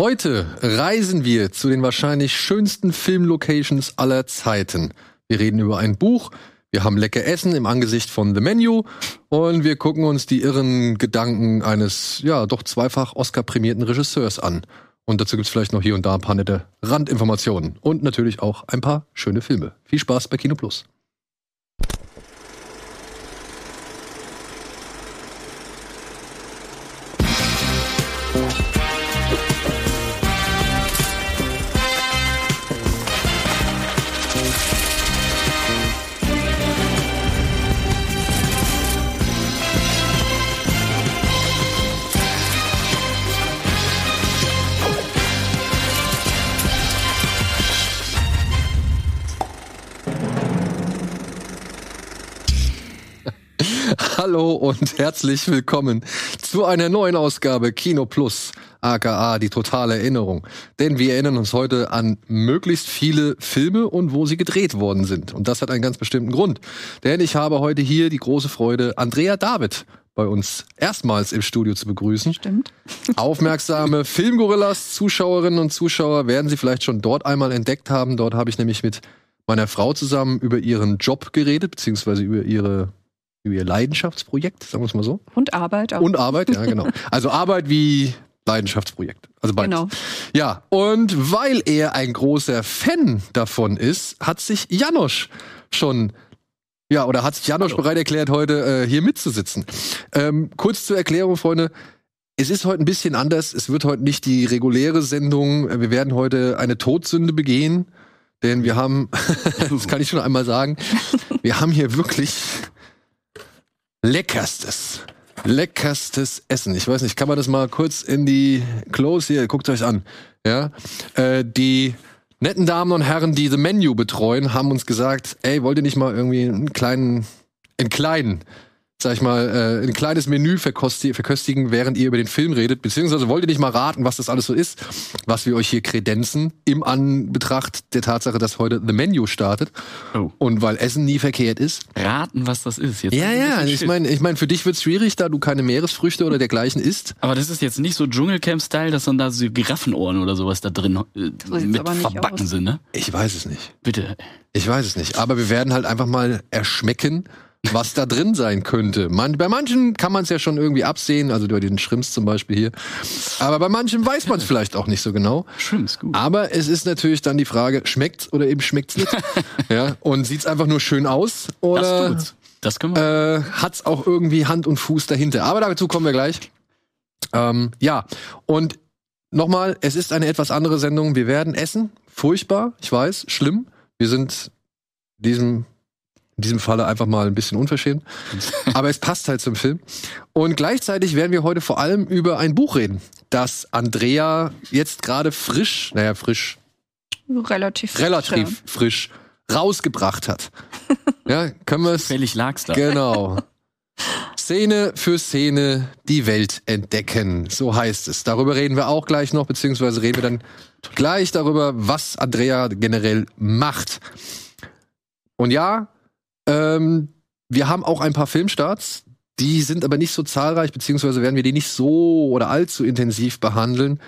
Heute reisen wir zu den wahrscheinlich schönsten Filmlocations aller Zeiten. Wir reden über ein Buch, wir haben lecker Essen im Angesicht von The Menu und wir gucken uns die irren Gedanken eines, ja, doch zweifach Oscar-prämierten Regisseurs an. Und dazu gibt's vielleicht noch hier und da ein paar nette Randinformationen und natürlich auch ein paar schöne Filme. Viel Spaß bei Kino Plus. Hallo und herzlich willkommen zu einer neuen Ausgabe Kino Plus, aka die totale Erinnerung. Denn wir erinnern uns heute an möglichst viele Filme und wo sie gedreht worden sind. Und das hat einen ganz bestimmten Grund. Denn ich habe heute hier die große Freude, Andrea David bei uns erstmals im Studio zu begrüßen. Stimmt. Aufmerksame Filmgorillas, Zuschauerinnen und Zuschauer werden Sie vielleicht schon dort einmal entdeckt haben. Dort habe ich nämlich mit meiner Frau zusammen über ihren Job geredet, beziehungsweise über ihre ihr Leidenschaftsprojekt, sagen wir es mal so. Und Arbeit auch. Und Arbeit, ja, genau. Also Arbeit wie Leidenschaftsprojekt. Also beides. Genau. Ja, und weil er ein großer Fan davon ist, hat sich Janosch schon ja, oder hat sich Janosch Hallo. bereit erklärt, heute äh, hier mitzusitzen. Ähm, kurz zur Erklärung, Freunde. Es ist heute ein bisschen anders. Es wird heute nicht die reguläre Sendung. Wir werden heute eine Todsünde begehen. Denn wir haben, das kann ich schon einmal sagen, wir haben hier wirklich leckerstes, leckerstes Essen. Ich weiß nicht, kann man das mal kurz in die Close hier, guckt euch an. Ja, äh, die netten Damen und Herren, die The Menu betreuen, haben uns gesagt, ey, wollt ihr nicht mal irgendwie einen kleinen, einen kleinen, sag ich mal, äh, ein kleines Menü verköstigen, während ihr über den Film redet, beziehungsweise wollt ihr nicht mal raten, was das alles so ist, was wir euch hier kredenzen, im Anbetracht der Tatsache, dass heute The Menu startet. Oh. Und weil Essen nie verkehrt ist. Raten, was das ist. Jetzt Ja, ja, ich meine, ich mein, für dich wird's schwierig, da du keine Meeresfrüchte oder dergleichen isst. Aber das ist jetzt nicht so Dschungelcamp-Style, dass dann da so Giraffenohren oder sowas da drin äh, mit verbacken aus. sind, ne? Ich weiß es nicht. Bitte. Ich weiß es nicht. Aber wir werden halt einfach mal erschmecken, was da drin sein könnte. Man, bei manchen kann man es ja schon irgendwie absehen, also bei den Shrimps zum Beispiel hier. Aber bei manchen weiß man es vielleicht auch nicht so genau. Schwimm's gut. Aber es ist natürlich dann die Frage, schmeckt's oder eben schmeckt's nicht? ja, und sieht's einfach nur schön aus oder das tut's. Das können wir. äh, hat's auch irgendwie Hand und Fuß dahinter. Aber dazu kommen wir gleich. Ähm, ja, und nochmal, es ist eine etwas andere Sendung. Wir werden essen. Furchtbar, ich weiß, schlimm. Wir sind in diesem, in diesem Falle einfach mal ein bisschen unverschämt. Aber es passt halt zum Film. Und gleichzeitig werden wir heute vor allem über ein Buch reden, das Andrea jetzt gerade frisch, naja, frisch, Relativ. relativ frisch rausgebracht hat. Ja, können wir es Fällig lag's da. Genau. Szene für Szene die Welt entdecken. So heißt es. Darüber reden wir auch gleich noch, beziehungsweise reden wir dann gleich darüber, was Andrea generell macht. Und ja, ähm, wir haben auch ein paar Filmstarts. Die sind aber nicht so zahlreich, beziehungsweise werden wir die nicht so oder allzu intensiv behandeln.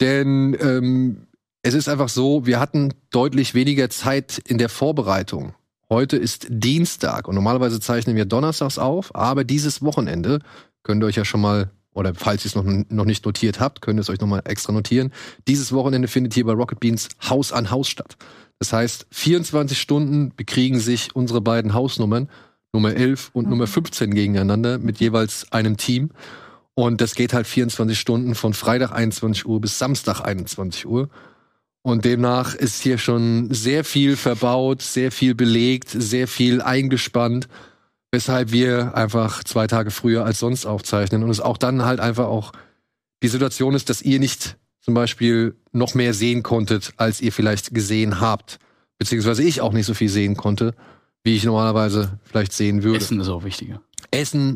Denn ähm, es ist einfach so, wir hatten deutlich weniger Zeit in der Vorbereitung. Heute ist Dienstag und normalerweise zeichnen wir donnerstags auf, aber dieses Wochenende könnt ihr euch ja schon mal, oder falls ihr es noch, noch nicht notiert habt, könnt ihr es euch noch mal extra notieren. Dieses Wochenende findet hier bei Rocket Beans Haus an Haus statt. Das heißt, 24 Stunden bekriegen sich unsere beiden Hausnummern, Nummer 11 und Nummer 15 gegeneinander mit jeweils einem Team. Und das geht halt 24 Stunden von Freitag 21 Uhr bis Samstag 21 Uhr. Und demnach ist hier schon sehr viel verbaut, sehr viel belegt, sehr viel eingespannt, weshalb wir einfach zwei Tage früher als sonst aufzeichnen und es auch dann halt einfach auch die Situation ist, dass ihr nicht zum Beispiel noch mehr sehen konntet, als ihr vielleicht gesehen habt. Beziehungsweise ich auch nicht so viel sehen konnte, wie ich normalerweise vielleicht sehen würde. Essen, Essen ist auch wichtiger.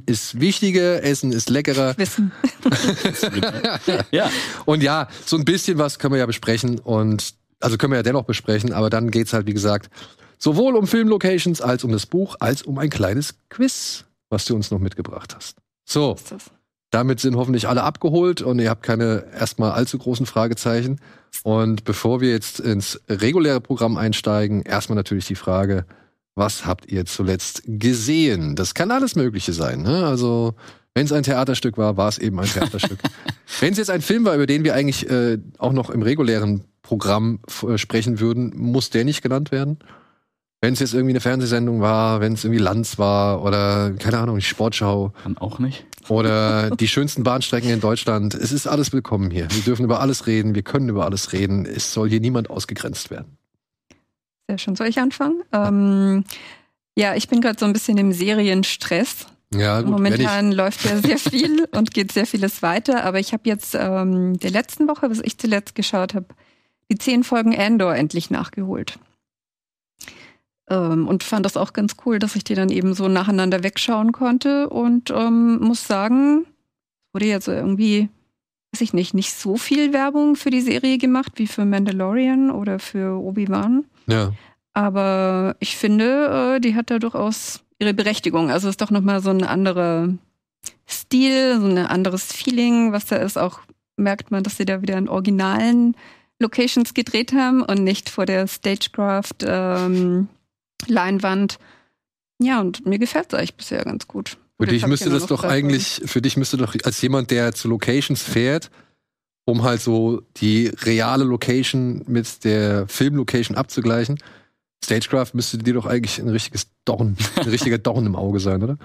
ist wichtiger, Essen ist leckerer. Wissen. Ja. Und ja, so ein bisschen was können wir ja besprechen und also können wir ja dennoch besprechen, aber dann geht's halt, wie gesagt, sowohl um Filmlocations als um das Buch, als um ein kleines Quiz, was du uns noch mitgebracht hast. So, Ist das? Damit sind hoffentlich alle abgeholt und ihr habt keine erstmal allzu großen Fragezeichen. Und bevor wir jetzt ins reguläre Programm einsteigen, erstmal natürlich die Frage, was habt ihr zuletzt gesehen? Das kann alles Mögliche sein. Ne? Also, wenn es ein Theaterstück war, war es eben ein Theaterstück. wenn es jetzt ein Film war, über den wir eigentlich äh, auch noch im regulären Programm äh, sprechen würden, muss der nicht genannt werden? Wenn es jetzt irgendwie eine Fernsehsendung war, wenn es irgendwie Lanz war oder, keine Ahnung, die Sportschau. Dann auch nicht. Oder die schönsten Bahnstrecken in Deutschland. Es ist alles willkommen hier. Wir dürfen über alles reden, wir können über alles reden. Es soll hier niemand ausgegrenzt werden. Sehr schön. Soll ich anfangen? Ähm, ja, ich bin gerade so ein bisschen im Serienstress. Ja, gut, Momentan läuft ja sehr viel und geht sehr vieles weiter, aber ich habe jetzt ähm, der letzten Woche, was ich zuletzt geschaut habe, die zehn Folgen Andor endlich nachgeholt. Ähm, und fand das auch ganz cool, dass ich die dann eben so nacheinander wegschauen konnte und ähm, muss sagen, wurde jetzt irgendwie, weiß ich nicht, nicht so viel Werbung für die Serie gemacht wie für Mandalorian oder für Obi-Wan. Ja. Aber ich finde, äh, die hat da durchaus ihre Berechtigung. Also es ist doch nochmal so ein anderer Stil, so ein anderes Feeling, was da ist. Auch merkt man, dass sie da wieder in originalen Locations gedreht haben und nicht vor der Stagecraft ähm, Leinwand. Ja, und mir gefällt es eigentlich bisher ganz gut. Für dich müsste das doch eigentlich, für dich müsste doch als jemand, der zu Locations fährt, um halt so die reale Location mit der Filmlocation abzugleichen, Stagecraft müsste dir doch eigentlich ein richtiges Dorn, ein richtiger Dorn im Auge sein, oder?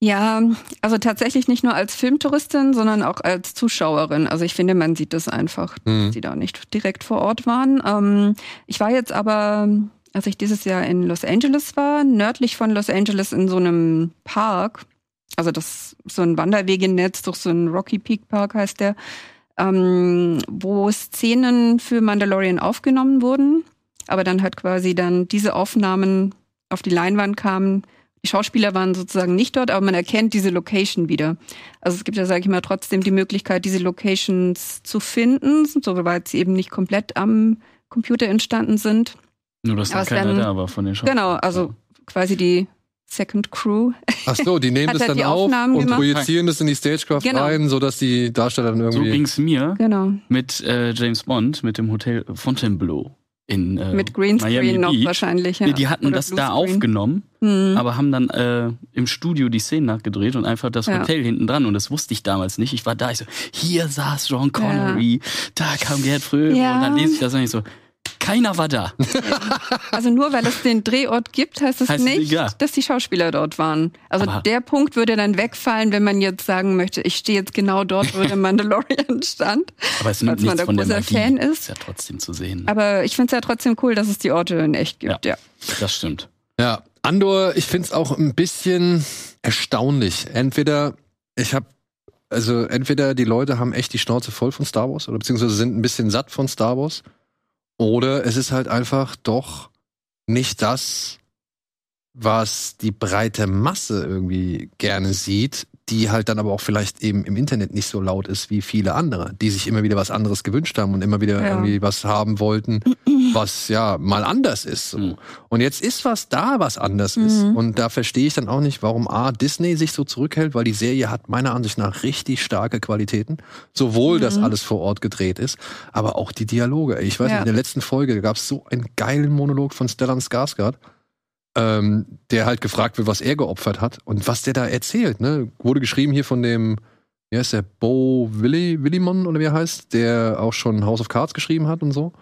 Ja, also tatsächlich nicht nur als Filmtouristin, sondern auch als Zuschauerin. Also ich finde, man sieht das einfach, Mhm. dass die da nicht direkt vor Ort waren. Ähm, ich war jetzt aber, als ich dieses Jahr in Los Angeles war, nördlich von Los Angeles in so einem Park. Also das so ein Wanderwegenetz durch so einen Rocky Peak Park heißt der, ähm, wo Szenen für Mandalorian aufgenommen wurden, aber dann halt quasi dann diese Aufnahmen auf die Leinwand kamen. Die Schauspieler waren sozusagen nicht dort, aber man erkennt diese Location wieder. Also es gibt ja, sage ich mal, trotzdem die Möglichkeit, diese Locations zu finden, soweit sie eben nicht komplett am Computer entstanden sind. Nur, dass Aber dann es keiner werden- da war von den Schauspielern. Genau, also quasi die Second Crew. Ach so, die nehmen das halt dann auf Aufnahmen und gemacht. projizieren das in die Stagecraft Genau. rein, sodass die Darsteller dann So irgendwie. ging's mir Genau. mit äh, James Bond, mit dem Hotel Fontainebleau in äh, Mit Greenscreen Miami noch Beach. wahrscheinlich. Ja. Nee, die hatten Oder das da aufgenommen, Mhm. aber haben dann äh, im Studio die Szenen nachgedreht und einfach das Ja. Hotel hinten dran. Und das wusste ich damals nicht. Ich war da, ich so, hier saß John Connery, da kam Gerd Fröbe Ja. und dann lese ich das und ich so, keiner war da. Also nur weil es den Drehort gibt, heißt es Heißt nicht, egal. dass die Schauspieler dort waren. Also Aber- der Punkt würde dann wegfallen, wenn man jetzt sagen möchte, ich stehe jetzt genau dort, wo der Mandalorian stand. Aber es nimmt man nichts da von der Magie. Fan ist. ja trotzdem zu sehen. Aber ich finde es ja trotzdem cool, dass es die Orte in echt gibt. Ja. Das stimmt. Ja, Andor, ich find's auch ein bisschen erstaunlich. Entweder, ich habe also entweder die Leute haben echt die Schnauze voll von Star Wars oder beziehungsweise sind ein bisschen satt von Star Wars. Oder es ist halt einfach doch nicht das, was die breite Masse irgendwie gerne sieht, die halt dann aber auch vielleicht eben im Internet nicht so laut ist wie viele andere, die sich immer wieder was anderes gewünscht haben und immer wieder Ja. irgendwie was haben wollten, was ja mal anders ist. So. Mhm. Und jetzt ist was da, was anders ist. Mhm. Und da verstehe ich dann auch nicht, warum A, Disney sich so zurückhält, weil die Serie hat meiner Ansicht nach richtig starke Qualitäten. Sowohl, dass Mhm. alles vor Ort gedreht ist, aber auch die Dialoge. Ich weiß Ja. nicht, in der letzten Folge gab es so einen geilen Monolog von Stellan Skarsgård, ähm, der halt gefragt wird, was er geopfert hat und was der da erzählt. Ne? Wurde geschrieben hier von dem, wie heißt der, Bo Willi, Willimon oder wie er heißt, der auch schon House of Cards geschrieben hat und so.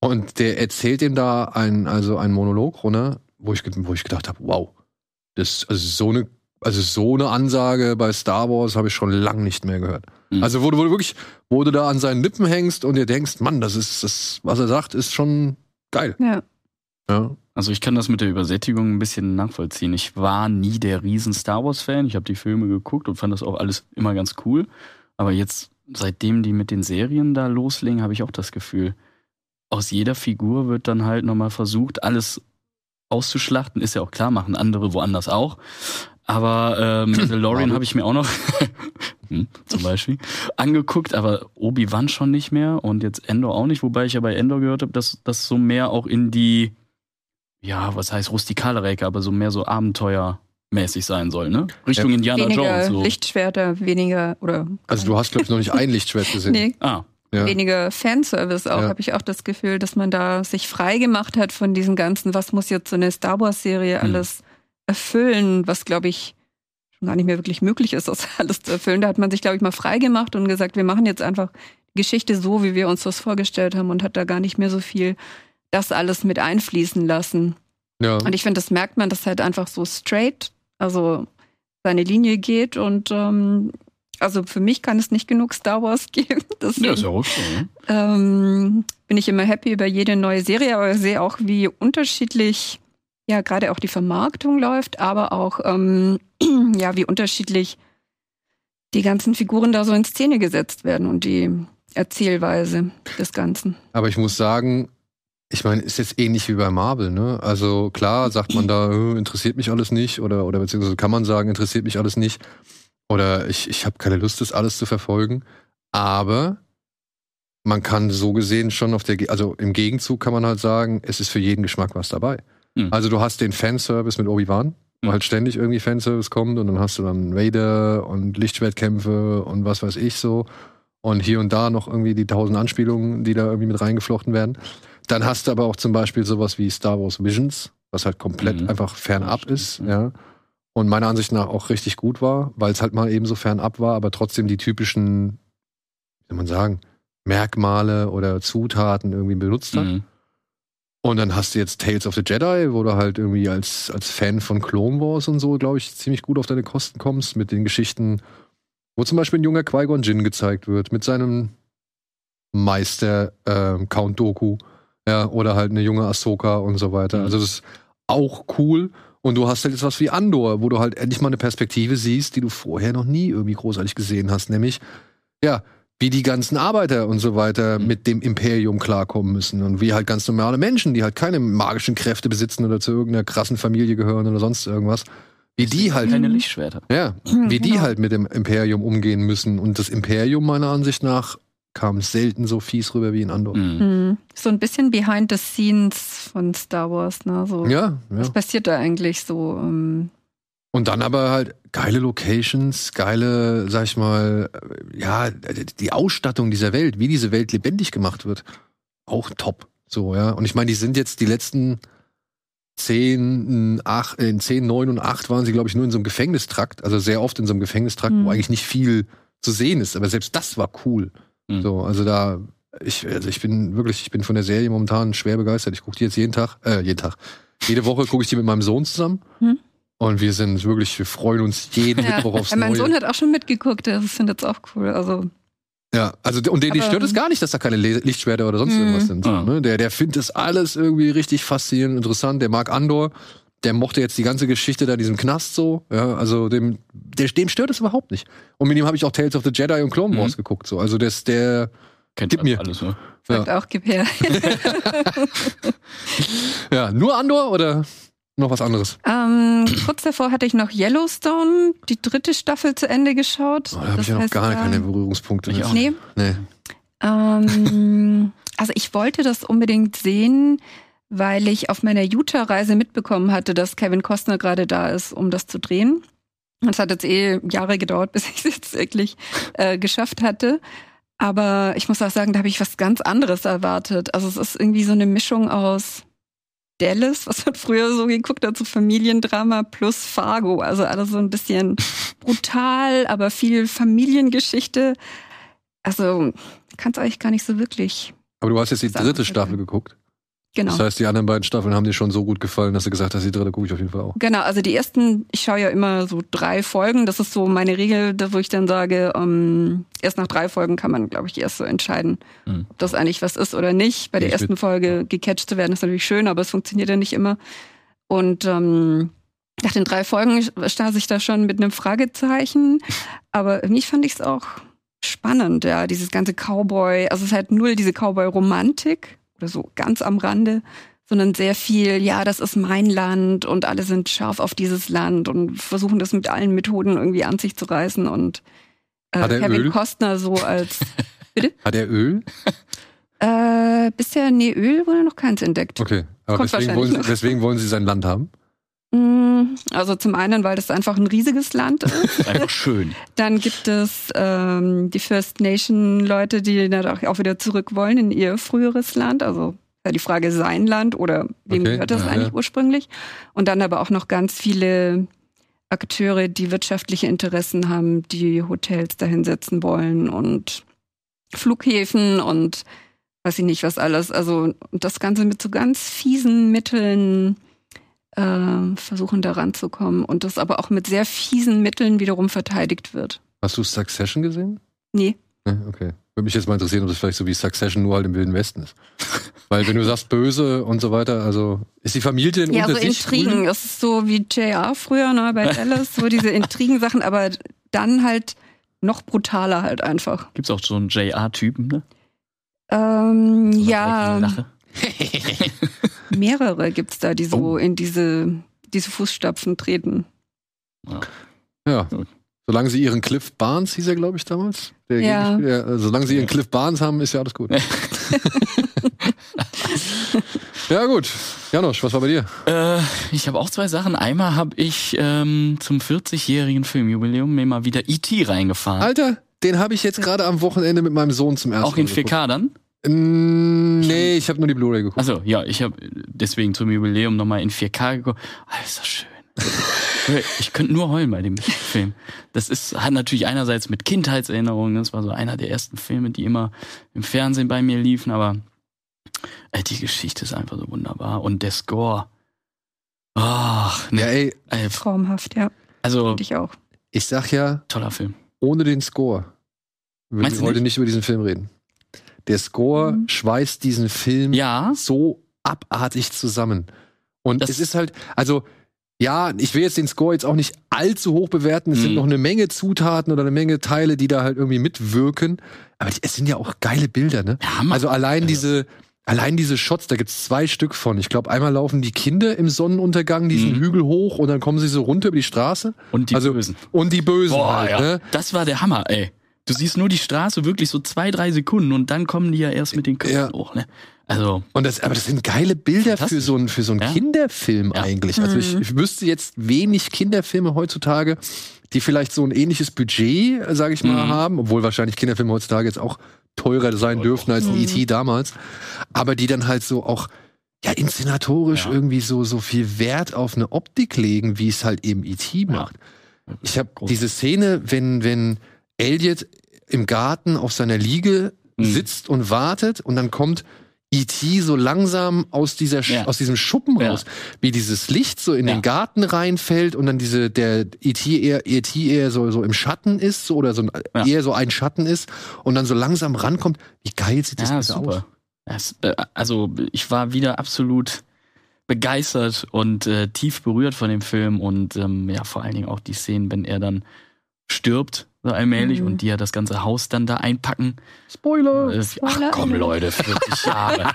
Und der erzählt ihm da ein, also einen Monolog runter, wo ich, wo ich gedacht habe, wow, das, also so eine, also so eine Ansage bei Star Wars habe ich schon lang nicht mehr gehört. Mhm. Also wo du, wo du wirklich, wo du da an seinen Lippen hängst und dir denkst, Mann, das ist, das, was er sagt, ist schon geil. Ja. Ja. Also ich kann das mit der Übersättigung ein bisschen nachvollziehen. Ich war nie der riesen Star Wars-Fan. Ich habe die Filme geguckt und fand das auch alles immer ganz cool. Aber jetzt, seitdem die mit den Serien da loslegen, habe ich auch das Gefühl, aus jeder Figur wird dann halt nochmal versucht, alles auszuschlachten. Ist ja auch klar, machen andere woanders auch. Aber ähm, Mandalorian habe ich mir auch noch hm, zum Beispiel angeguckt, aber Obi-Wan schon nicht mehr und jetzt Endor auch nicht, wobei ich ja bei Endor gehört habe, dass das so mehr auch in die, ja, was heißt rustikale Ecke, aber so mehr so Abenteuer mäßig sein soll, ne? Richtung Ja. Indiana weniger Jones. So. Lichtschwerter, weniger oder Also du hast, glaube ich, noch nicht ein Lichtschwert gesehen. nee, Ah, Ja. weniger Fanservice auch, Ja. habe ich auch das Gefühl, dass man da sich frei gemacht hat von diesem ganzen, was muss jetzt so eine Star Wars-Serie Hm. alles erfüllen, was glaube ich schon gar nicht mehr wirklich möglich ist, das alles zu erfüllen. Da hat man sich, glaube ich, mal frei gemacht und gesagt, wir machen jetzt einfach die Geschichte so, wie wir uns das vorgestellt haben und hat da gar nicht mehr so viel das alles mit einfließen lassen. Ja. Und ich finde, das merkt man, dass halt einfach so straight, also seine Linie geht und ähm, also für mich kann es nicht genug Star Wars geben. Deswegen, ja, ist ja auch so, ne? ähm, bin ich immer happy über jede neue Serie, aber ich sehe auch, wie unterschiedlich ja gerade auch die Vermarktung läuft, aber auch ähm, ja wie unterschiedlich die ganzen Figuren da so in Szene gesetzt werden und die Erzählweise des Ganzen. Aber ich muss sagen, ich meine, ist jetzt ähnlich wie bei Marvel, ne? Also klar sagt man da, äh, interessiert mich alles nicht oder oder beziehungsweise kann man sagen, interessiert mich alles nicht oder ich ich habe keine Lust, das alles zu verfolgen. Aber man kann so gesehen schon auf der, also im Gegenzug kann man halt sagen, es ist für jeden Geschmack was dabei. Hm. Also du hast den Fanservice mit Obi-Wan, wo Hm. halt ständig irgendwie Fanservice kommt und dann hast du dann Vader und Lichtschwertkämpfe und was weiß ich so und hier und da noch irgendwie die tausend Anspielungen, die da irgendwie mit reingeflochten werden. Dann hast du aber auch zum Beispiel sowas wie Star Wars Visions, was halt komplett Mhm. einfach fernab ist, ja. Und meiner Ansicht nach auch richtig gut war, weil es halt mal eben so fernab war, aber trotzdem die typischen, wie soll man sagen, Merkmale oder Zutaten irgendwie benutzt hat. Mhm. Und dann hast du jetzt Tales of the Jedi, wo du halt irgendwie als, als Fan von Clone Wars und so, glaube ich, ziemlich gut auf deine Kosten kommst mit den Geschichten, wo zum Beispiel ein junger Qui-Gon Jinn gezeigt wird, mit seinem Meister ähm, Count Doku, ja, oder halt eine junge Ahsoka und so weiter. Mhm. Also das ist auch cool. Und du hast halt jetzt was wie Andor, wo du halt endlich mal eine Perspektive siehst, die du vorher noch nie irgendwie großartig gesehen hast, nämlich, ja, wie die ganzen Arbeiter und so weiter Mhm. mit dem Imperium klarkommen müssen und wie halt ganz normale Menschen, die halt keine magischen Kräfte besitzen oder zu irgendeiner krassen Familie gehören oder sonst irgendwas, wie die halt, Keine Lichtschwerter. ja, wie die genau. halt mit dem Imperium umgehen müssen. Und das Imperium meiner Ansicht nach kam selten so fies rüber wie in Andor. Mhm. Hm. So ein bisschen behind the scenes von Star Wars, ne? So, Ja, ja. Was passiert da eigentlich so? Ähm, Und dann aber halt geile Locations, geile, sag ich mal, äh, ja, die Ausstattung dieser Welt, wie diese Welt lebendig gemacht wird, auch top. So, ja. Und ich meine, die sind jetzt die letzten 10, 8, in 10, 9 und 8 waren sie, glaube ich, nur in so einem Gefängnistrakt, also sehr oft in so einem Gefängnistrakt, Mhm. wo eigentlich nicht viel zu sehen ist. Aber selbst das war cool. Mhm. So, also da, ich, also ich bin wirklich, ich bin von der Serie momentan schwer begeistert. Ich gucke die jetzt jeden Tag, äh, jeden Tag. Jede Woche gucke ich die mit meinem Sohn zusammen. Mhm. Und wir sind wirklich, wir freuen uns jeden ja. Mittwoch aufs Ja, mein Neue. Sohn hat auch schon mitgeguckt, der findet es auch cool. Also, ja, also und den, die Aber- stört es gar nicht, dass da keine Le Lichtschwerter oder sonst Mhm. irgendwas sind. Ah. Ne? Der, der findet das alles irgendwie richtig faszinierend, interessant. Der mag Andor. Der mochte jetzt die ganze Geschichte da in diesem Knast so. Ja, also dem, der, dem stört es überhaupt nicht. Und mit ihm habe ich auch Tales of the Jedi und Clone Wars Mhm. geguckt. So. Also das, der, Kennt Gib mir. alles, ne? sagt auch, gib her. ja, nur Andor oder noch was anderes? ähm, kurz davor hatte ich noch Yellowstone, die dritte Staffel zu Ende geschaut. Oh, da habe ich ja noch heißt, gar da- keine Berührungspunkte. Ich auch Nee. Nee. Ähm, also ich wollte das unbedingt sehen, weil ich auf meiner Utah-Reise mitbekommen hatte, dass Kevin Costner gerade da ist, um das zu drehen. Und es hat jetzt eh Jahre gedauert, bis ich es jetzt wirklich äh, geschafft hatte. Aber ich muss auch sagen, da habe ich was ganz anderes erwartet. Also es ist irgendwie so eine Mischung aus Dallas, was man früher so geguckt hat, so Familiendrama plus Fargo. Also alles so ein bisschen brutal, aber viel Familiengeschichte. Also kann es eigentlich gar nicht so wirklich. Aber du hast jetzt die dritte Staffel. geguckt. Genau. Das heißt, die anderen beiden Staffeln haben dir schon so gut gefallen, dass du gesagt hast, die dritte gucke ich auf jeden Fall auch. Genau, also die ersten, ich schaue ja immer so drei Folgen. Das ist so meine Regel, da wo ich dann sage, ähm, erst nach drei Folgen kann man, glaube ich, erst so entscheiden, Mhm. ob das eigentlich was ist oder nicht. Bei der Ich ersten Folge gecatcht zu werden, ist natürlich schön, aber es funktioniert ja nicht immer. Und ähm, nach den drei Folgen stase ich da schon mit einem Fragezeichen. Aber irgendwie fand ich es auch spannend, ja, dieses ganze Cowboy, also es ist halt null diese Cowboy-Romantik oder so ganz am Rande, sondern sehr viel, ja, das ist mein Land und alle sind scharf auf dieses Land und versuchen das mit allen Methoden irgendwie an sich zu reißen und äh, Kevin Öl? Costner so als Hat er Öl? äh, bisher, nee, Öl wurde noch keins entdeckt. Okay. Aber deswegen wollen, deswegen wollen sie sein Land haben? Mm, Also zum einen, weil das einfach ein riesiges Land ist. Einfach schön. Dann gibt es ähm, die First Nation Leute, die dann auch wieder zurück wollen in ihr früheres Land. Also ja, die Frage sein Land oder wem Okay, gehört das ja, eigentlich ja. ursprünglich? Und dann aber auch noch ganz viele Akteure, die wirtschaftliche Interessen haben, die Hotels dahin setzen wollen und Flughäfen und weiß ich nicht was alles. Also das Ganze mit so ganz fiesen Mitteln äh, versuchen da ranzukommen und das aber auch mit sehr fiesen Mitteln wiederum verteidigt wird. Hast du Succession gesehen? Nee. Okay. Würde mich jetzt mal interessieren, ob das vielleicht so wie Succession nur halt im Wilden Westen ist. Weil wenn du sagst böse und so weiter, also ist die Familie denn Ja, unter so sich Intrigen. Das ist so wie JR früher ne, bei Dallas, so diese Intrigensachen, aber dann halt noch brutaler halt einfach. Gibt's auch so einen JR-Typen, ne? Ähm, Oder ja, mehrere gibt's da, die so Oh. in diese, diese Fußstapfen treten. Ja. Gut. Solange sie ihren Cliff Barnes, hieß er, glaube ich, damals. Der Ja. Gegenspieler, äh, solange sie ihren Cliff Barnes haben, ist ja alles gut. ja, gut. Janosch, was war bei dir? Äh, ich habe auch zwei Sachen. Einmal habe ich ähm, zum 40-jährigen Filmjubiläum mir mal wieder E.T. reingefahren. Alter, den habe ich jetzt gerade am Wochenende mit meinem Sohn zum ersten auch in Mal geguckt. 4K dann? Nee, ich habe nur die Blu-ray geguckt. Also ja, ich habe deswegen zum Jubiläum nochmal in 4K geguckt. Ah, ist das schön. ich könnte nur heulen bei dem Film. Das ist hat natürlich einerseits mit Kindheitserinnerungen. Das war so einer der ersten Filme, die immer im Fernsehen bei mir liefen. Aber äh, die Geschichte ist einfach so wunderbar und der Score. Ach, Ja, ne, ey, äh, Traumhaft, ja. also Finde ich auch. ich sag ja, toller Film. ohne den Score würden wir heute nicht? nicht über diesen Film reden. Der Score Mhm. schweißt diesen Film Ja, so abartig zusammen. Und Das- es ist halt, also, ja, ich will jetzt den Score jetzt auch nicht allzu hoch bewerten. Es sind Mhm. noch eine Menge Zutaten oder eine Menge Teile, die da halt irgendwie mitwirken. Aber es sind ja auch geile Bilder, ne? Ja. Also allein Also- diese, allein diese Shots, da gibt's zwei Stück von. Ich glaube, einmal laufen die Kinder im Sonnenuntergang diesen Mhm. Hügel hoch und dann kommen sie so runter über die Straße. und die also- Bösen. Und die Bösen Boah, halt, ja. ne? Das war der Hammer, ey. Du siehst nur die Straße wirklich so zwei, drei Sekunden und dann kommen die ja erst mit den Köpfen Ja. hoch, ne? Also, Und das, aber das sind geile Bilder für so einen, für so einen Ja. Kinderfilm Ja. eigentlich. Also ich, ich wüsste jetzt wenig Kinderfilme heutzutage, die vielleicht so ein ähnliches Budget, sage ich mal, Mhm. haben, obwohl wahrscheinlich Kinderfilme heutzutage jetzt auch teurer sein dürften als ein Mhm. E.T. damals, aber die dann halt so auch ja inszenatorisch Ja. irgendwie so so viel Wert auf eine Optik legen, wie es halt eben E.T. macht. Ich habe diese Szene, wenn wenn Elliot im Garten auf seiner Liege Mhm. sitzt und wartet und dann kommt E.T. so langsam aus dieser Ja. aus diesem Schuppen Ja. raus, wie dieses Licht so in Ja. den Garten reinfällt und dann diese der E.T. eher E.T. eher so so im Schatten ist so, oder so ein, Ja. eher so ein Schatten ist und dann so langsam rankommt. Wie geil sieht das ja, bitte aus? super. Das, äh, also, ich war wieder absolut begeistert und äh, tief berührt von dem Film und ähm, ja, vor allen Dingen auch die Szenen, wenn er dann stirbt, so allmählich, Mhm. und die ja das ganze Haus dann da einpacken. Spoiler. Äh, Ach komm, Leute, 40 Jahre.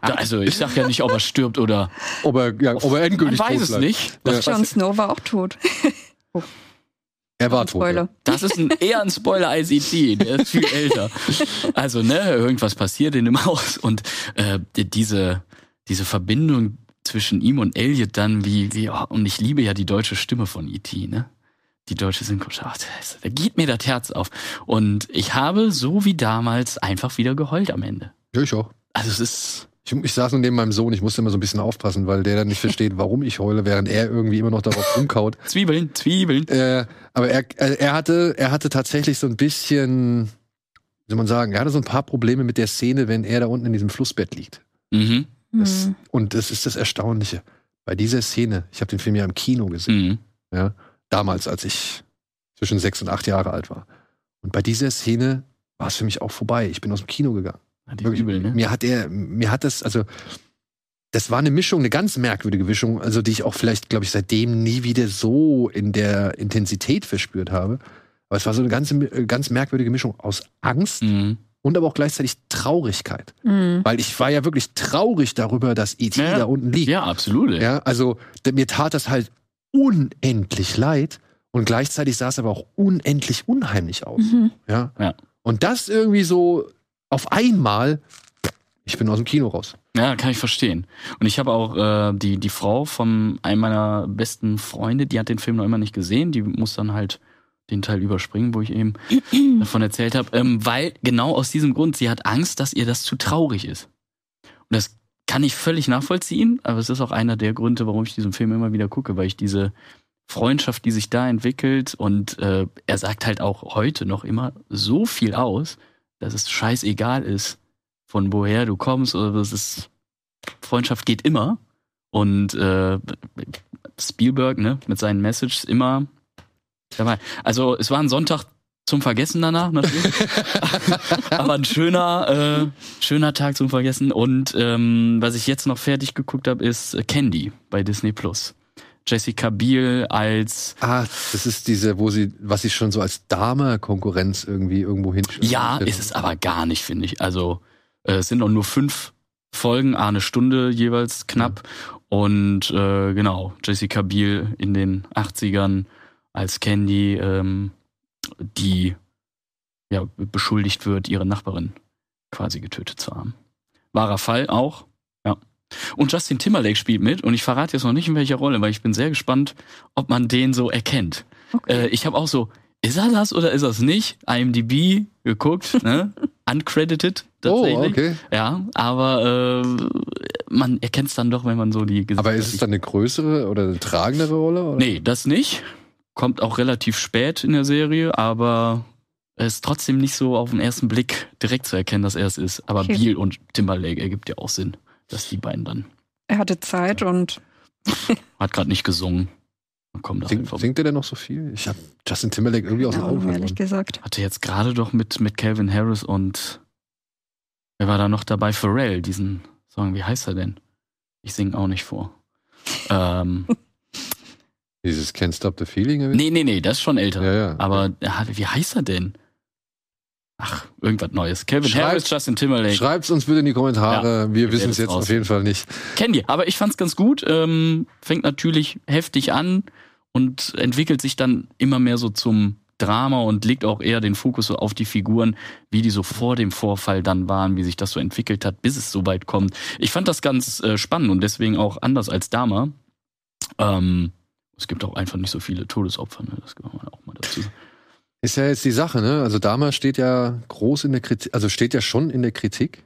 Also, ich sag ja nicht, ob er stirbt oder. Ob er, ja, ob er Man endgültig weiß tot es bleibt. nicht. Ja. Was- Jon Snow war auch tot. Er war tot. Spoiler. Ja. Das ist ein, eher ein Spoiler als E.T., der ist viel älter. Also, ne, irgendwas passiert in dem Haus und äh, die- diese, diese Verbindung zwischen ihm und Elliot dann, wie, wie, oh, und ich liebe ja die deutsche Stimme von E.T., ne? Die deutsche Synchronschau, das- da geht mir das Herz auf. Und ich habe, so wie damals, einfach wieder geheult am Ende. Ja, ich auch. Also es ist, Ich, ich saß nur neben meinem Sohn, ich musste immer so ein bisschen aufpassen, weil der dann nicht versteht, warum ich heule, während er irgendwie immer noch darauf rumkaut. Zwiebeln, Zwiebeln. Äh, aber er, er, er hatte, er hatte tatsächlich so ein bisschen, wie soll man sagen, er hatte so ein paar Probleme mit der Szene, wenn er da unten in diesem Flussbett liegt. Mhm. Das, Hm. Und das ist das Erstaunliche. Bei dieser Szene, ich habe den Film ja im Kino gesehen, Mhm. ja, damals, als ich zwischen sechs und acht Jahre alt war. Und bei dieser Szene war es für mich auch vorbei. Ich bin aus dem Kino gegangen. Die Wirklich, Zwiebeln, ne? Mir hat er, mir hat das, also das war eine Mischung, eine ganz merkwürdige Mischung, also die ich auch vielleicht, glaube ich, seitdem nie wieder so in der Intensität verspürt habe. Aber es war so eine ganz, ganz merkwürdige Mischung aus Angst Mhm. und aber auch gleichzeitig Traurigkeit. Hm. Weil ich war ja wirklich traurig darüber, dass E.T. Ja. da unten liegt. Ja, absolut. ey. Ja, also mir tat das halt unendlich leid und gleichzeitig sah es aber auch unendlich unheimlich aus. Mhm. Ja. Ja. Und das irgendwie so auf einmal, ich bin aus dem Kino raus. Ja, kann ich verstehen. Und ich habe auch äh, die, die Frau von einem meiner besten Freunde, die hat den Film noch immer nicht gesehen. Die muss dann halt den Teil überspringen, wo ich eben davon erzählt habe. Ähm, weil genau aus diesem Grund, sie hat Angst, dass ihr das zu traurig ist. Und das kann ich völlig nachvollziehen, aber es ist auch einer der Gründe, warum ich diesen Film immer wieder gucke, weil ich diese Freundschaft, die sich da entwickelt und äh, er sagt halt auch heute noch immer so viel aus, dass es scheißegal ist, von woher du kommst oder das ist Freundschaft geht immer und äh, Spielberg ne mit seinen Messages immer dabei. Also es war ein Sonntag zum Vergessen danach natürlich, aber ein schöner äh, schöner Tag zum Vergessen und ähm, was ich jetzt noch fertig geguckt habe ist Candy bei Disney Plus. Jessica Biel als Ah, das ist diese, wo sie, was sie schon so als Dame-Konkurrenz irgendwie irgendwo hin. Ja, ist es aber gar nicht, finde ich. Also äh, es sind auch nur fünf Folgen, ah, eine Stunde jeweils knapp. Und äh, genau, Jessica Biel in den 80ern als Candy, ähm, die ja, beschuldigt wird, ihre Nachbarin quasi getötet zu haben. Wahrer Fall auch, ja. Und Justin Timberlake spielt mit und ich verrate jetzt noch nicht in welcher Rolle, weil ich bin sehr gespannt, ob man den so erkennt. Okay. Äh, ich habe auch so, ist er das oder ist er es nicht? IMDb geguckt, ne? Uncredited Oh, tatsächlich. okay. Ja, aber äh, man erkennt es dann doch, wenn man so die Gesichter Aber ist es dann eine größere oder eine tragendere Rolle? Oder? Nee, das nicht. Kommt auch relativ spät in der Serie, aber es ist trotzdem nicht so auf den ersten Blick direkt zu erkennen, dass er es ist. Aber Okay. Biel und Timberlake ergibt ja auch Sinn, dass die beiden dann. Er hatte Zeit und Hat gerade nicht gesungen. Das Sing, singt er denn noch so viel? Ich habe Justin Timberlake irgendwie aus den ja, Augen ehrlich verloren. gesagt. Hatte jetzt gerade doch mit, mit Calvin Harris und wer war da noch dabei? Pharrell, diesen Song, wie heißt er denn? Ich singe auch nicht vor. ähm, Dieses Can't Stop the Feeling? nee, nee, nee, das ist schon älter. Ja, ja. Aber ja, wie heißt er denn? Ach, irgendwas Neues. Calvin Schreibt- Harris, Justin Timberlake. Schreibt's uns bitte in die Kommentare. Wir ihr wissen es jetzt raus. auf jeden Fall nicht. Candy. Aber ich fand's ganz gut. Ähm, fängt natürlich heftig an und entwickelt sich dann immer mehr so zum Drama und legt auch eher den Fokus so auf die Figuren, wie die so vor dem Vorfall dann waren, wie sich das so entwickelt hat, bis es so weit kommt. Ich fand das ganz äh, spannend und deswegen auch anders als Dama. Ähm, es gibt auch einfach nicht so viele Todesopfer, ne? das kann man auch mal dazu sagen. Ist ja jetzt die Sache, ne? Also Dahmer steht ja groß in der Kritik, also steht ja schon in der Kritik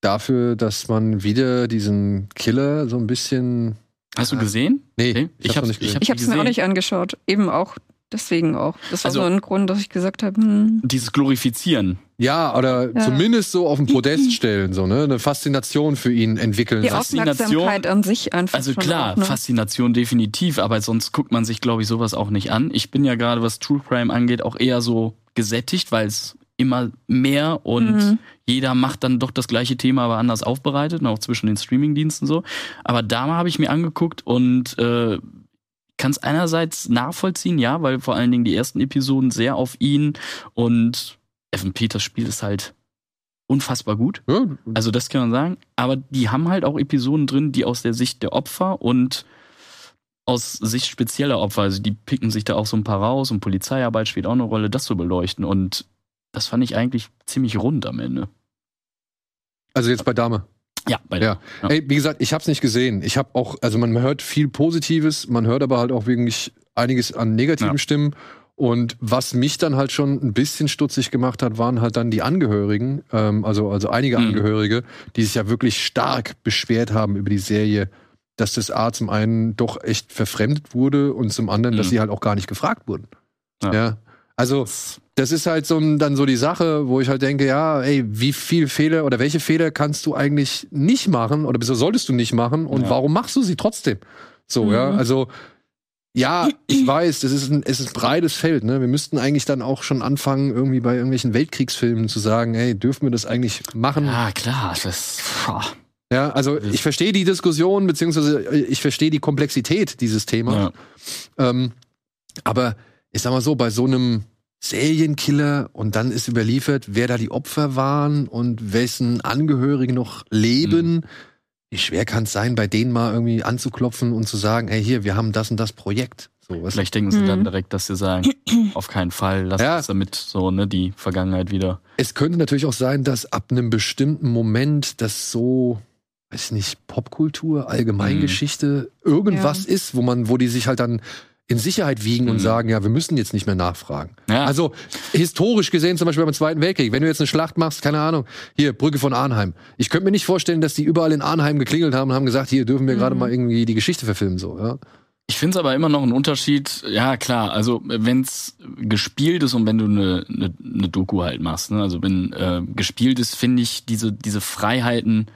dafür, dass man wieder diesen Killer so ein bisschen. Hast du Ah. gesehen? Nee, Okay. ich, Ich hab's noch hab's- ich Ich habe es mir auch nicht angeschaut. Eben auch deswegen auch. Das war Also- so ein Grund, dass ich gesagt habe, hm, Dieses Glorifizieren. Ja, oder Ja. zumindest so auf den Podest stellen, so, ne? Eine Faszination für ihn entwickeln. die Aufmerksamkeit an sich einfach. Also klar, auch, ne? Faszination definitiv, aber sonst guckt man sich, glaube ich, sowas auch nicht an. Ich bin ja gerade, was True Crime angeht, auch eher so gesättigt, weil es immer mehr und Mhm. jeder macht dann doch das gleiche Thema, aber anders aufbereitet, und auch zwischen den Streamingdiensten so. Aber da habe ich mir angeguckt und äh, kann es einerseits nachvollziehen, ja, weil vor allen Dingen die ersten Episoden sehr auf ihn und Evan Peters Spiel ist halt unfassbar gut. Ja, Also das kann man sagen. Aber die haben halt auch Episoden drin, die aus der Sicht der Opfer und aus Sicht spezieller Opfer, also die picken sich da auch so ein paar raus und Polizeiarbeit spielt auch eine Rolle, das zu beleuchten. Und das fand ich eigentlich ziemlich rund am Ende. also jetzt bei Dame. Ja, bei Ja. Ja. Ey, wie gesagt, ich hab's nicht gesehen. Ich habe auch, also man hört viel Positives, man hört aber halt auch wirklich einiges an negativen Ja. Stimmen. Und was mich dann halt schon ein bisschen stutzig gemacht hat, waren halt dann die Angehörigen, ähm, also, also einige Mhm. Angehörige, die sich ja wirklich stark beschwert haben über die Serie, dass das A zum einen doch echt verfremdet wurde und zum anderen, dass Mhm. sie halt auch gar nicht gefragt wurden. Ja. ja. Also, das ist halt so dann so die Sache, wo ich halt denke, ja, ey, wie viel Fehler oder welche Fehler kannst du eigentlich nicht machen oder wieso solltest du nicht machen und Ja. warum machst du sie trotzdem? So, Mhm. ja, also ja, ich weiß, das ist ein, es ist ein breites Feld, ne? Wir müssten eigentlich dann auch schon anfangen, irgendwie bei irgendwelchen Weltkriegsfilmen zu sagen, hey, dürfen wir das eigentlich machen? Ja, klar, das boah. Ja, also ich verstehe die Diskussion, beziehungsweise ich verstehe die Komplexität dieses Themas. ja. Ähm, aber ich sag mal so, bei so einem Serienkiller und dann ist überliefert, wer da die Opfer waren und wessen Angehörige noch leben. Wie schwer kann es sein, bei denen mal irgendwie anzuklopfen und zu sagen, hey, hier, wir haben das und das Projekt. So, was Vielleicht denken sie dann Mhm. direkt, dass sie sagen, auf keinen Fall, lass Ja. uns damit so, ne, die Vergangenheit wieder. Es könnte natürlich auch sein, dass ab einem bestimmten Moment das so, weiß ich nicht, Popkultur, Allgemeingeschichte, irgendwas ist, wo man, wo die sich halt dann in Sicherheit wiegen und Mhm. sagen, ja, wir müssen jetzt nicht mehr nachfragen. Ja. Also historisch gesehen, zum Beispiel beim Zweiten Weltkrieg, wenn du jetzt eine Schlacht machst, keine Ahnung, hier, Brücke von Arnheim. Ich könnte mir nicht vorstellen, dass die überall in Arnheim geklingelt haben und haben gesagt, hier dürfen wir gerade mal irgendwie die Geschichte verfilmen, so, ja. Ich finde es aber immer noch ein Unterschied. Ja, klar, also wenn's gespielt ist und wenn du eine ne, ne Doku halt machst, ne? also wenn äh, gespielt ist, finde ich diese, diese Freiheiten,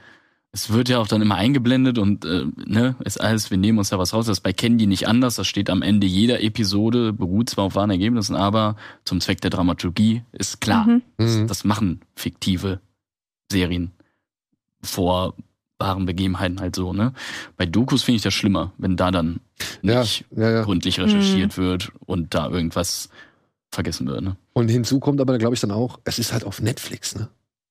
es wird ja auch dann immer eingeblendet und äh, ne, ist alles, wir nehmen uns da was raus. Das ist bei Candy nicht anders. Das steht am Ende jeder Episode, beruht zwar auf wahren Ergebnissen, aber zum Zweck der Dramaturgie ist klar. Mhm. Das, Mhm. das machen fiktive Serien vor wahren Begebenheiten halt so, ne? Bei Dokus finde ich das schlimmer, wenn da dann Ja, nicht ja, ja. gründlich recherchiert wird und da irgendwas vergessen wird, ne? Und hinzu kommt aber, glaube ich, dann auch, es ist halt auf Netflix, ne?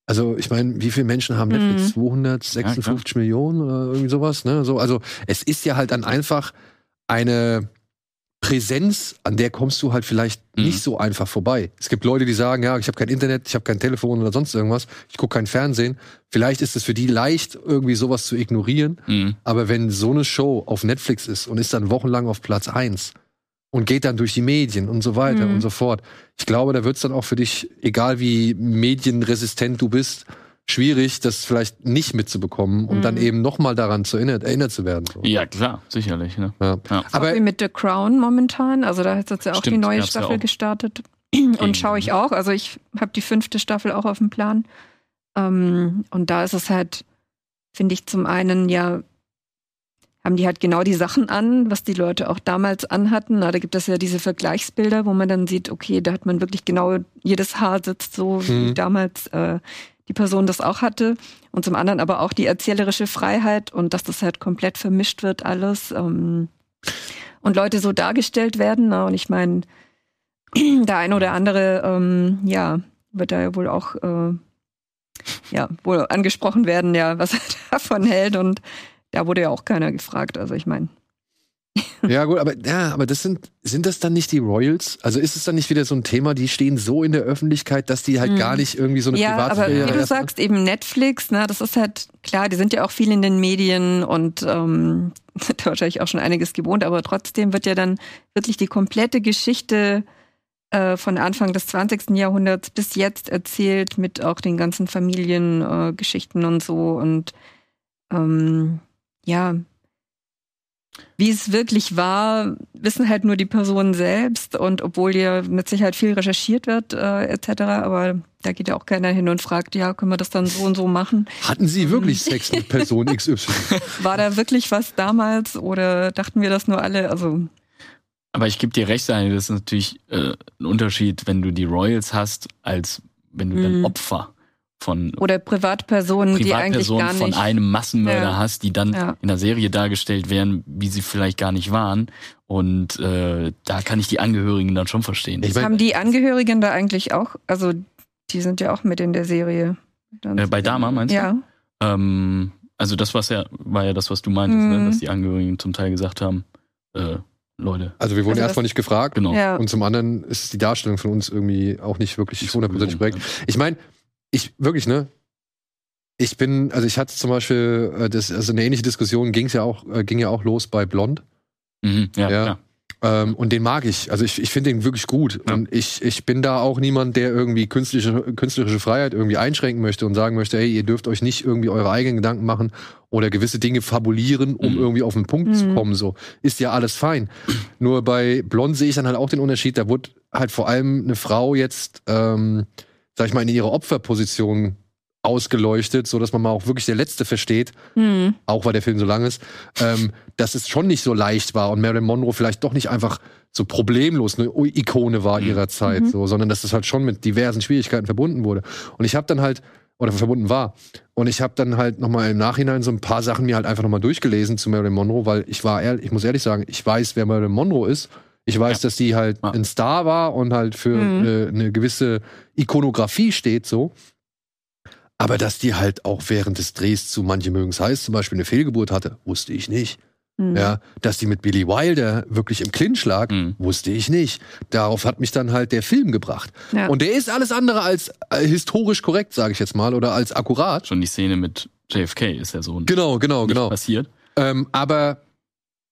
Also, ich meine, wie viele Menschen haben Mhm. Netflix? 256 Millionen oder irgendwie sowas, ne? So, also, es ist ja halt dann einfach eine Präsenz, an der kommst du halt vielleicht Mhm. nicht so einfach vorbei. Es gibt Leute, die sagen, ja, ich habe kein Internet, ich habe kein Telefon oder sonst irgendwas, ich gucke kein Fernsehen. Vielleicht ist es für die leicht, irgendwie sowas zu ignorieren. Mhm. Aber wenn so eine Show auf Netflix ist und ist dann wochenlang auf Platz eins und geht dann durch die Medien und so weiter Mhm. und so fort, ich glaube, da wird es dann auch für dich, egal wie medienresistent du bist, schwierig, das vielleicht nicht mitzubekommen und Mhm. dann eben nochmal daran zu erinnert, erinnert zu werden. So. Ja, klar, sicherlich, ne? Ja. Ja. Aber wie mit The Crown momentan, also da ist jetzt ja auch Stimmt, die neue ja Staffel auch. gestartet. Und schaue ich auch. Also ich habe die fünfte Staffel auch auf dem Plan. Ähm, und da ist es halt, finde ich, zum einen ja, haben die halt genau die Sachen an, was die Leute auch damals anhatten. Na, Da gibt es ja diese Vergleichsbilder, wo man dann sieht, okay, da hat man wirklich genau, jedes Haar sitzt so, wie Mhm. damals äh, die Person das auch hatte. Und zum anderen aber auch die erzählerische Freiheit und dass das halt komplett vermischt wird alles. Ähm, und Leute so dargestellt werden. Na, und ich meine, der ein oder andere, ähm, ja, wird da ja wohl auch, äh, ja, wohl angesprochen werden, ja, was er davon hält. Und da wurde ja auch keiner gefragt. Also ich meine, ja gut, aber ja, aber das sind sind das dann nicht die Royals? Also ist es dann nicht wieder so ein Thema, die stehen so in der Öffentlichkeit, dass die halt Mhm. gar nicht irgendwie so eine ja, aber Privatsphäre wie du sagst, eben Netflix, ne, das ist halt klar, die sind ja auch viel in den Medien und ähm, sind wahrscheinlich auch schon einiges gewohnt, aber trotzdem wird ja dann wirklich die komplette Geschichte äh, von Anfang des 20. Jahrhunderts bis jetzt erzählt mit auch den ganzen Familiengeschichten äh, und so und ähm, ja, wie es wirklich war, wissen halt nur die Personen selbst und obwohl ja mit Sicherheit viel recherchiert wird äh, etc., aber da geht ja auch keiner hin und fragt, ja, können wir das dann so und so machen? Hatten sie wirklich Sex mit Person XY? War da wirklich was damals oder dachten wir das nur alle? Also Aber ich gebe dir recht, Daniel, das ist natürlich äh, ein Unterschied, wenn du die Royals hast, als wenn du dann Mhm. Opfer von oder Privatpersonen, die eigentlich Privatpersonen gar von nicht. einem Massenmörder Ja. hast, die dann Ja. in der Serie dargestellt werden, wie sie vielleicht gar nicht waren. Und äh, da kann ich die Angehörigen dann schon verstehen. Ich mein- haben die Angehörigen da eigentlich auch, also die sind ja auch mit in der Serie. Dann- Äh, bei Dama, meinst du? Ja. Ähm, also das was ja, war ja das, was du meintest, Mhm. ne? dass die Angehörigen zum Teil gesagt haben, äh, Leute, Also wir wurden Also erstmal nicht gefragt. genau. Ja. Und zum anderen ist die Darstellung von uns irgendwie auch nicht wirklich hundertprozentig korrekt. Ich meine, ich wirklich, ne? Ich bin, also ich hatte zum Beispiel, äh, das, also eine ähnliche Diskussion ging's ja auch, äh, ging ja auch los bei Blond. Mhm, ja, Ja. ja. Ähm, und den mag ich. Also ich, ich finde den wirklich gut. Ja. Und ich, ich bin da auch niemand, der irgendwie künstliche, künstlerische Freiheit irgendwie einschränken möchte und sagen möchte, hey, ihr dürft euch nicht irgendwie eure eigenen Gedanken machen oder gewisse Dinge fabulieren, um Mhm. irgendwie auf den Punkt zu Mhm. kommen. So ist ja alles fein. Nur bei Blond sehe ich dann halt auch den Unterschied. Da wurde halt vor allem eine Frau jetzt, ähm, sag ich mal, in ihre Opferposition ausgeleuchtet, so dass man mal auch wirklich der Letzte versteht, Hm. auch weil der Film so lang ist, ähm, dass es schon nicht so leicht war und Marilyn Monroe vielleicht doch nicht einfach so problemlos eine Ikone war Mhm. ihrer Zeit, Mhm. so, sondern dass es halt schon mit diversen Schwierigkeiten verbunden wurde. Und ich habe dann halt oder verbunden war und ich habe dann halt noch mal im Nachhinein so ein paar Sachen mir halt einfach noch mal durchgelesen zu Marilyn Monroe, weil ich war ehrlich, ich muss ehrlich sagen, ich weiß, wer Marilyn Monroe ist. Ich weiß, Ja. dass die halt Ja. ein Star war und halt für Mhm. eine, eine gewisse Ikonografie steht, so. Aber dass die halt auch während des Drehs zu manche mögen es heiß zum Beispiel eine Fehlgeburt hatte, wusste ich nicht. Mhm. Ja, dass die mit Billy Wilder wirklich im Clinch lag, Mhm. wusste ich nicht. Darauf hat mich dann halt der Film gebracht. Ja. Und der ist alles andere als äh, historisch korrekt, sage ich jetzt mal, oder als akkurat. Schon die Szene mit JFK ist ja so Genau, genau, nicht genau. passiert. Ähm, aber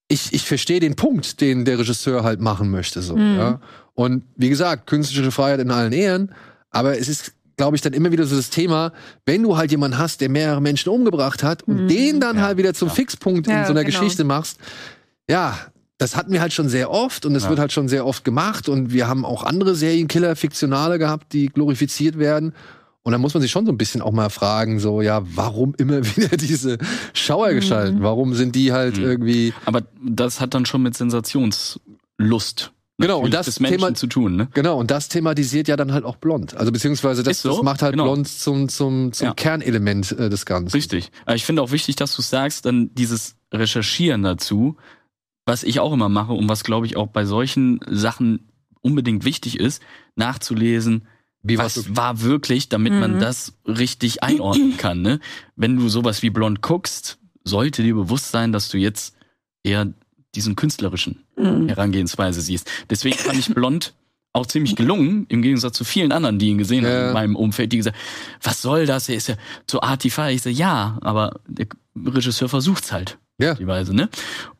ich, ich verstehe den Punkt, den der Regisseur halt machen möchte. So, Mhm. ja. Und wie gesagt, künstlerische Freiheit in allen Ehren, aber es ist, glaube ich, dann immer wieder so das Thema, wenn du halt jemanden hast, der mehrere Menschen umgebracht hat und Mhm. den dann Ja, halt wieder zum ja. Fixpunkt in Ja, so einer genau. Geschichte machst, ja, das hatten wir halt schon sehr oft und es Ja. wird halt schon sehr oft gemacht und wir haben auch andere Serienkiller, Fiktionale gehabt, die glorifiziert werden. Und da muss man sich schon so ein bisschen auch mal fragen, so, ja, warum immer wieder diese Schauergestalten? Mhm. Warum sind die halt Mhm. irgendwie Aber das hat dann schon mit Sensationslust Genau, und das Thema- zu tun, ne? Genau, und das thematisiert ja dann halt auch Blond. Also beziehungsweise das, so, das macht halt genau. Blond zum, zum, zum Ja. Kernelement äh, des Ganzen. Richtig. Aber ich finde auch wichtig, dass du sagst, dann dieses Recherchieren dazu, was ich auch immer mache und was, glaube ich, auch bei solchen Sachen unbedingt wichtig ist, nachzulesen, Wie was war wirklich, damit man Mhm. das richtig einordnen kann. Ne? Wenn du sowas wie Blond guckst, sollte dir bewusst sein, dass du jetzt eher diesen künstlerischen Mhm. Herangehensweise siehst. Deswegen fand ich Blond auch ziemlich gelungen, im Gegensatz zu vielen anderen, die ihn gesehen haben Ja. in meinem Umfeld, die gesagt was soll das? Er ist ja zu artify. Ich so, ja, aber der Regisseur versucht's halt. Ja. Die Weise, ne?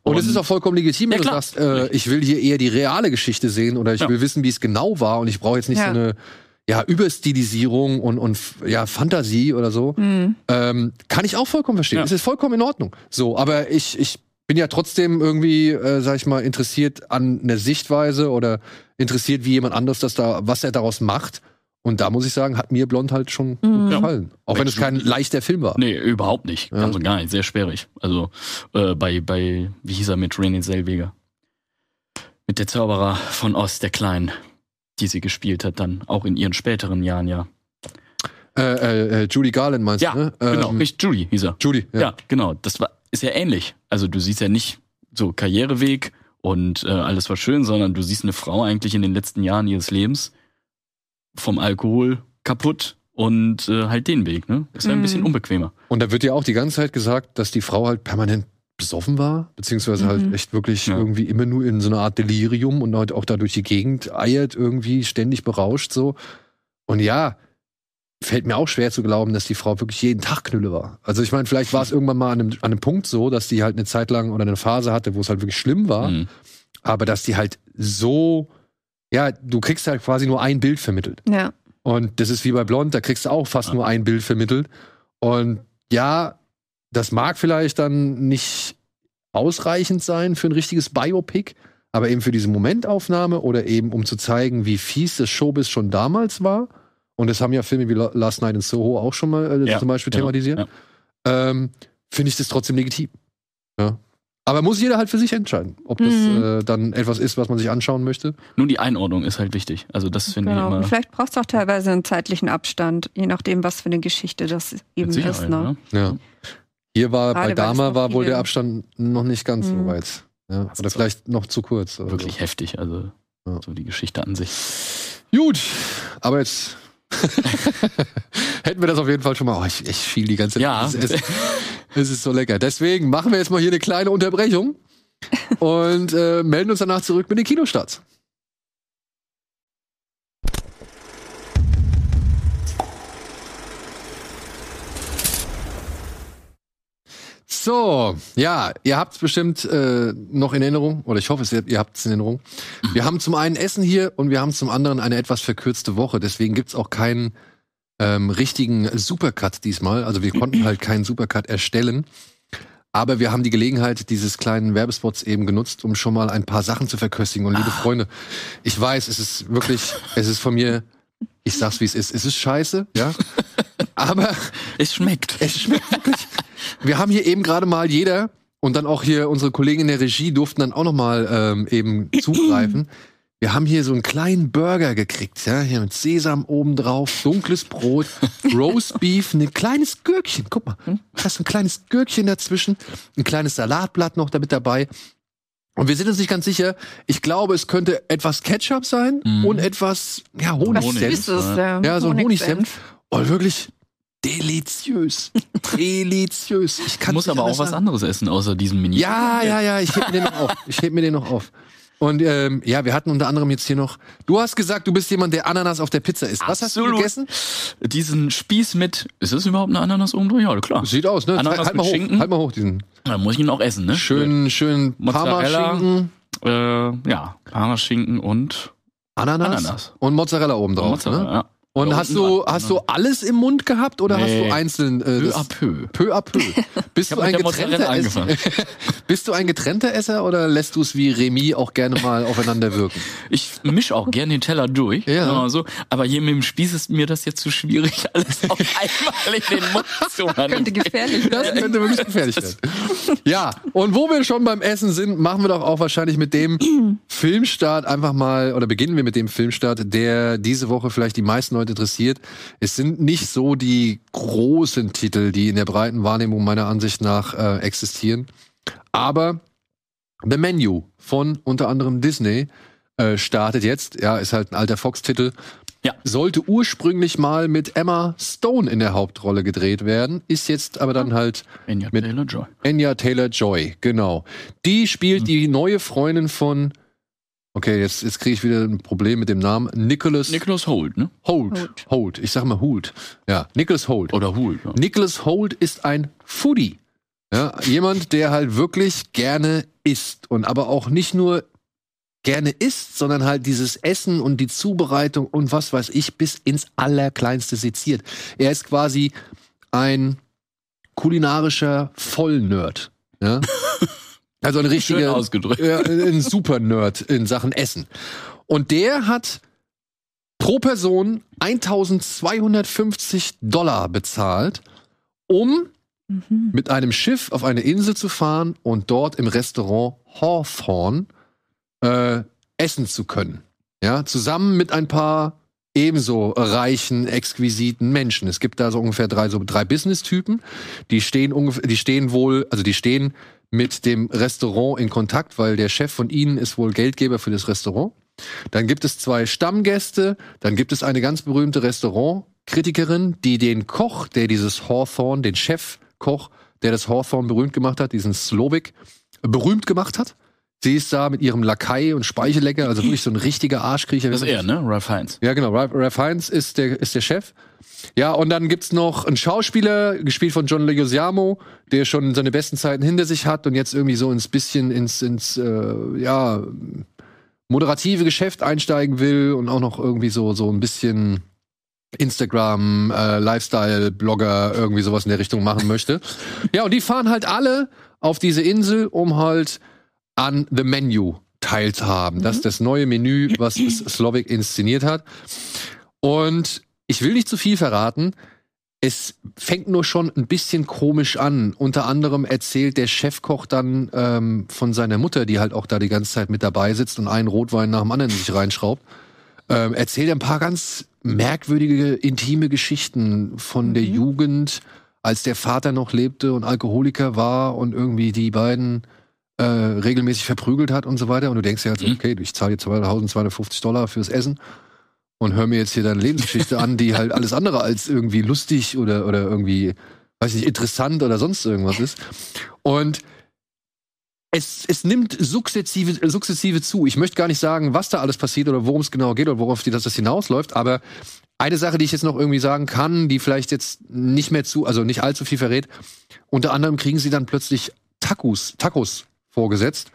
Und, es ist auch vollkommen legitim, wenn Ja, du sagst, äh, ich will hier eher die reale Geschichte sehen oder ich Ja. will wissen, wie es genau war und ich brauche jetzt nicht Ja. so eine ja, Überstilisierung und, und ja, Fantasie oder so. Mhm. Ähm, kann ich auch vollkommen verstehen. Ja. Es ist vollkommen in Ordnung. So, aber ich, ich bin ja trotzdem irgendwie, äh, sag ich mal, interessiert an einer Sichtweise oder interessiert, wie jemand anderes das da, was er daraus macht. Und da muss ich sagen, hat mir Blond halt schon Mhm. gefallen. Auch wenn es kein leichter Film war. Nee, überhaupt nicht. Ja. Ganz und gar nicht. Sehr sperrig. Also äh, bei, bei, wie hieß er mit René Zellweger? Mit der Zauberer von Ost, der Kleinen, die sie gespielt hat, dann auch in ihren späteren Jahren, ja. Äh, äh, äh, Judy Garland meinst Ja, du, ne? genau. Ähm, Richtig, Judy hieß er. Judy, Ja. ja. genau. Das war, ist ja ähnlich. Also du siehst ja nicht so Karriereweg und äh, alles war schön, sondern du siehst eine Frau eigentlich in den letzten Jahren ihres Lebens vom Alkohol kaputt und äh, halt den Weg, ne? Ist ja ein Mhm. bisschen unbequemer. Und da wird ja auch die ganze Zeit gesagt, dass die Frau halt permanent besoffen war, beziehungsweise halt Mhm. echt wirklich Ja. irgendwie immer nur in so einer Art Delirium und halt auch da durch die Gegend eiert, irgendwie ständig berauscht so. Und ja, fällt mir auch schwer zu glauben, dass die Frau wirklich jeden Tag Knülle war. Also ich meine, vielleicht war es irgendwann mal an einem, an einem Punkt so, dass die halt eine Zeit lang oder eine Phase hatte, wo es halt wirklich schlimm war, Mhm. aber dass die halt so, ja, du kriegst halt quasi nur ein Bild vermittelt. Ja. Und das ist wie bei Blond, da kriegst du auch fast Ja. nur ein Bild vermittelt. Und ja, das mag vielleicht dann nicht ausreichend sein für ein richtiges Biopic, aber eben für diese Momentaufnahme oder eben um zu zeigen, wie fies das Showbiz schon damals war. Und das haben ja Filme wie La- Last Night in Soho auch schon mal äh, Ja, zum Beispiel genau. thematisiert. Ja. Ähm, Finde ich das trotzdem legitim. Ja. Aber muss jeder halt für sich entscheiden, ob das Mhm. äh, dann etwas ist, was man sich anschauen möchte. Nur die Einordnung ist halt wichtig. Also das finde Genau. ich Und immer vielleicht braucht es auch teilweise einen zeitlichen Abstand, je nachdem, was für eine Geschichte das eben ist. Ne? Ne? Ja. Hier war Gerade bei es Dama war wohl der Abstand noch nicht ganz so Mhm. weit. Ja, oder vielleicht noch zu kurz. oder Wirklich heftig. Also Ja. so die Geschichte an sich. So. Gut, aber jetzt hätten wir das auf jeden Fall schon mal. Oh, ich, ich schiel die ganze Zeit. Ja. Es, ist- es ist so lecker. Deswegen machen wir jetzt mal hier eine kleine Unterbrechung und äh, melden uns danach zurück mit den Kinostarts. So, ja, ihr habt es bestimmt äh, noch in Erinnerung, oder ich hoffe, es, ihr habt es in Erinnerung. Wir haben zum einen Essen hier und wir haben zum anderen eine etwas verkürzte Woche. Deswegen gibt's auch keinen ähm, richtigen Supercut diesmal. Also wir konnten halt keinen Supercut erstellen. Aber wir haben die Gelegenheit dieses kleinen Werbespots eben genutzt, um schon mal ein paar Sachen zu verköstigen. Und liebe Freunde, ich weiß, es ist wirklich, es ist von mir, ich sag's wie es ist, es ist scheiße, ja. Aber Es schmeckt. es schmeckt wirklich. Wir haben hier eben gerade mal jeder und dann auch hier unsere Kollegen in der Regie durften dann auch noch mal ähm, eben zugreifen. Wir haben hier so einen kleinen Burger gekriegt, ja, hier mit Sesam oben drauf, dunkles Brot, Roast Beef, ein kleines Gürkchen. Guck mal, da ist ein kleines Gürkchen dazwischen, ein kleines Salatblatt noch damit dabei. Und wir sind uns nicht ganz sicher. Ich glaube, es könnte etwas Ketchup sein Mhm. und etwas ja Was Honig. Honigsenf. Süßes, ja. ja. So ein Honigsenf. Und wirklich, deliziös. deliziös. Ich kann musst aber auch was anderes essen, außer diesem Mini. Ja, ja, ja, ich heb mir den noch auf. Ich heb mir den noch auf. Und ähm, ja, wir hatten unter anderem jetzt hier noch. Du hast gesagt, du bist jemand, der Ananas auf der Pizza isst. Was hast du Absolut. gegessen? Diesen Spieß mit, ist das überhaupt eine Ananas oben drüber? Ja, klar. Sieht aus, ne? Ananas halt mal mit hoch, Schinken. halt mal hoch diesen Da muss ich ihn auch essen, ne? schönen, schönen Mozzarella. Parma-Schinken, Äh, ja, Parmaschinken und Ananas, Ananas. und Mozzarella oben drauf. Mozzarella. Ne? Ja. Und hast du, dran, hast ne? du alles im Mund gehabt oder hast Nee. du einzeln? Äh, Peu das- à peu. Peu à peu. Bist du ein getrennter Esser? Bist du ein getrennter Esser oder lässt du es wie Remy auch gerne mal aufeinander wirken? Ich misch auch gern den Teller durch. Ja. So. Aber hier mit dem Spieß ist mir das jetzt zu schwierig, alles auf einmal in den Mund zu Könnte gefährlich Das werden. könnte wirklich gefährlich werden. Ja, und wo wir schon beim Essen sind, machen wir doch auch wahrscheinlich mit dem Filmstart einfach mal, oder beginnen wir mit dem Filmstart, der diese Woche vielleicht die meisten Leute interessiert. Es sind nicht so die großen Titel, die in der breiten Wahrnehmung meiner Ansicht nach äh, existieren. Aber The Menu von unter anderem Disney äh, startet jetzt. Ja, ist halt ein alter Fox-Titel. Ja. Sollte ursprünglich mal mit Emma Stone in der Hauptrolle gedreht werden, ist jetzt aber dann halt Enya Mit- Taylor-Joy. Anya Taylor-Joy, genau. Die spielt die neue Freundin von, okay, jetzt, jetzt kriege ich wieder ein Problem mit dem Namen, Nicholas Nicholas Holt, ne? Holt. Holt. Holt. Ich sag mal Holt. Ja, Nicholas Holt. Oder Holt. Ja. Nicholas Holt ist ein Foodie. Ja, jemand, der halt wirklich gerne isst und aber auch nicht nur gerne isst, sondern halt dieses Essen und die Zubereitung und was weiß ich bis ins Allerkleinste seziert. Er ist quasi ein kulinarischer Vollnerd. Ja? Also ein Schön richtiger, ausgedrückt. ja, ein Super-Nerd in Sachen Essen. Und der hat pro Person 1250 Dollar bezahlt, um Mhm. mit einem Schiff auf eine Insel zu fahren und dort im Restaurant Hawthorne äh, essen zu können. Ja, zusammen mit ein paar ebenso reichen, exquisiten Menschen. Es gibt da so ungefähr drei, so drei Business-Typen, die stehen ungefähr, die stehen wohl, also die stehen mit dem Restaurant in Kontakt, weil der Chef von ihnen ist wohl Geldgeber für das Restaurant. Dann gibt es zwei Stammgäste, dann gibt es eine ganz berühmte Restaurantkritikerin, die den Koch, der dieses Hawthorne, den Chefkoch, der das Hawthorne berühmt gemacht hat, diesen Slovik, berühmt gemacht hat. Sie ist da mit ihrem Lakai und Speichellecker, also wirklich so ein richtiger Arschkriecher. Das ist er, ne? Ralph Heinz. Ja, genau. Ralph, Ralph Fiennes ist der, ist der Chef. Ja, und dann gibt's noch einen Schauspieler, gespielt von John Leguizamo, der schon seine besten Zeiten hinter sich hat und jetzt irgendwie so ins bisschen ins, ins äh, ja, moderative Geschäft einsteigen will und auch noch irgendwie so, so ein bisschen Instagram, äh, Lifestyle, Blogger, irgendwie sowas in der Richtung machen möchte. Ja, und die fahren halt alle auf diese Insel, um halt an The Menu teilzuhaben. Das ist das neue Menü, was Slovak inszeniert hat. Und ich will nicht zu viel verraten. Es fängt nur schon ein bisschen komisch an. Unter anderem erzählt der Chefkoch dann ähm, von seiner Mutter, die halt auch da die ganze Zeit mit dabei sitzt und einen Rotwein nach dem anderen sich reinschraubt. Ähm, erzählt ein paar ganz merkwürdige, intime Geschichten von der Jugend, als der Vater noch lebte und Alkoholiker war und irgendwie die beiden äh, regelmäßig verprügelt hat und so weiter. Und du denkst ja, also, Mhm. okay, ich zahle jetzt 1250 Dollar fürs Essen und hör mir jetzt hier deine Lebensgeschichte an, die halt alles andere als irgendwie lustig oder, oder irgendwie, weiß nicht, interessant oder sonst irgendwas ist. Und es, es nimmt sukzessive, sukzessive zu. Ich möchte gar nicht sagen, was da alles passiert oder worum es genau geht oder worauf die, dass das hinausläuft, aber eine Sache, die ich jetzt noch irgendwie sagen kann, die vielleicht jetzt nicht mehr zu, also nicht allzu viel verrät, unter anderem kriegen sie dann plötzlich Tacos, Tacos vorgesetzt.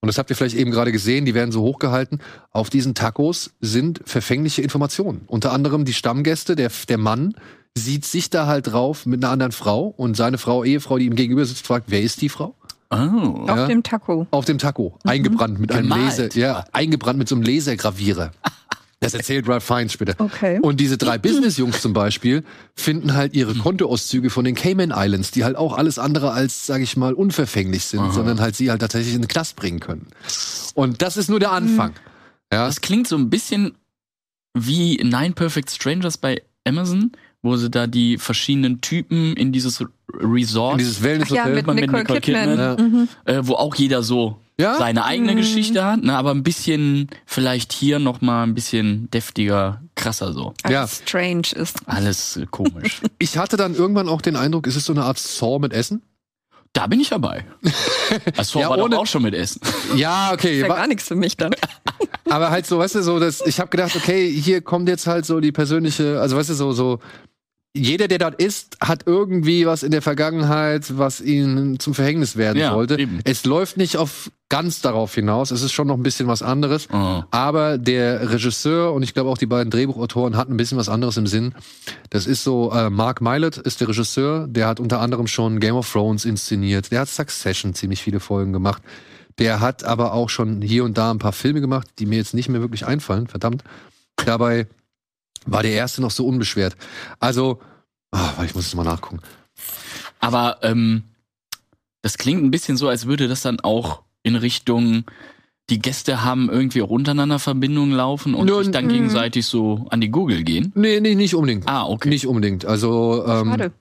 Und das habt ihr vielleicht eben gerade gesehen, die werden so hochgehalten. Auf diesen Tacos sind verfängliche Informationen. Unter anderem die Stammgäste, der, der Mann sieht sich da halt drauf mit einer anderen Frau und seine Frau, Ehefrau, die ihm gegenüber sitzt, fragt, wer ist die Frau? Oh. Auf Ja. dem Taco. Auf dem Taco, eingebrannt mit einem Gemalt. Laser, ja, eingebrannt mit so einem Lasergravierer. Das erzählt Ralph Fiennes später. Okay. Und diese drei Business-Jungs zum Beispiel finden halt ihre Kontoauszüge von den Cayman Islands, die halt auch alles andere als, sag ich mal, unverfänglich sind, sondern halt sie halt tatsächlich in den Knast bringen können. Und das ist nur der Anfang. Ja, Das klingt so ein bisschen wie Nine Perfect Strangers bei Amazon, wo sie da die verschiedenen Typen in dieses Resort, in dieses Ach ja, Wellness-Hotel. mit mit Nicole Kidman. Kidman, Mhm. äh, wo auch jeder so Ja? seine eigene Mhm. Geschichte hat, ne, aber ein bisschen vielleicht hier noch mal ein bisschen deftiger krasser so. Alles Ja. strange ist. Alles äh, komisch. Ich hatte dann irgendwann auch den Eindruck, es ist so eine Art Saw mit Essen. da bin ich dabei. Das Ja, war doch ohne- auch schon mit Essen. Ja, okay. Ist ja wa- gar nichts für mich dann. Aber halt so, weißt du, so, dass ich habe gedacht, okay, hier kommt jetzt halt so die persönliche, also weißt du, so, so, jeder, der dort ist, hat irgendwie was in der Vergangenheit, was ihm zum Verhängnis werden Ja, sollte. eben. Es läuft nicht auf ganz darauf hinaus, es ist schon noch ein bisschen was anderes. Oh. Aber der Regisseur und ich glaube auch die beiden Drehbuchautoren hatten ein bisschen was anderes im Sinn. Das ist so, äh, Mark Mylett ist der Regisseur, der hat unter anderem schon Game of Thrones inszeniert, der hat Succession ziemlich viele Folgen gemacht. Der hat aber auch schon hier und da ein paar Filme gemacht, die mir jetzt nicht mehr wirklich einfallen, verdammt. Dabei war der erste noch so unbeschwert. Also, warte, ich muss es mal nachgucken. Aber ähm, das klingt ein bisschen so, als würde das dann auch in Richtung die Gäste haben irgendwie auch untereinander Verbindungen laufen und Nun, sich dann mm. gegenseitig so an die Google gehen. Nee, nee, nicht unbedingt. Ah, okay. Nicht unbedingt. Also, ähm, Schade.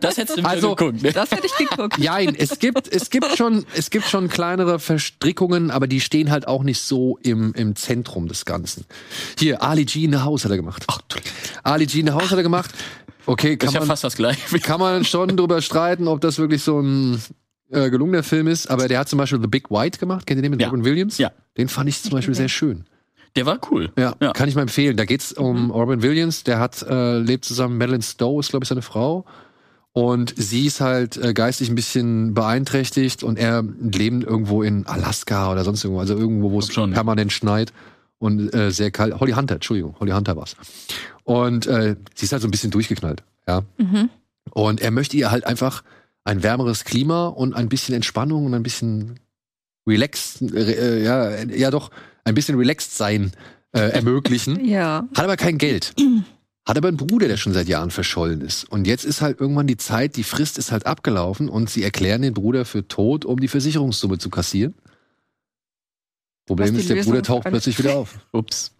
Das hättest du Also- geguckt, ne? Das hätte ich geguckt. Jein, es gibt, es gibt schon, es gibt schon kleinere Verstrickungen, aber die stehen halt auch nicht so im, im Zentrum des Ganzen. Hier, Ali G in the House hat er gemacht. Ach, Ali G in the House hat er gemacht. Okay, das kann ist ja man, fast das gleiche. kann man schon drüber streiten, ob das wirklich so ein äh, gelungener Film ist, aber der hat zum Beispiel The Big White gemacht. Kennt ihr den mit Ja. Robin Williams? Ja. Den fand ich zum Beispiel sehr schön. Der war cool. Ja, Ja. kann ich mal empfehlen. Da geht's um Robin Williams, der hat äh, lebt zusammen, Madeline Stowe ist glaube ich seine Frau und sie ist halt äh, geistig ein bisschen beeinträchtigt und er leben irgendwo in Alaska oder sonst irgendwo, also irgendwo, wo es permanent schneit und äh, sehr kalt. Holly Hunter, Entschuldigung, Holly Hunter war's. Und äh, sie ist halt so ein bisschen durchgeknallt, ja. Mhm. Und er möchte ihr halt einfach ein wärmeres Klima und ein bisschen Entspannung und ein bisschen relaxed, äh, ja, ja doch, ein bisschen relaxed sein äh, ermöglichen. Ja. Hat aber kein Geld. Hat aber einen Bruder, der schon seit Jahren verschollen ist. Und jetzt ist halt irgendwann die Zeit, die Frist ist halt abgelaufen und sie erklären den Bruder für tot, um die Versicherungssumme zu kassieren. Problem ist, der Bruder taucht plötzlich wieder auf. Ups.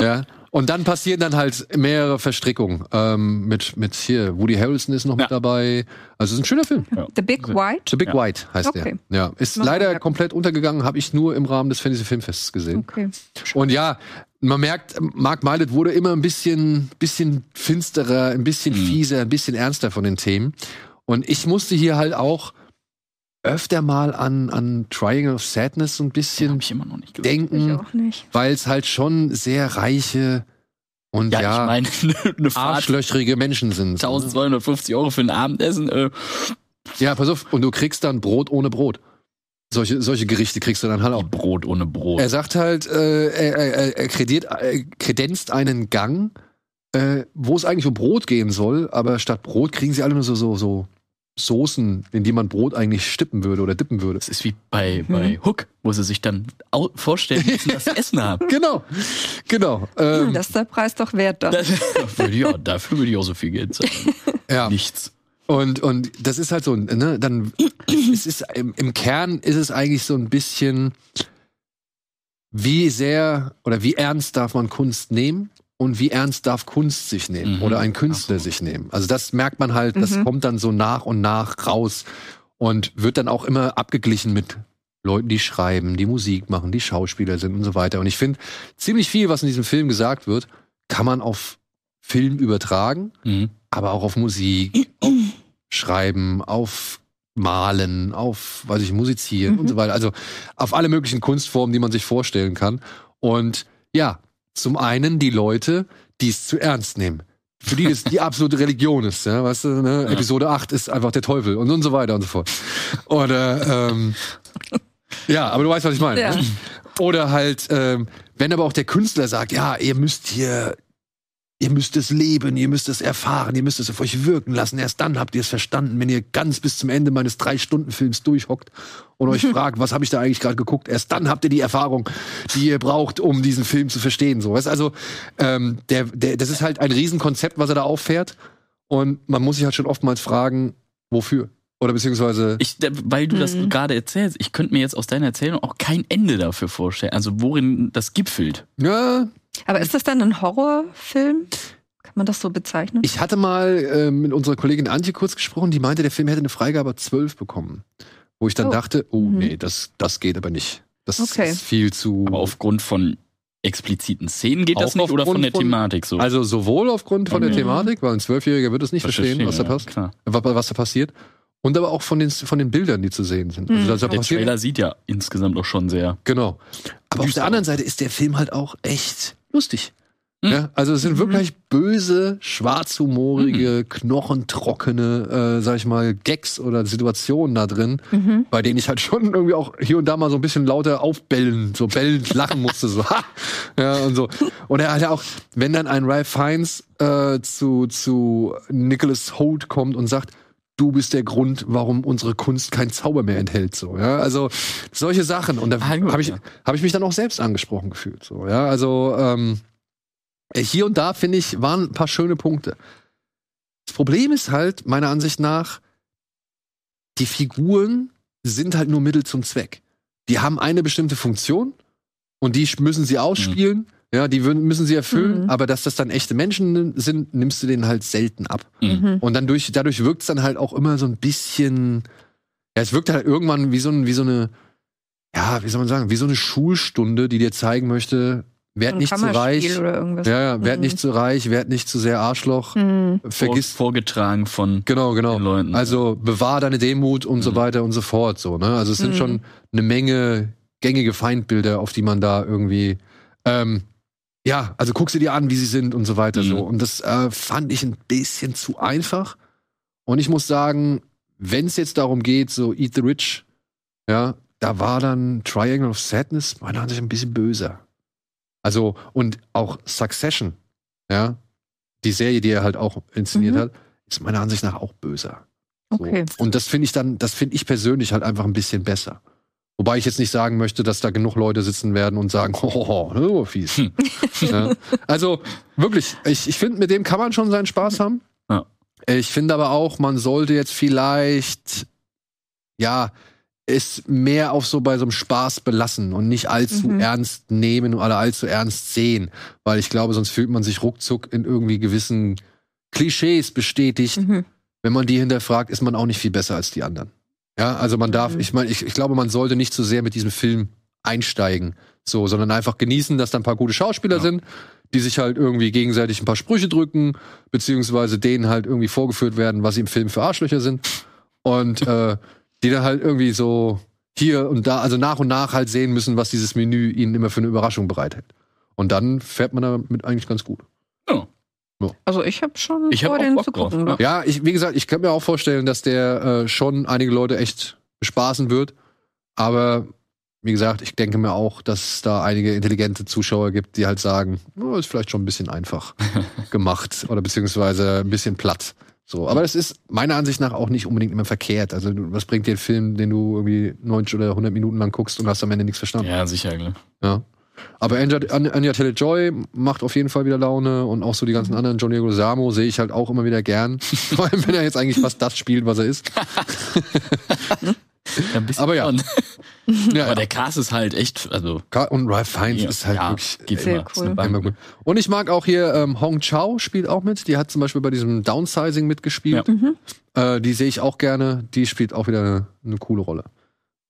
Ja. Und dann passieren dann halt mehrere Verstrickungen. Ähm, mit, mit hier, Woody Harrelson ist noch mit dabei. Also es ist ein schöner Film. Ja. The Big White. The Big Ja. White heißt Okay. der. Ja. Ist Mal leider komplett untergegangen, habe ich nur im Rahmen des Fantasy Filmfests gesehen. Okay. Und ja, man merkt, Mark Mylett wurde immer ein bisschen, bisschen finsterer, ein bisschen Mhm. fieser, ein bisschen ernster von den Themen. Und ich musste hier halt auch öfter mal an, an Triangle of Sadness so ein bisschen hab ich immer noch nicht gesehen. Ich denken, weil es halt schon sehr reiche und Ja, ja, ich meine, eine Fahrt arschlöchrige Menschen sind. 1250 Euro für ein Abendessen. Äh, Ja, pass auf, und du kriegst dann Brot ohne Brot. Solche, solche Gerichte kriegst du dann halt auch. Brot ohne Brot. Er sagt halt, äh, er, er, er krediert, äh, kredenzt einen Gang, äh, wo es eigentlich um Brot gehen soll, aber statt Brot kriegen sie alle nur so, so, so Soßen, in die man Brot eigentlich stippen würde oder dippen würde. Das ist wie bei, bei Hook, wo sie sich dann vorstellen müssen, dass sie Essen haben. Genau, genau. Ähm, Das ist der Preis doch wert dann. Das, auch, dafür würde ich auch so viel Geld zahlen. ja. Nichts. Und, und das ist halt so, ne, dann, es ist, im, im Kern ist es eigentlich so ein bisschen, wie sehr oder wie ernst darf man Kunst nehmen und wie ernst darf Kunst sich nehmen Mhm. oder ein Künstler so. sich nehmen. Also das merkt man halt, das Mhm. kommt dann so nach und nach raus und wird dann auch immer abgeglichen mit Leuten, die schreiben, die Musik machen, die Schauspieler sind und so weiter. Und ich finde, ziemlich viel, was in diesem Film gesagt wird, kann man auf Film übertragen Mhm. aber auch auf Musik, auf Schreiben, auf Malen, auf, weiß ich, Musizieren Mhm. und so weiter. Also auf alle möglichen Kunstformen, die man sich vorstellen kann. Und ja, zum einen die Leute, die es zu ernst nehmen. Für die das die absolute Religion ist, ja, weißt du, ne? Ja. Episode 8 ist einfach der Teufel und, und so weiter und so fort. Oder ähm, ja, aber du weißt, was ich meine. Ja. ne? Oder halt, ähm, wenn aber auch der Künstler sagt, ja, ihr müsst hier Ihr müsst es leben, ihr müsst es erfahren, ihr müsst es auf euch wirken lassen. Erst dann habt ihr es verstanden, wenn ihr ganz bis zum Ende meines Drei-Stunden-Films durchhockt und euch fragt, was habe ich da eigentlich gerade geguckt. Erst dann habt ihr die Erfahrung, die ihr braucht, um diesen Film zu verstehen. So, weißt? Also, ähm, der, der, das ist halt ein Riesenkonzept, was er da auffährt. Und man muss sich halt schon oftmals fragen, wofür? Oder beziehungsweise. Ich, weil du das Mhm. gerade erzählst, ich könnte mir jetzt aus deiner Erzählung auch kein Ende dafür vorstellen. Also worin das gipfelt. Ja, Aber ist das dann ein Horrorfilm? Kann man das so bezeichnen? ich hatte mal äh, mit unserer Kollegin Antje kurz gesprochen, die meinte, der Film hätte eine Freigabe 12 bekommen. Wo ich dann Oh. dachte, oh Mhm. nee, das, das geht aber nicht. Das Okay. ist viel zu. Aber aufgrund von expliziten Szenen geht das nicht oder von aufgrund der von- Thematik so? Also sowohl aufgrund von der Okay. Thematik, weil ein Zwölfjähriger wird es nicht Das verstehen, was da, ja, passt, klar. wa- was da passiert. Und aber auch von den, von den Bildern, die zu sehen sind. Also, Mhm. da der passiert, Trailer sieht ja insgesamt auch schon sehr. Genau. Aber auf der anderen Seite ist der Film halt auch echt lustig. Mhm. Ja, also es sind Mhm. wirklich böse, schwarzhumorige, knochentrockene, äh, sag ich mal, Gags oder Situationen da drin, Mhm. bei denen ich halt schon irgendwie auch hier und da mal so ein bisschen lauter aufbellen, so bellend lachen musste, so ha! Ja, und so. Und er hat ja auch, wenn dann ein Ralph Fiennes äh, zu, zu Nicholas Holt kommt und sagt, du bist der Grund, warum unsere Kunst kein Zauber mehr enthält, so, ja, also solche Sachen. Und da habe ich, hab ich mich dann auch selbst angesprochen gefühlt, so, ja, also ähm, hier und da, finde ich, waren ein paar schöne Punkte. Das Problem ist halt, meiner Ansicht nach, die Figuren sind halt nur Mittel zum Zweck. Die haben eine bestimmte Funktion und die müssen sie ausspielen. Ja, die würden- müssen sie erfüllen, Mhm. aber dass das dann echte Menschen sind, nimmst du denen halt selten ab. Mhm. Und dann durch, dadurch wirkt es dann halt auch immer so ein bisschen, ja, es wirkt halt irgendwann wie so, ein, wie so eine, ja, wie soll man sagen, wie so eine Schulstunde, die dir zeigen möchte, werd Ein nicht zu reich. Ja, ja, werd Mhm. nicht zu reich, werd nicht zu sehr Arschloch. Mhm. Vergiss, Vor, vorgetragen von genau, genau. den Leuten. Also bewahr deine Demut und so Mhm. weiter und so fort. So, ne? Also es sind Mhm. schon eine Menge gängige Feindbilder, auf die man da irgendwie ähm, ja, also guck sie dir an, wie sie sind und so weiter. Mhm. So. Und das äh, fand ich ein bisschen zu einfach. Und ich muss sagen, wenn es jetzt darum geht, so Eat the Rich, ja, da war dann Triangle of Sadness meiner Ansicht nach ein bisschen böser. Also, und auch Succession, ja, die Serie, die er halt auch inszeniert Mhm. hat, ist meiner Ansicht nach auch böser. So. Okay. Und das finde ich dann, das finde ich persönlich halt einfach ein bisschen besser. Wobei ich jetzt nicht sagen möchte, dass da genug Leute sitzen werden und sagen, oh, oh fies. Hm. ja. Also wirklich, ich, ich finde, mit dem kann man schon seinen Spaß haben. Ja. Ich finde aber auch, man sollte jetzt vielleicht, ja, es mehr auf so bei so einem Spaß belassen und nicht allzu Mhm. ernst nehmen oder allzu ernst sehen. Weil ich glaube, sonst fühlt man sich ruckzuck in irgendwie gewissen Klischees bestätigt Mhm. wenn man die hinterfragt, ist man auch nicht viel besser als die anderen. Ja, also man darf, Mhm. ich meine, ich, ich glaube, man sollte nicht zu sehr mit diesem Film einsteigen, so, sondern einfach genießen, dass da ein paar gute Schauspieler Ja. sind, die sich halt irgendwie gegenseitig ein paar Sprüche drücken, beziehungsweise denen halt irgendwie vorgeführt werden, was sie im Film für Arschlöcher sind. Und äh, die dann halt irgendwie so hier und da, also nach und nach halt sehen müssen, was dieses Menü ihnen immer für eine Überraschung bereithält. Und dann fährt man damit eigentlich ganz gut. Also ich habe schon Ich hab vor, auch den Bock zu drauf, gucken. ja. Ja, ich, wie gesagt, ich kann mir auch vorstellen, dass der äh, schon einige Leute echt bespaßen wird. Aber wie gesagt, ich denke mir auch, dass es da einige intelligente Zuschauer gibt, die halt sagen, oh, ist vielleicht schon ein bisschen einfach gemacht oder beziehungsweise ein bisschen platt. So, aber das ist meiner Ansicht nach auch nicht unbedingt immer verkehrt. Also, du- was bringt dir ein Film, den du irgendwie 90 oder 100 Minuten lang guckst und hast am Ende nichts verstanden? ja, sicher. ne? Ja. Aber Anja, An- Anja Taylor-Joy macht auf jeden Fall wieder Laune und auch so die ganzen anderen. John Diego Samo sehe ich halt auch immer wieder gern. Vor allem, wenn er jetzt eigentlich fast das spielt, was er ist. Ja, ein bisschen Aber ja. Ja, Aber der Cast ist halt echt, also und Ralph Fiennes ja, ist halt ja, wirklich geht Sehr immer. Cool. immer gut. Und ich mag auch hier ähm, Hong Chao spielt auch mit. Die hat zum Beispiel bei diesem Downsizing mitgespielt. Mhm. Äh, die sehe ich auch gerne. Die spielt auch wieder eine, eine coole Rolle.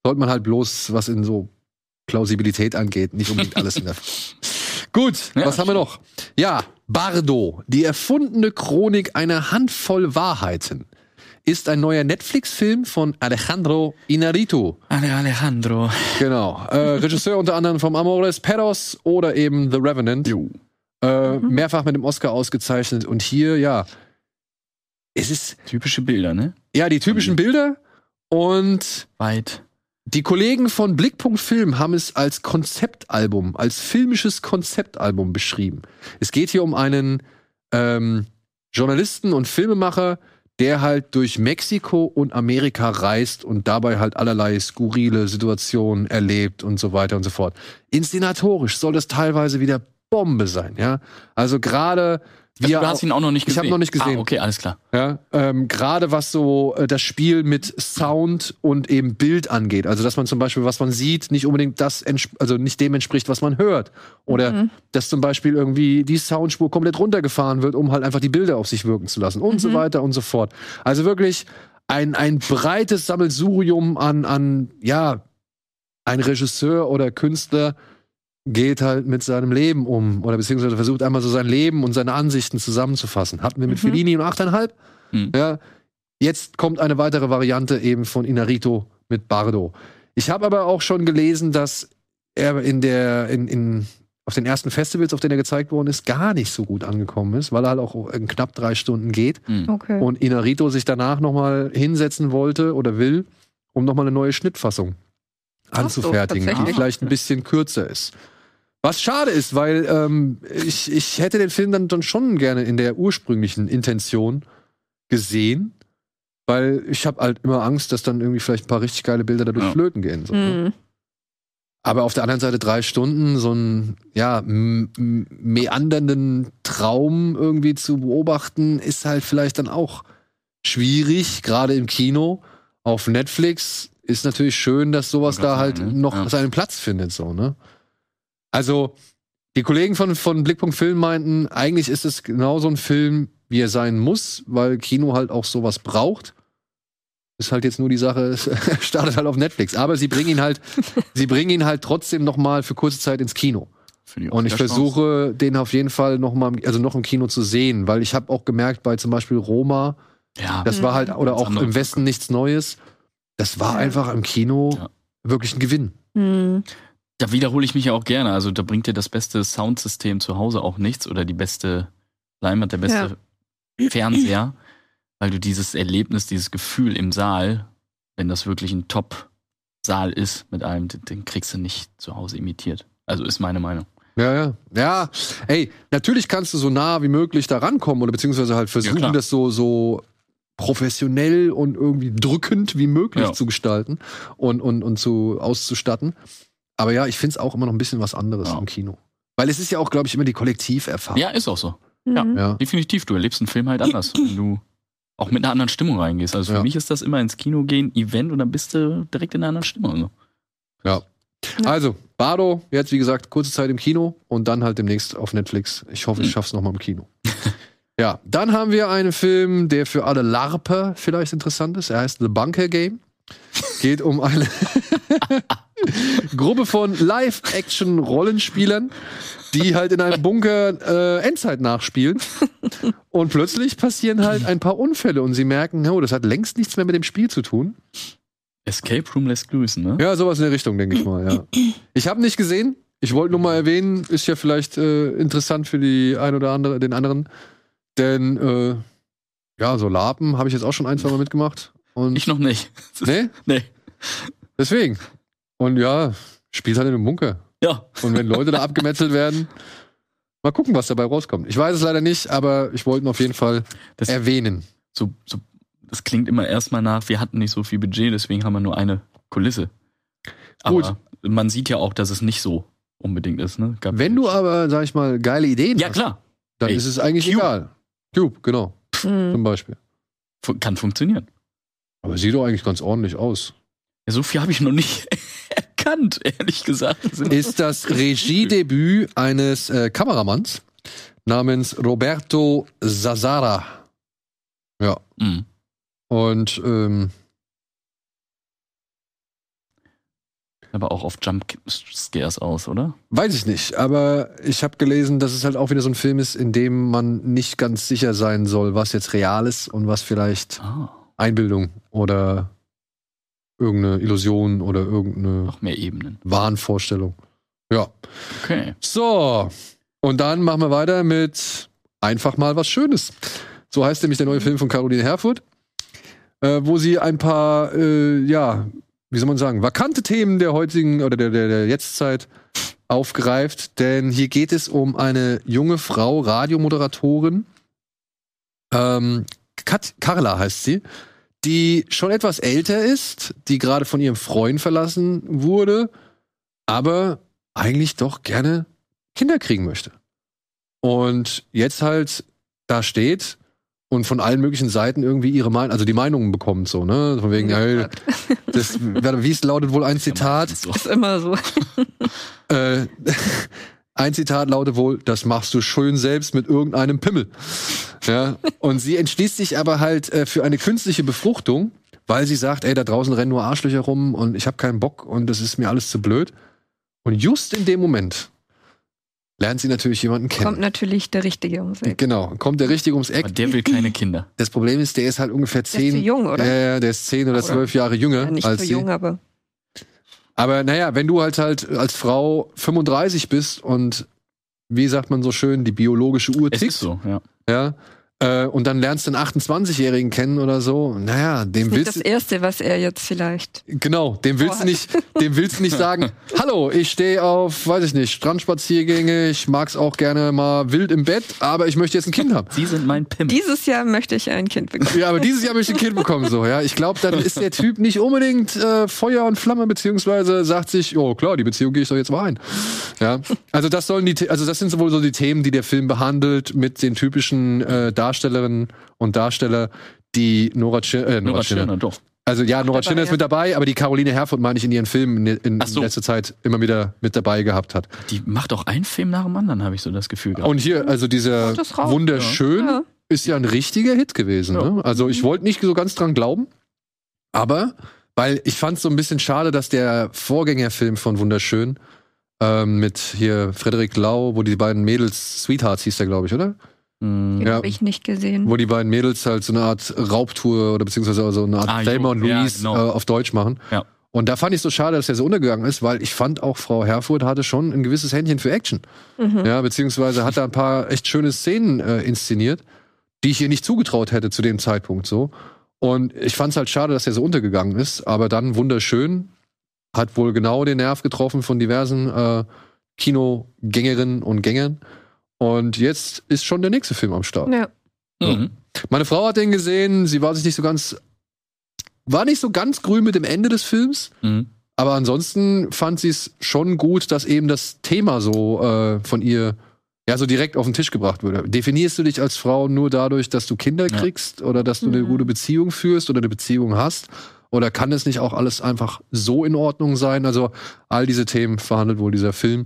Sollte man halt bloß, was in so Plausibilität angeht, nicht unbedingt alles in der. Gut, Ja, was haben wir noch? Ja, Bardo, die erfundene Chronik einer Handvoll Wahrheiten, ist ein neuer Netflix-Film von Alejandro Inarritu. Ale Alejandro. Genau. Äh, Regisseur unter anderem vom Amores Perros oder eben The Revenant. Äh, Mehrfach mit dem Oscar ausgezeichnet. Und hier, ja, es ist, Typische Bilder, ne? ja, die typischen Bilder. Und Weit. Die Kollegen von Blickpunkt Film haben es als Konzeptalbum, als filmisches Konzeptalbum beschrieben. Es geht hier um einen ähm, Journalisten und Filmemacher, der halt durch Mexiko und Amerika reist und dabei halt allerlei skurrile Situationen erlebt und so weiter und so fort. Inszenatorisch soll das teilweise wieder Bombe sein, ja. Also gerade Also, du hast auch- ihn auch noch nicht Ich gesehen. hab noch nicht gesehen. Ah, okay, alles klar. ja, ähm, gerade was so äh, das Spiel mit Sound und eben Bild angeht. Also, dass man zum Beispiel, was man sieht, nicht unbedingt das, also nicht dem entspricht, was man hört. Oder Mhm. dass zum Beispiel irgendwie die Soundspur komplett runtergefahren wird, um halt einfach die Bilder auf sich wirken zu lassen und so Mhm. weiter und so fort. Also wirklich ein, ein breites Sammelsurium an, an, ja, ein Regisseur oder Künstler, geht halt mit seinem Leben um oder beziehungsweise versucht einmal so sein Leben und seine Ansichten zusammenzufassen. Hatten wir mit Mhm. Fellini und 8,5. Mhm. Ja, jetzt kommt eine weitere Variante eben von Inarito mit Bardo. Ich habe aber auch schon gelesen, dass er in der in, in auf den ersten Festivals, auf denen er gezeigt worden ist, gar nicht so gut angekommen ist, weil er halt auch in knapp drei Stunden geht Hm. Okay. und Inarito sich danach nochmal hinsetzen wollte oder will, um nochmal eine neue Schnittfassung Ach so, anzufertigen, die vielleicht ein bisschen kürzer ist. Was schade ist, weil ähm, ich, ich hätte den Film dann, dann schon gerne in der ursprünglichen Intention gesehen, weil ich habe halt immer Angst, dass dann irgendwie vielleicht ein paar richtig geile Bilder dadurch Ja. flöten gehen. So, ne? Mhm. Aber auf der anderen Seite drei Stunden so einen ja, meandernden Traum irgendwie zu beobachten, ist halt vielleicht dann auch schwierig, gerade im Kino. Auf Netflix ist natürlich schön, dass sowas da halt ne? noch Ja. seinen Platz findet, so, ne? Also, die Kollegen von, von Blickpunkt Film meinten, eigentlich ist es genau so ein Film, wie er sein muss, weil Kino halt auch sowas braucht. Ist halt jetzt nur die Sache, es startet halt auf Netflix. Aber sie bringen ihn halt, sie bringen ihn halt trotzdem noch mal für kurze Zeit ins Kino. Finde auch Und ich versuche, den auf jeden Fall noch mal, also noch im Kino zu sehen, weil ich habe auch gemerkt bei zum Beispiel Roma, Chance. Ja, das war halt, oder Ganz auch im Westen nichts Neues. Das war Ja. einfach im Kino Ja. wirklich ein Gewinn. Mhm. Da wiederhole ich mich ja auch gerne. Also da bringt dir das beste Soundsystem zu Hause auch nichts oder die beste Leinwand, der beste Fernseher, weil du dieses Erlebnis, dieses Gefühl im Saal, wenn das wirklich ein Top-Saal ist mit allem, den, kriegst du nicht zu Hause imitiert. Also ist meine Meinung. Ja, ja. Ja, ey, natürlich kannst du so nah wie möglich da rankommen oder beziehungsweise halt versuchen, klar. das so, so professionell und irgendwie drückend wie möglich Ja. zu gestalten und, und, und zu auszustatten. Aber ja, ich finde es auch immer noch ein bisschen was anderes Ja. im Kino. Weil es ist ja auch, glaube ich, immer die Kollektiverfahrung. Ja, ist auch so. Mhm. Ja. Ja. Definitiv, du erlebst einen Film halt anders, wenn du auch mit einer anderen Stimmung reingehst. Also für Ja. mich ist das immer ins Kino gehen, Event und dann bist du direkt in einer anderen Stimmung. So. Also, Bardo, jetzt wie gesagt, kurze Zeit im Kino und dann halt demnächst auf Netflix. Ich hoffe, ich Hm. schaff's noch mal im Kino. ja, dann haben wir einen Film, der für alle Larper vielleicht interessant ist. Er heißt The Bunker Game. Geht um eine Gruppe von Live-Action-Rollenspielern, die halt in einem Bunker äh, Endzeit nachspielen. Und plötzlich passieren halt ein paar Unfälle und sie merken, oh, das hat längst nichts mehr mit dem Spiel zu tun. Escape Room lässt grüßen, ne? Ja, sowas in der Richtung, denke ich mal, ja. Ich habe nicht gesehen. Ich wollte nur mal erwähnen, ist ja vielleicht äh, interessant für die ein oder andere, den anderen. Denn äh, ja, so Lapen habe ich jetzt auch schon ein, zwei Mal mitgemacht. Und Ich noch nicht. nee, Nee. deswegen. Und ja, spielt halt in einem Bunker. Ja. Und wenn Leute da abgemetzelt werden, mal gucken, was dabei rauskommt. Ich weiß es leider nicht, aber ich wollte ihn auf jeden Fall Das, erwähnen. so, so, das klingt immer erstmal nach, wir hatten nicht so viel Budget, deswegen haben wir nur eine Kulisse. Aber Gut. man sieht ja auch, dass es nicht so unbedingt ist, ne? Gab- Wenn du aber, sag ich mal, geile Ideen Ja, hast, klar. dann Ey, ist es eigentlich Cube. egal. Cube, genau, Mhm. zum Beispiel. Kann funktionieren. Aber sieht doch eigentlich ganz ordentlich aus. Ja, so viel habe ich noch nicht erkannt, ehrlich gesagt. Ist das Regiedebüt eines äh, Kameramanns namens Roberto Zazara. Ja. Mhm. Und ähm, Aber auch auf Jump Scares aus, oder? weiß ich nicht, aber ich habe gelesen, dass es halt auch wieder so ein Film ist, in dem man nicht ganz sicher sein soll, was jetzt real ist und was vielleicht Ah, Einbildung oder irgendeine Illusion oder irgendeine noch mehr Ebenen. Wahnvorstellung. Ja. Okay. So, und dann machen wir weiter mit einfach mal was Schönes. So heißt nämlich der neue Film von Caroline Herfurth, äh, wo sie ein paar, äh, ja, wie soll man sagen, vakante Themen der heutigen oder der, der, der Jetztzeit aufgreift. Denn hier geht es um eine junge Frau, Radiomoderatorin, ähm, Kat Carla heißt sie, die schon etwas älter ist, die gerade von ihrem Freund verlassen wurde, aber eigentlich doch gerne Kinder kriegen möchte. Und jetzt halt da steht und von allen möglichen Seiten irgendwie ihre Meinung, also die Meinungen bekommt, so, ne? Von wegen, hey, das, wie es lautet wohl ein Zitat, So. Ist immer so. äh, ein Zitat lautet wohl, das machst du schön selbst mit irgendeinem Pimmel. Ja, und sie entschließt sich aber halt äh, für eine künstliche Befruchtung, weil sie sagt, ey, da draußen rennen nur Arschlöcher rum und ich habe keinen Bock und das ist mir alles zu blöd. Und just in dem Moment, lernt sie natürlich jemanden kennen. Kommt natürlich der Richtige ums Eck. Genau, kommt der richtig ums Eck. Aber der will keine Kinder. Das Problem ist, der ist halt ungefähr ist zehn. zu jung, oder? Ja, ja, der ist zehn oder Oder- zwölf Jahre jünger Ja, nicht als so sie. jung, aber Aber naja, wenn du halt halt als Frau 35 bist und wie sagt man so schön, die biologische Uhr Es tickt, ist so, ja. ja, äh, und dann lernst du einen 28-Jährigen kennen oder so, naja, dem nicht willst das du, Erste, was er jetzt vielleicht. genau, dem willst du nicht, dem willst du nicht sagen, hallo, ich stehe auf, weiß ich nicht, Strandspaziergänge, ich mag's auch gerne mal wild im Bett, aber ich möchte jetzt ein Kind haben. Sie sind mein Pimp. Dieses Jahr möchte ich ein Kind bekommen. Ja, aber dieses Jahr möchte ich ein Kind bekommen, so, ja. Ich glaube, dann ist der Typ nicht unbedingt äh, Feuer und Flamme, beziehungsweise sagt sich, oh klar, die Beziehung gehe ich doch jetzt mal ein. Ja. Also das sollen die, also das sind wohl so die Themen, die der Film behandelt mit den typischen äh, Darstellerinnen und Darsteller, die Nora, Tsch äh, Nora, Nora. Tschirner, doch. Also ja, Nora dabei, Tschirner ist mit dabei, aber die Caroline Herfurth meine ich in ihren Filmen in, in so. letzter Zeit immer wieder mit dabei gehabt hat. Die macht auch einen Film nach dem anderen, habe ich so das Gefühl gehabt. Und hier, also dieser raus? wunderschön Ja. ist ja ein richtiger Hit gewesen. Ja. Ne? Also ich wollte nicht so ganz dran glauben, aber weil ich fand es so ein bisschen schade, dass der Vorgängerfilm von Wunderschön ähm, mit hier Frederik Lau, wo die beiden Mädels, Sweethearts hieß der, glaube ich, oder? Mhm. Den Ja. habe ich nicht gesehen. Wo die beiden Mädels halt so eine Art Raubtour oder beziehungsweise so eine Art Ah, Thelma und ja, Louise genau. äh, auf Deutsch machen. Ja. Und da fand ich so schade, dass er so untergegangen ist, weil ich fand auch Frau Herfurth hatte schon ein gewisses Händchen für Action. Mhm. Ja, beziehungsweise hat da ein paar echt schöne Szenen äh, inszeniert, die ich ihr nicht zugetraut hätte zu dem Zeitpunkt so. Und ich fand es halt schade, dass er so untergegangen ist, aber dann wunderschön, hat wohl genau den Nerv getroffen von diversen äh, Kinogängerinnen und Gängern. Und jetzt ist schon der nächste Film am Start. Ja. Mhm. Meine Frau hat den gesehen, sie war sich nicht so ganz, war nicht so ganz grün mit dem Ende des Films. Mhm. Aber ansonsten fand sie es schon gut, dass eben das Thema so äh, von ihr ja so direkt auf den Tisch gebracht wurde. Definierst du dich als Frau nur dadurch, dass du Kinder Ja. kriegst oder dass du eine Mhm. gute Beziehung führst oder eine Beziehung hast? Oder kann es nicht auch alles einfach so in Ordnung sein? Also all diese Themen verhandelt wohl dieser Film.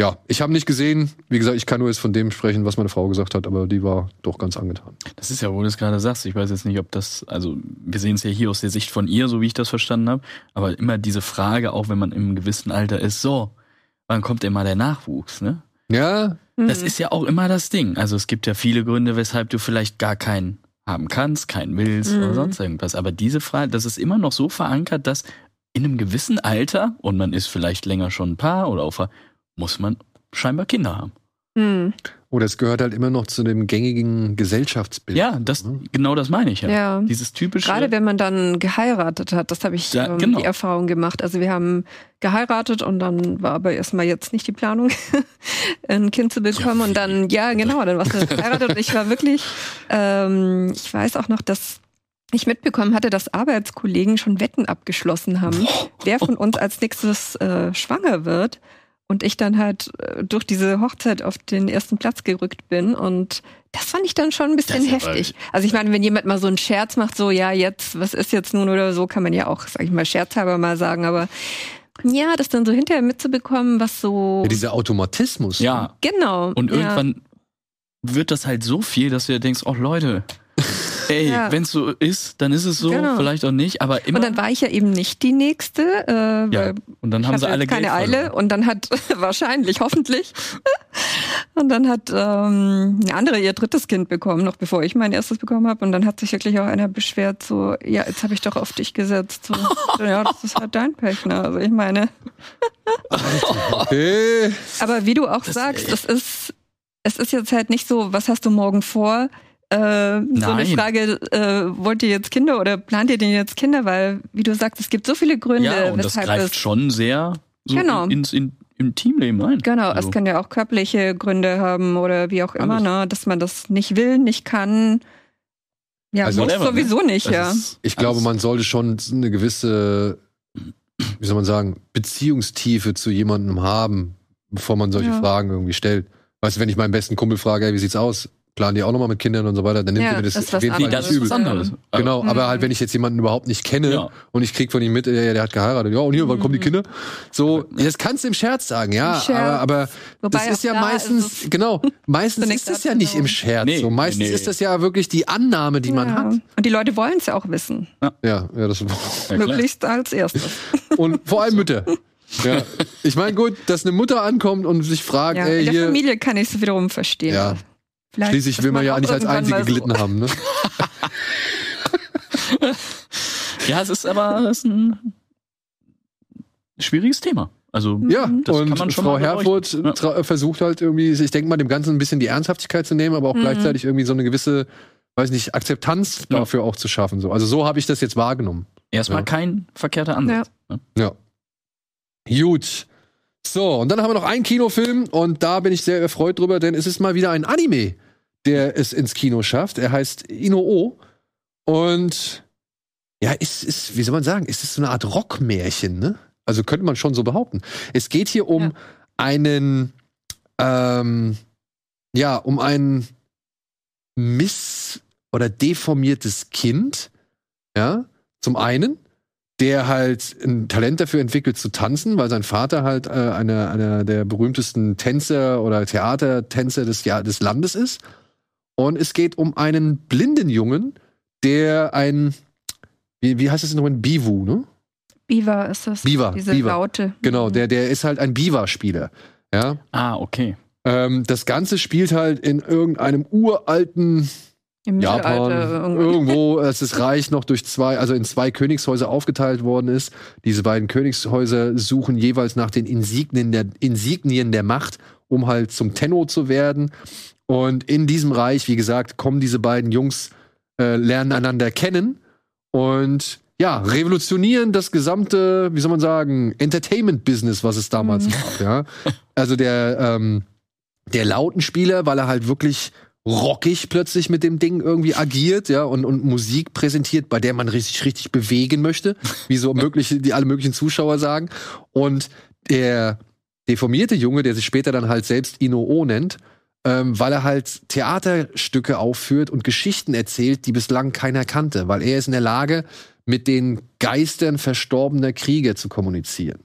Ja, ich habe nicht gesehen. Wie gesagt, ich kann nur jetzt von dem sprechen, was meine Frau gesagt hat, aber die war doch ganz angetan. Das ist ja, wo du es gerade sagst. Ich weiß jetzt nicht, ob das, also wir sehen es ja hier aus der Sicht von ihr, so wie ich das verstanden habe. Aber immer diese Frage, auch wenn man im gewissen Alter ist, so, wann kommt denn mal der Nachwuchs, ne? Ja, Das Mhm. ist ja auch immer das Ding. Also es gibt ja viele Gründe, weshalb du vielleicht gar keinen haben kannst, keinen willst oder Mhm. sonst irgendwas. Aber diese Frage, das ist immer noch so verankert, dass in einem gewissen Alter, und man ist vielleicht länger schon ein Paar oder auf, muss man scheinbar Kinder haben. Mhm. oder es gehört halt immer noch zu dem gängigen Gesellschaftsbild. Ja, das, Mhm. genau das meine ich ja. Ja. Dieses typische. Gerade wenn man dann geheiratet hat, das habe ich Ja, ähm, genau. die Erfahrung gemacht. Also wir haben geheiratet und dann war aber erstmal jetzt nicht die Planung, ein Kind zu bekommen. Ja, und dann, ja genau, dann warst du verheiratet und ich war wirklich, ähm, ich weiß auch noch, dass ich mitbekommen hatte, dass Arbeitskollegen schon Wetten abgeschlossen haben, wer von uns als nächstes äh, schwanger wird. Und ich dann halt äh, durch diese Hochzeit auf den ersten Platz gerückt bin. Und das fand ich dann schon ein bisschen Das ist aber- heftig. Also ich meine, wenn jemand mal so einen Scherz macht, so, ja, jetzt, was ist jetzt nun oder so, kann man ja auch, sag ich mal, scherzhalber mal sagen. Aber ja, das dann so hinterher mitzubekommen, was so. Ja, dieser Automatismus. ja, genau. Und ja. irgendwann wird das halt so viel, dass du dir denkst, oh Leute, ey, Ja. wenn es so ist, dann ist es so, Genau. vielleicht auch nicht, aber immer. Und dann war ich ja eben nicht die nächste, äh, ja, weil und dann ich haben hatte sie alle keine Geld Eile verloren. und dann hat wahrscheinlich, hoffentlich, und dann hat ähm, eine andere ihr drittes Kind bekommen, noch bevor ich mein erstes bekommen habe. Und dann hat sich wirklich auch einer beschwert, so, ja, jetzt habe ich doch auf dich gesetzt. So, so, ja, das ist halt dein Pech, ne? Also ich meine. Okay. Aber wie du auch Das- sagst, es ist, es ist jetzt halt nicht so, was hast du morgen vor? Äh, so eine. Frage, äh, wollt ihr jetzt Kinder oder plant ihr denn jetzt Kinder? Weil, wie du sagst, es gibt so viele Gründe, Ja, und das greift es schon sehr so Genau. in, ins in, im Teamleben rein. Genau, Also, es kann ja auch körperliche Gründe haben oder wie auch immer, Alles. ne, dass man das nicht will, nicht kann. Ja, Also muss whatever, ne? sowieso nicht, das ja. ist Ich glaube, man sollte schon eine gewisse, wie soll man sagen, Beziehungstiefe zu jemandem haben, bevor man solche Ja. Fragen irgendwie stellt. Weißt du, wenn ich meinen besten Kumpel frage, hey, wie sieht's aus? Planen die auch nochmal mit Kindern und so weiter, dann nimmt Ja, mir das, das Nee, das übel. anderes. Genau, Mhm. aber halt, wenn ich jetzt jemanden überhaupt nicht kenne Ja. und ich krieg von ihm mit, ja, ja, der hat geheiratet, ja, und hier, wann kommen die Mhm. Kinder? So, das kannst du im Scherz sagen, ja, Scherz. aber, aber Wobei das ist ja da meistens, ist genau, meistens ist das ja nicht im. Scherz. Nee, so, meistens nee. ist das ja wirklich die Annahme, die man ja. hat. Und die Leute wollen es ja auch wissen. Ja, ja, das. Möglichst als erstes. Und vor allem Mütter. Ja. Ich meine, gut, dass eine Mutter ankommt und sich fragt, Ja, ey, in der hier. Familie kann ich es wiederum verstehen. Ja. Vielleicht Schließlich will man ja nicht als Einzige so- gelitten haben, ne? Ja, es ist aber es ist ein schwieriges Thema. Also Ja, Das kann und man schon Frau Herfurth. Ja. äh, versucht halt irgendwie, ich denke mal, dem Ganzen ein bisschen die Ernsthaftigkeit zu nehmen, aber auch Mhm. gleichzeitig irgendwie so eine gewisse, weiß nicht, Akzeptanz Ja. dafür auch zu schaffen. So. Also so habe ich das jetzt wahrgenommen. erstmal Ja. kein verkehrter Ansatz. ne? Ja. Gut. So, und dann haben wir noch einen Kinofilm und da bin ich sehr erfreut drüber, denn es ist mal wieder ein Anime, der es ins Kino schafft. Er heißt Ino-O und ja, ist, ist, wie soll man sagen, ist es so eine Art Rockmärchen, ne? Also könnte man schon so behaupten. Es geht hier um Ja. einen, ähm, ja, um ein miss- oder deformiertes Kind, ja, zum einen, der halt ein Talent dafür entwickelt zu tanzen, weil sein Vater halt äh, einer einer der berühmtesten Tänzer oder Theatertänzer des, Jahr, des Landes ist. Und es geht um einen blinden Jungen, der ein, wie, wie heißt es nochmal, ein Bivu, ne? Biwa ist das. Biwa, Diese Biwa. Laute. Genau, Mhm. der, der ist halt ein Biwa-Spieler. Ja. Ah, okay. Ähm, das Ganze spielt halt in irgendeinem uralten Im Japan, irgendwo, als das Reich noch durch zwei, also in zwei Königshäuser aufgeteilt worden ist. Diese beiden Königshäuser suchen jeweils nach den Insignien der, Insignien der Macht, um halt zum Tenno zu werden. Und in diesem Reich, wie gesagt, kommen diese beiden Jungs, äh, lernen einander kennen und ja, revolutionieren das gesamte, wie soll man sagen, Entertainment-Business, was es damals Mhm. gab, ja. Also der, ähm, der Lautenspieler, weil er halt wirklich rockig plötzlich mit dem Ding irgendwie agiert, ja, und, und Musik präsentiert, bei der man richtig, richtig bewegen möchte, wie so mögliche, die alle möglichen Zuschauer sagen. Und der deformierte Junge, der sich später dann halt selbst Ino-O nennt, ähm, weil er halt Theaterstücke aufführt und Geschichten erzählt, die bislang keiner kannte, weil er ist in der Lage, mit den Geistern verstorbener Krieger zu kommunizieren.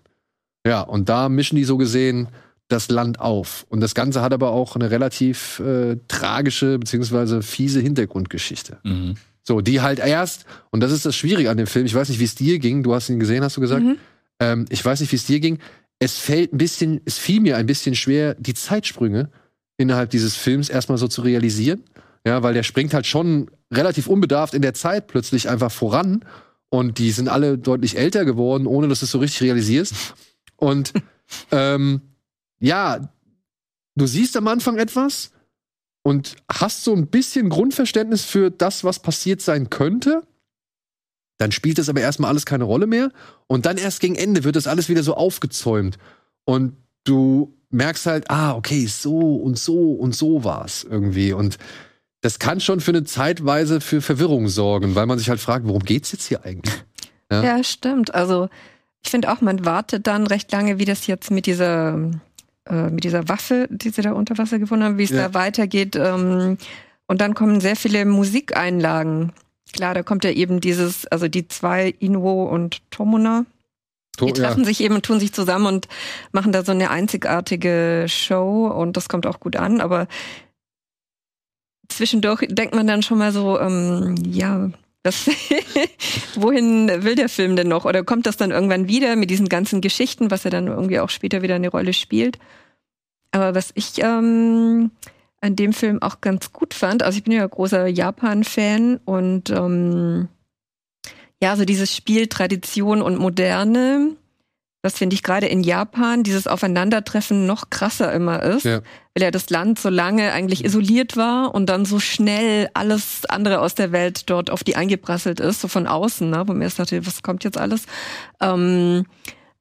Ja, und da mischen die so gesehen das Land auf. Und das Ganze hat aber auch eine relativ äh, tragische beziehungsweise fiese Hintergrundgeschichte. Mhm. So, die halt erst, und das ist das Schwierige an dem Film, ich weiß nicht, wie es dir ging, du hast ihn gesehen, hast du gesagt, Mhm. ähm, ich weiß nicht, wie es dir ging, es fällt ein bisschen, es fiel mir ein bisschen schwer, die Zeitsprünge innerhalb dieses Films erstmal so zu realisieren. Ja, weil der springt halt schon relativ unbedarft in der Zeit plötzlich einfach voran und die sind alle deutlich älter geworden, ohne dass du es so richtig realisierst. Und ähm, ja, du siehst am Anfang etwas und hast so ein bisschen Grundverständnis für das, was passiert sein könnte. Dann spielt das aber erstmal alles keine Rolle mehr. Und dann erst gegen Ende wird das alles wieder so aufgezäumt. Und du merkst halt, ah, okay, so und so und so war's irgendwie. Und das kann schon für eine Zeitweise für Verwirrung sorgen, weil man sich halt fragt, worum geht's jetzt hier eigentlich? Ja. Ja, stimmt. Also ich finde auch, man wartet dann recht lange, wie das jetzt mit dieser, äh, mit dieser Waffe, die sie da unter Wasser gefunden haben, wie es Ja. da weitergeht. Ähm, und dann kommen sehr viele Musikeinlagen. Klar, da kommt ja eben dieses, also die zwei, Inuo und Tomuna, To- die treffen sich eben und tun sich zusammen und machen da so eine einzigartige Show und das kommt auch gut an, aber zwischendurch denkt man dann schon mal so, ähm, ja, das, wohin will der Film denn noch? Oder kommt das dann irgendwann wieder mit diesen ganzen Geschichten, was ja dann irgendwie auch später wieder eine Rolle spielt? Aber was ich ähm, an dem Film auch ganz gut fand, also ich bin ja großer Japan-Fan und ähm, ja, so dieses Spiel Tradition und Moderne, das finde ich gerade in Japan, dieses Aufeinandertreffen noch krasser immer ist, Ja. weil ja das Land so lange eigentlich isoliert war und dann so schnell alles andere aus der Welt dort auf die eingeprasselt ist, so von außen, ne, wo mir erst dachte, was kommt jetzt alles? Ähm,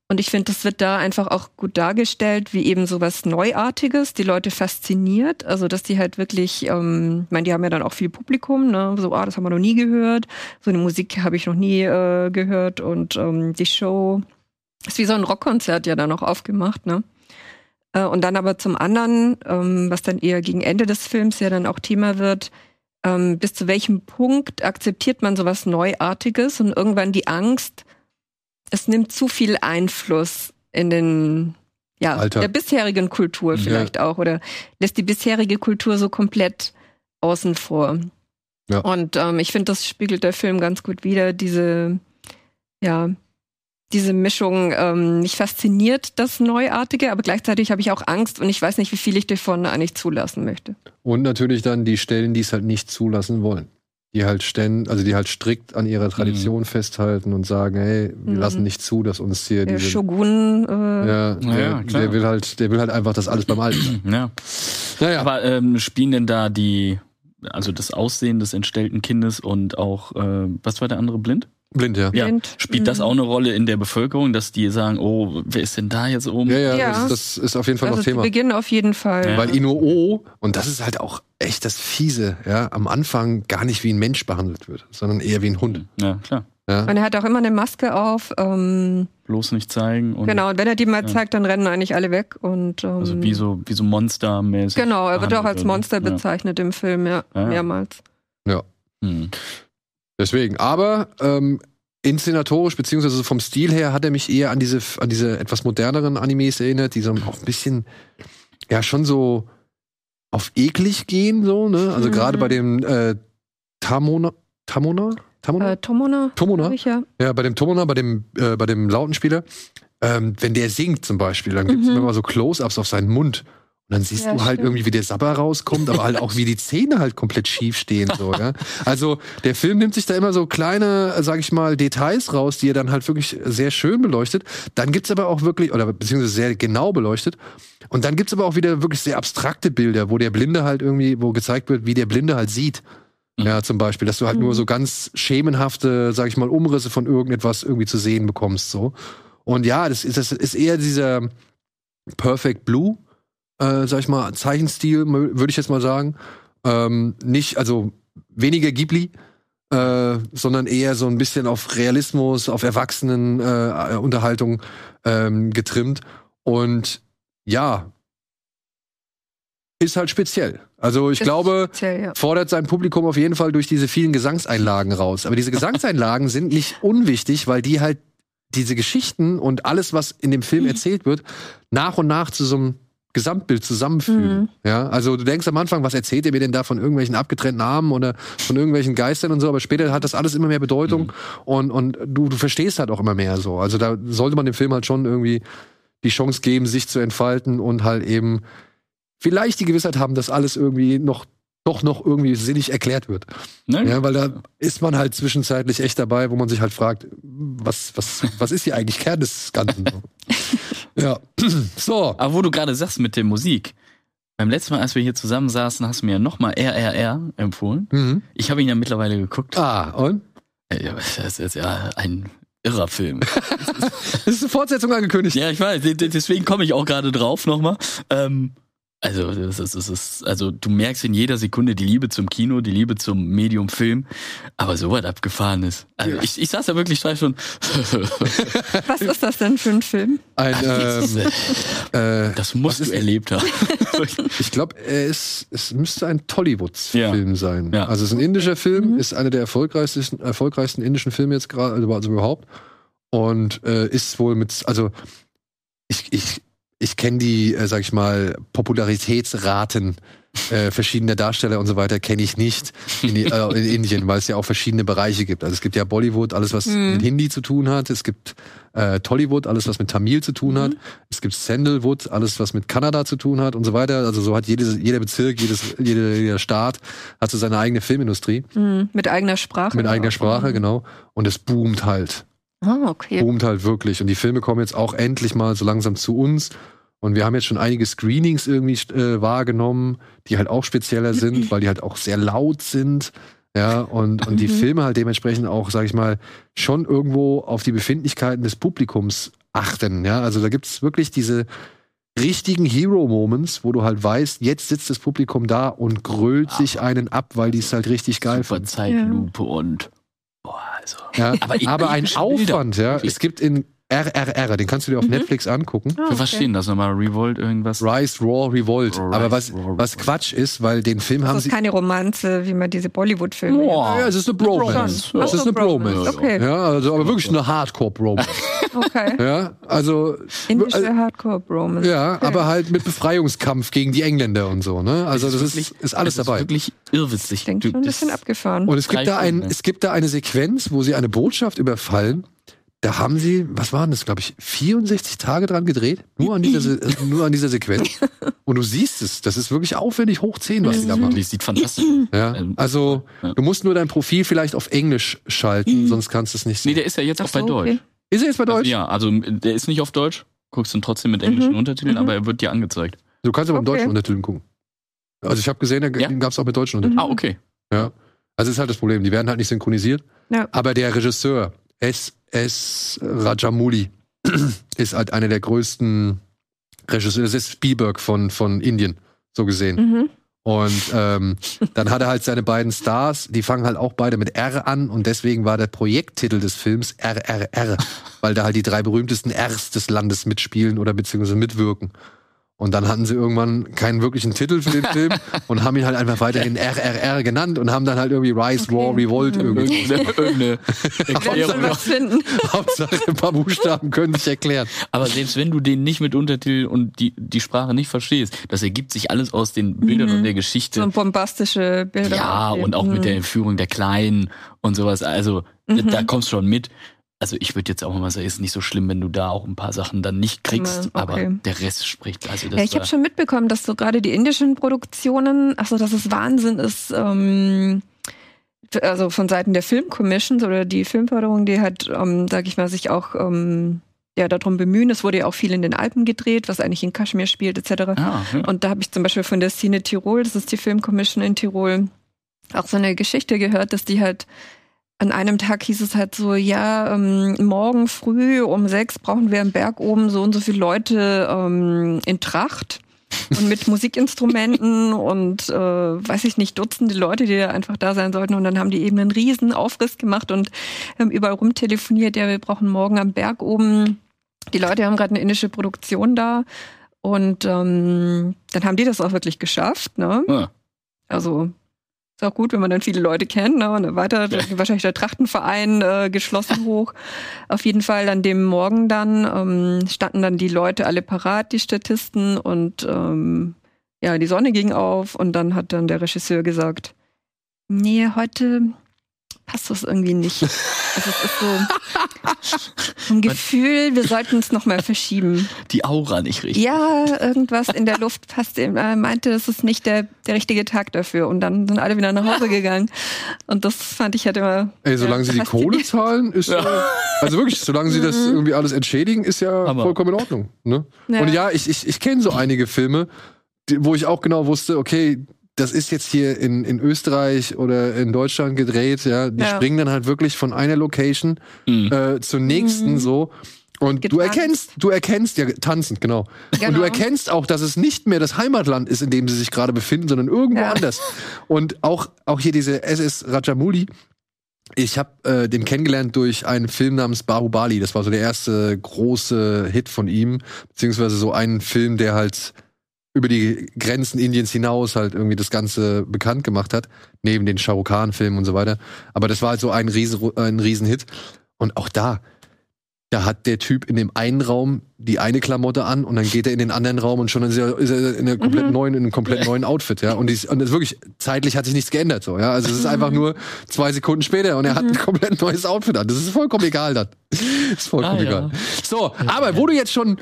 und ich finde, das wird da einfach auch gut dargestellt, wie eben so was Neuartiges, die Leute fasziniert. Also, dass die halt wirklich, ähm, ich meine, die haben ja dann auch viel Publikum, ne? So, ah, das haben wir noch nie gehört. So eine Musik habe ich noch nie äh, gehört. Und ähm, die Show ist wie so ein Rockkonzert ja dann auch aufgemacht, ne? Äh, und dann aber zum anderen, ähm, was dann eher gegen Ende des Films ja dann auch Thema wird, ähm, bis zu welchem Punkt akzeptiert man sowas Neuartiges und irgendwann die Angst, es nimmt zu viel Einfluss in den ja, Alltag. der bisherigen Kultur Ja. vielleicht auch oder lässt die bisherige Kultur so komplett außen vor. Ja. Und ähm, ich finde, das spiegelt der Film ganz gut wider, diese, ja, diese Mischung, ähm, mich fasziniert das Neuartige, aber gleichzeitig habe ich auch Angst und ich weiß nicht, wie viel ich davon eigentlich zulassen möchte. Und natürlich dann die Stellen, die es halt nicht zulassen wollen. Die halt stellen, also die halt strikt an ihrer Tradition festhalten und sagen, hey, wir Mhm. lassen nicht zu, dass uns hier Der diese. Shogun, äh, ja, der, Ja, klar. der will halt, der will halt einfach, dass alles beim Alten. Ja. Naja, Aber ähm, spielen denn da die, also das Aussehen des entstellten Kindes und auch, äh, was war der andere, blind? Blind, ja. Ja. Blind. Spielt das Mhm. auch eine Rolle in der Bevölkerung, dass die sagen, oh, wer ist denn da jetzt oben? Ja, ja, Ja. Das, das ist auf jeden Fall also noch zu Thema. Beginn auf jeden Fall. Ja. Weil Inuo, und das ist halt auch echt das Fiese, ja, am Anfang gar nicht wie ein Mensch behandelt wird, sondern eher wie ein Hund. Ja, klar. Ja. Und er hat auch immer eine Maske auf. Ähm, Bloß nicht zeigen. Und genau, und wenn er die mal Ja. zeigt, dann rennen eigentlich alle weg. Und, ähm, Also wie so, wie so monstermäßig. Genau, er wird auch als Monster bezeichnet im Film, ja, Ja, ja. mehrmals. Ja. Hm. Deswegen, aber ähm, inszenatorisch, beziehungsweise vom Stil her, hat er mich eher an diese, an diese etwas moderneren Animes erinnert, die so auch ein bisschen, ja, schon so auf eklig gehen, so, ne? Also Mhm. gerade bei dem äh, Tamona, Tamona? Tamona? Äh, Tomona, Tomona? ich, ja. Ja, bei dem Tomona, bei dem, äh, bei dem Lautenspieler, ähm, wenn der singt zum Beispiel, dann gibt's Mhm. immer so Close-Ups auf seinen Mund. Und dann siehst Ja, du halt stimmt. irgendwie, wie der Sabber rauskommt, aber halt auch, wie die Zähne halt komplett schief stehen. So, ja? Also der Film nimmt sich da immer so kleine, sag ich mal, Details raus, die er dann halt wirklich sehr schön beleuchtet. Dann gibt's aber auch wirklich, oder beziehungsweise sehr genau beleuchtet. Und dann gibt's aber auch wieder wirklich sehr abstrakte Bilder, wo der Blinde halt irgendwie, wo gezeigt wird, wie der Blinde halt sieht. Mhm. Ja, zum Beispiel, dass du halt nur Mhm. so ganz schemenhafte, sag ich mal, Umrisse von irgendetwas irgendwie zu sehen bekommst, so. Und ja, das ist, das ist eher dieser Perfect Blue, äh, sag ich mal, Zeichenstil, würde ich jetzt mal sagen. Ähm, nicht, also weniger Ghibli, äh, sondern eher so ein bisschen auf Realismus, auf Erwachsenen äh, Unterhaltung ähm, getrimmt. Und ja, ist halt speziell. Also ich Ist glaube, Speziell, ja. fordert sein Publikum auf jeden Fall durch diese vielen Gesangseinlagen raus. Aber diese Gesangseinlagen sind nicht unwichtig, weil die halt diese Geschichten und alles, was in dem Film erzählt wird, nach und nach zu so einem Gesamtbild zusammenfügen. Mhm. Ja, also du denkst am Anfang, was erzählt ihr mir denn da von irgendwelchen abgetrennten Armen oder von irgendwelchen Geistern und so, aber später hat das alles immer mehr Bedeutung und, und du, du verstehst halt auch immer mehr so. Also da sollte man dem Film halt schon irgendwie die Chance geben, sich zu entfalten und halt eben vielleicht die Gewissheit haben, dass alles irgendwie noch doch noch irgendwie sinnig erklärt wird. Ne? Ja, weil da ist man halt zwischenzeitlich echt dabei, wo man sich halt fragt, was, was, was ist hier eigentlich Kern des Ganzen? ja. So. Aber wo du gerade sagst mit der Musik. Beim letzten Mal, als wir hier zusammen saßen, hast du mir nochmal RRR empfohlen. Mhm. Ich habe ihn ja mittlerweile geguckt. Ah, und? Äh, ja, Das ist ja ein irrer Film. Es ist eine Fortsetzung angekündigt. ja, ich weiß, de- de- deswegen komme ich auch gerade drauf nochmal. Ähm, also, das ist, das ist, also du merkst in jeder Sekunde die Liebe zum Kino, die Liebe zum Medium Film, aber so was abgefahren ist. Also Ja. ich, ich saß da wirklich drei Stunden. Was ist das denn für ein Film? Ein, das, ähm, äh, das musst du ist- erlebt haben. ich glaube, es, es müsste ein Tollywoods-Film Ja. sein. Ja. Also es ist ein indischer Film, Mhm. ist einer der erfolgreichsten, erfolgreichsten indischen Filme jetzt gerade, also, also überhaupt. Und äh, ist wohl mit, also ich, ich, ich kenne die, äh, sag ich mal, Popularitätsraten äh, verschiedener Darsteller und so weiter kenne ich nicht in, die, äh, in Indien, weil es ja auch verschiedene Bereiche gibt. Also es gibt ja Bollywood, alles was Mhm. mit Hindi zu tun hat. Es gibt äh, Tollywood, alles was mit Tamil zu tun hat. Es gibt Sandalwood, alles was mit Kanada zu tun hat und so weiter. Also so hat jedes, jeder Bezirk, jedes, jeder, jeder Staat hat so seine eigene Filmindustrie Hm, mit eigener Sprache. mit eigener. Sprache, genau. Und es boomt halt Ah, okay. boomt halt wirklich. Und die Filme kommen jetzt auch endlich mal so langsam zu uns. Und wir haben jetzt schon einige Screenings irgendwie äh, wahrgenommen, die halt auch spezieller sind, weil die halt auch sehr laut sind. Ja, und, und die Mhm. Filme halt dementsprechend auch, sag ich mal, schon irgendwo auf die Befindlichkeiten des Publikums achten. Ja, also da gibt's wirklich diese richtigen Hero-Moments, wo du halt weißt, jetzt sitzt das Publikum da und grölt sich einen ab, weil die es halt richtig geil Super finden. Zeitlupe und boah, also. Ja, Aber aber, ein epische Bilder. Aufwand, ja. Wirklich. Es gibt in RRR, den kannst du dir auf Mhm. Netflix angucken. Ah, Für was okay. stehen das nochmal? Revolt irgendwas? Rise, Raw, Revolt. Rise, aber was, Raw, was. Quatsch ist, weil den Film haben Das sie. ist keine Romanze, wie man diese Bollywood-Filme. Boah. Ja, es ist eine Bromance. Es ist eine Bromance. Okay, Ja, also, aber wirklich eine Hardcore-Bromance. okay. ja, also. Indische äh, Hardcore-Bromance. Ja, Okay. aber halt mit Befreiungskampf gegen die Engländer und so, ne? Also, das ist, wirklich- ist alles das dabei. Ist wirklich irrwitzig. Klingt Du- schon ein das- bisschen abgefahren. Und es gibt da ein, Stunden, es gibt da eine Sequenz, wo sie eine Botschaft überfallen, da haben sie, was waren das, glaube ich, 64 Tage dran gedreht, nur an dieser, Se- äh, nur an dieser Sequenz. Und du siehst es, das ist wirklich aufwendig hoch 10, was sie da machen. Die sieht fantastisch. Ja, Ähm, also ja. du musst nur dein Profil vielleicht auf Englisch schalten, sonst kannst du es nicht Nee, sehen. der ist ja jetzt auch bei Deutsch. okay. ist er jetzt bei Deutsch? Also, ja, also der ist nicht auf Deutsch. Guckst du ihn trotzdem mit englischen Mhm. Untertiteln, Mhm. aber er wird dir angezeigt. Du kannst aber im Okay. deutschen Untertiteln gucken. Also ich habe gesehen, da Ja? gab es auch mit deutschen Untertiteln. Ah, okay. Ja. Also ist halt das Problem, die werden halt nicht synchronisiert. Ja. Aber der Regisseur, S. S. Rajamouli, ist halt einer der größten Regisseure. Das ist Spielberg von, von Indien, so gesehen. Mhm. Und ähm, dann hat er halt seine beiden Stars, die fangen halt auch beide mit R an und deswegen war der Projekttitel des Films RRR, weil da halt die drei berühmtesten Rs des Landes mitspielen oder beziehungsweise mitwirken. Und dann hatten sie irgendwann keinen wirklichen Titel für den Film und haben ihn halt einfach weiterhin RRR genannt und haben dann halt irgendwie Rise, Okay. War, Revolt Mhm. irgendwie. Irgendeine, Erklärung. Hauptsache ein paar Buchstaben können sich erklären. Aber selbst wenn du den nicht mit Untertitel und die, die Sprache nicht verstehst, das ergibt sich alles aus den Bildern Mhm. und der Geschichte. So bombastische Bilder. Ja, und auch mit Mhm. der Entführung der Kleinen und sowas. Also, da- Mhm. da kommst du schon mit. Also, ich würde jetzt auch mal sagen, ist nicht so schlimm, wenn du da auch ein paar Sachen dann nicht kriegst, aber okay. der Rest spricht. Also, das Ja, ich habe schon mitbekommen, dass so gerade die indischen Produktionen, also dass es Wahnsinn ist, ähm, also von Seiten der Filmcommissions oder die Filmförderung, die hat, ähm, sag ich mal, sich auch ähm, ja darum bemühen. Es wurde ja auch viel in den Alpen gedreht, was eigentlich in Kaschmir spielt, etc. Ah, ja. Und da habe ich zum Beispiel von der Szene Tirol, das ist die Filmcommission in Tirol, auch so eine Geschichte gehört, dass die halt an einem Tag hieß es halt so, ja, ähm, morgen früh um sechs brauchen wir am Berg oben so und so viele Leute ähm, in Tracht und mit Musikinstrumenten und äh, weiß ich nicht, Dutzende Leute, die da einfach da sein sollten. Und dann haben die eben einen riesen Aufriss gemacht und haben überall rumtelefoniert, ja, wir brauchen morgen am Berg oben. Die Leute haben gerade eine indische Produktion da. Und ähm, dann haben die das auch wirklich geschafft, ne? Ah, Also ist auch gut, wenn man dann viele Leute kennt, ne? Und weiter, wahrscheinlich der Trachtenverein äh, geschlossen hoch. Auf jeden Fall an dem Morgen dann ähm, standen dann die Leute alle parat, die Statisten, und ähm, ja, die Sonne ging auf und dann hat dann der Regisseur gesagt, nee, heute passt das irgendwie nicht. Also es ist so ein Gefühl, wir sollten es nochmal verschieben. die Aura nicht richtig. Ja, irgendwas in der Luft passt. ihm. Er meinte, es ist nicht der, der richtige Tag dafür. Und dann sind alle wieder nach Hause gegangen. Und das fand ich halt immer. Ey, solange ja, sie die Kohle zahlen, ist ja. also wirklich, solange sie das irgendwie alles entschädigen, ist ja Aber- vollkommen in Ordnung. Ne? Ja. Und ja, ich, ich, ich kenne so einige Filme, die, wo ich auch genau wusste, okay, das ist jetzt hier in, in Österreich oder in Deutschland gedreht, ja. Die Ja. springen dann halt wirklich von einer Location Mhm. äh, zur nächsten Mhm. so. Und du Getanzt. erkennst, du erkennst, ja, tanzend, genau. Und du Genau. erkennst auch, dass es nicht mehr das Heimatland ist, in dem sie sich gerade befinden, sondern irgendwo Ja. anders. Und auch, auch hier diese SS Rajamouli, ich habe äh, den kennengelernt durch einen Film namens Bahubali. Das war so der erste große Hit von ihm, beziehungsweise so ein Film, der halt über die Grenzen Indiens hinaus halt irgendwie das Ganze bekannt gemacht hat, neben den Shah Rukh Khan Filmen und so weiter. Aber das war halt so ein riesen ein Riesenhit. Und auch da, da hat der Typ in dem einen Raum die eine Klamotte an und dann geht er in den anderen Raum und schon ist er, ist er in, einer komplett Mhm. neuen, in einem komplett neuen Outfit, ja. Und, dies, und das wirklich, zeitlich hat sich nichts geändert, so, ja. Also es ist einfach nur zwei Sekunden später und er hat ein komplett neues Outfit an. Das ist vollkommen egal dann. ist vollkommen Ah, ja. egal. So, aber wo du jetzt schon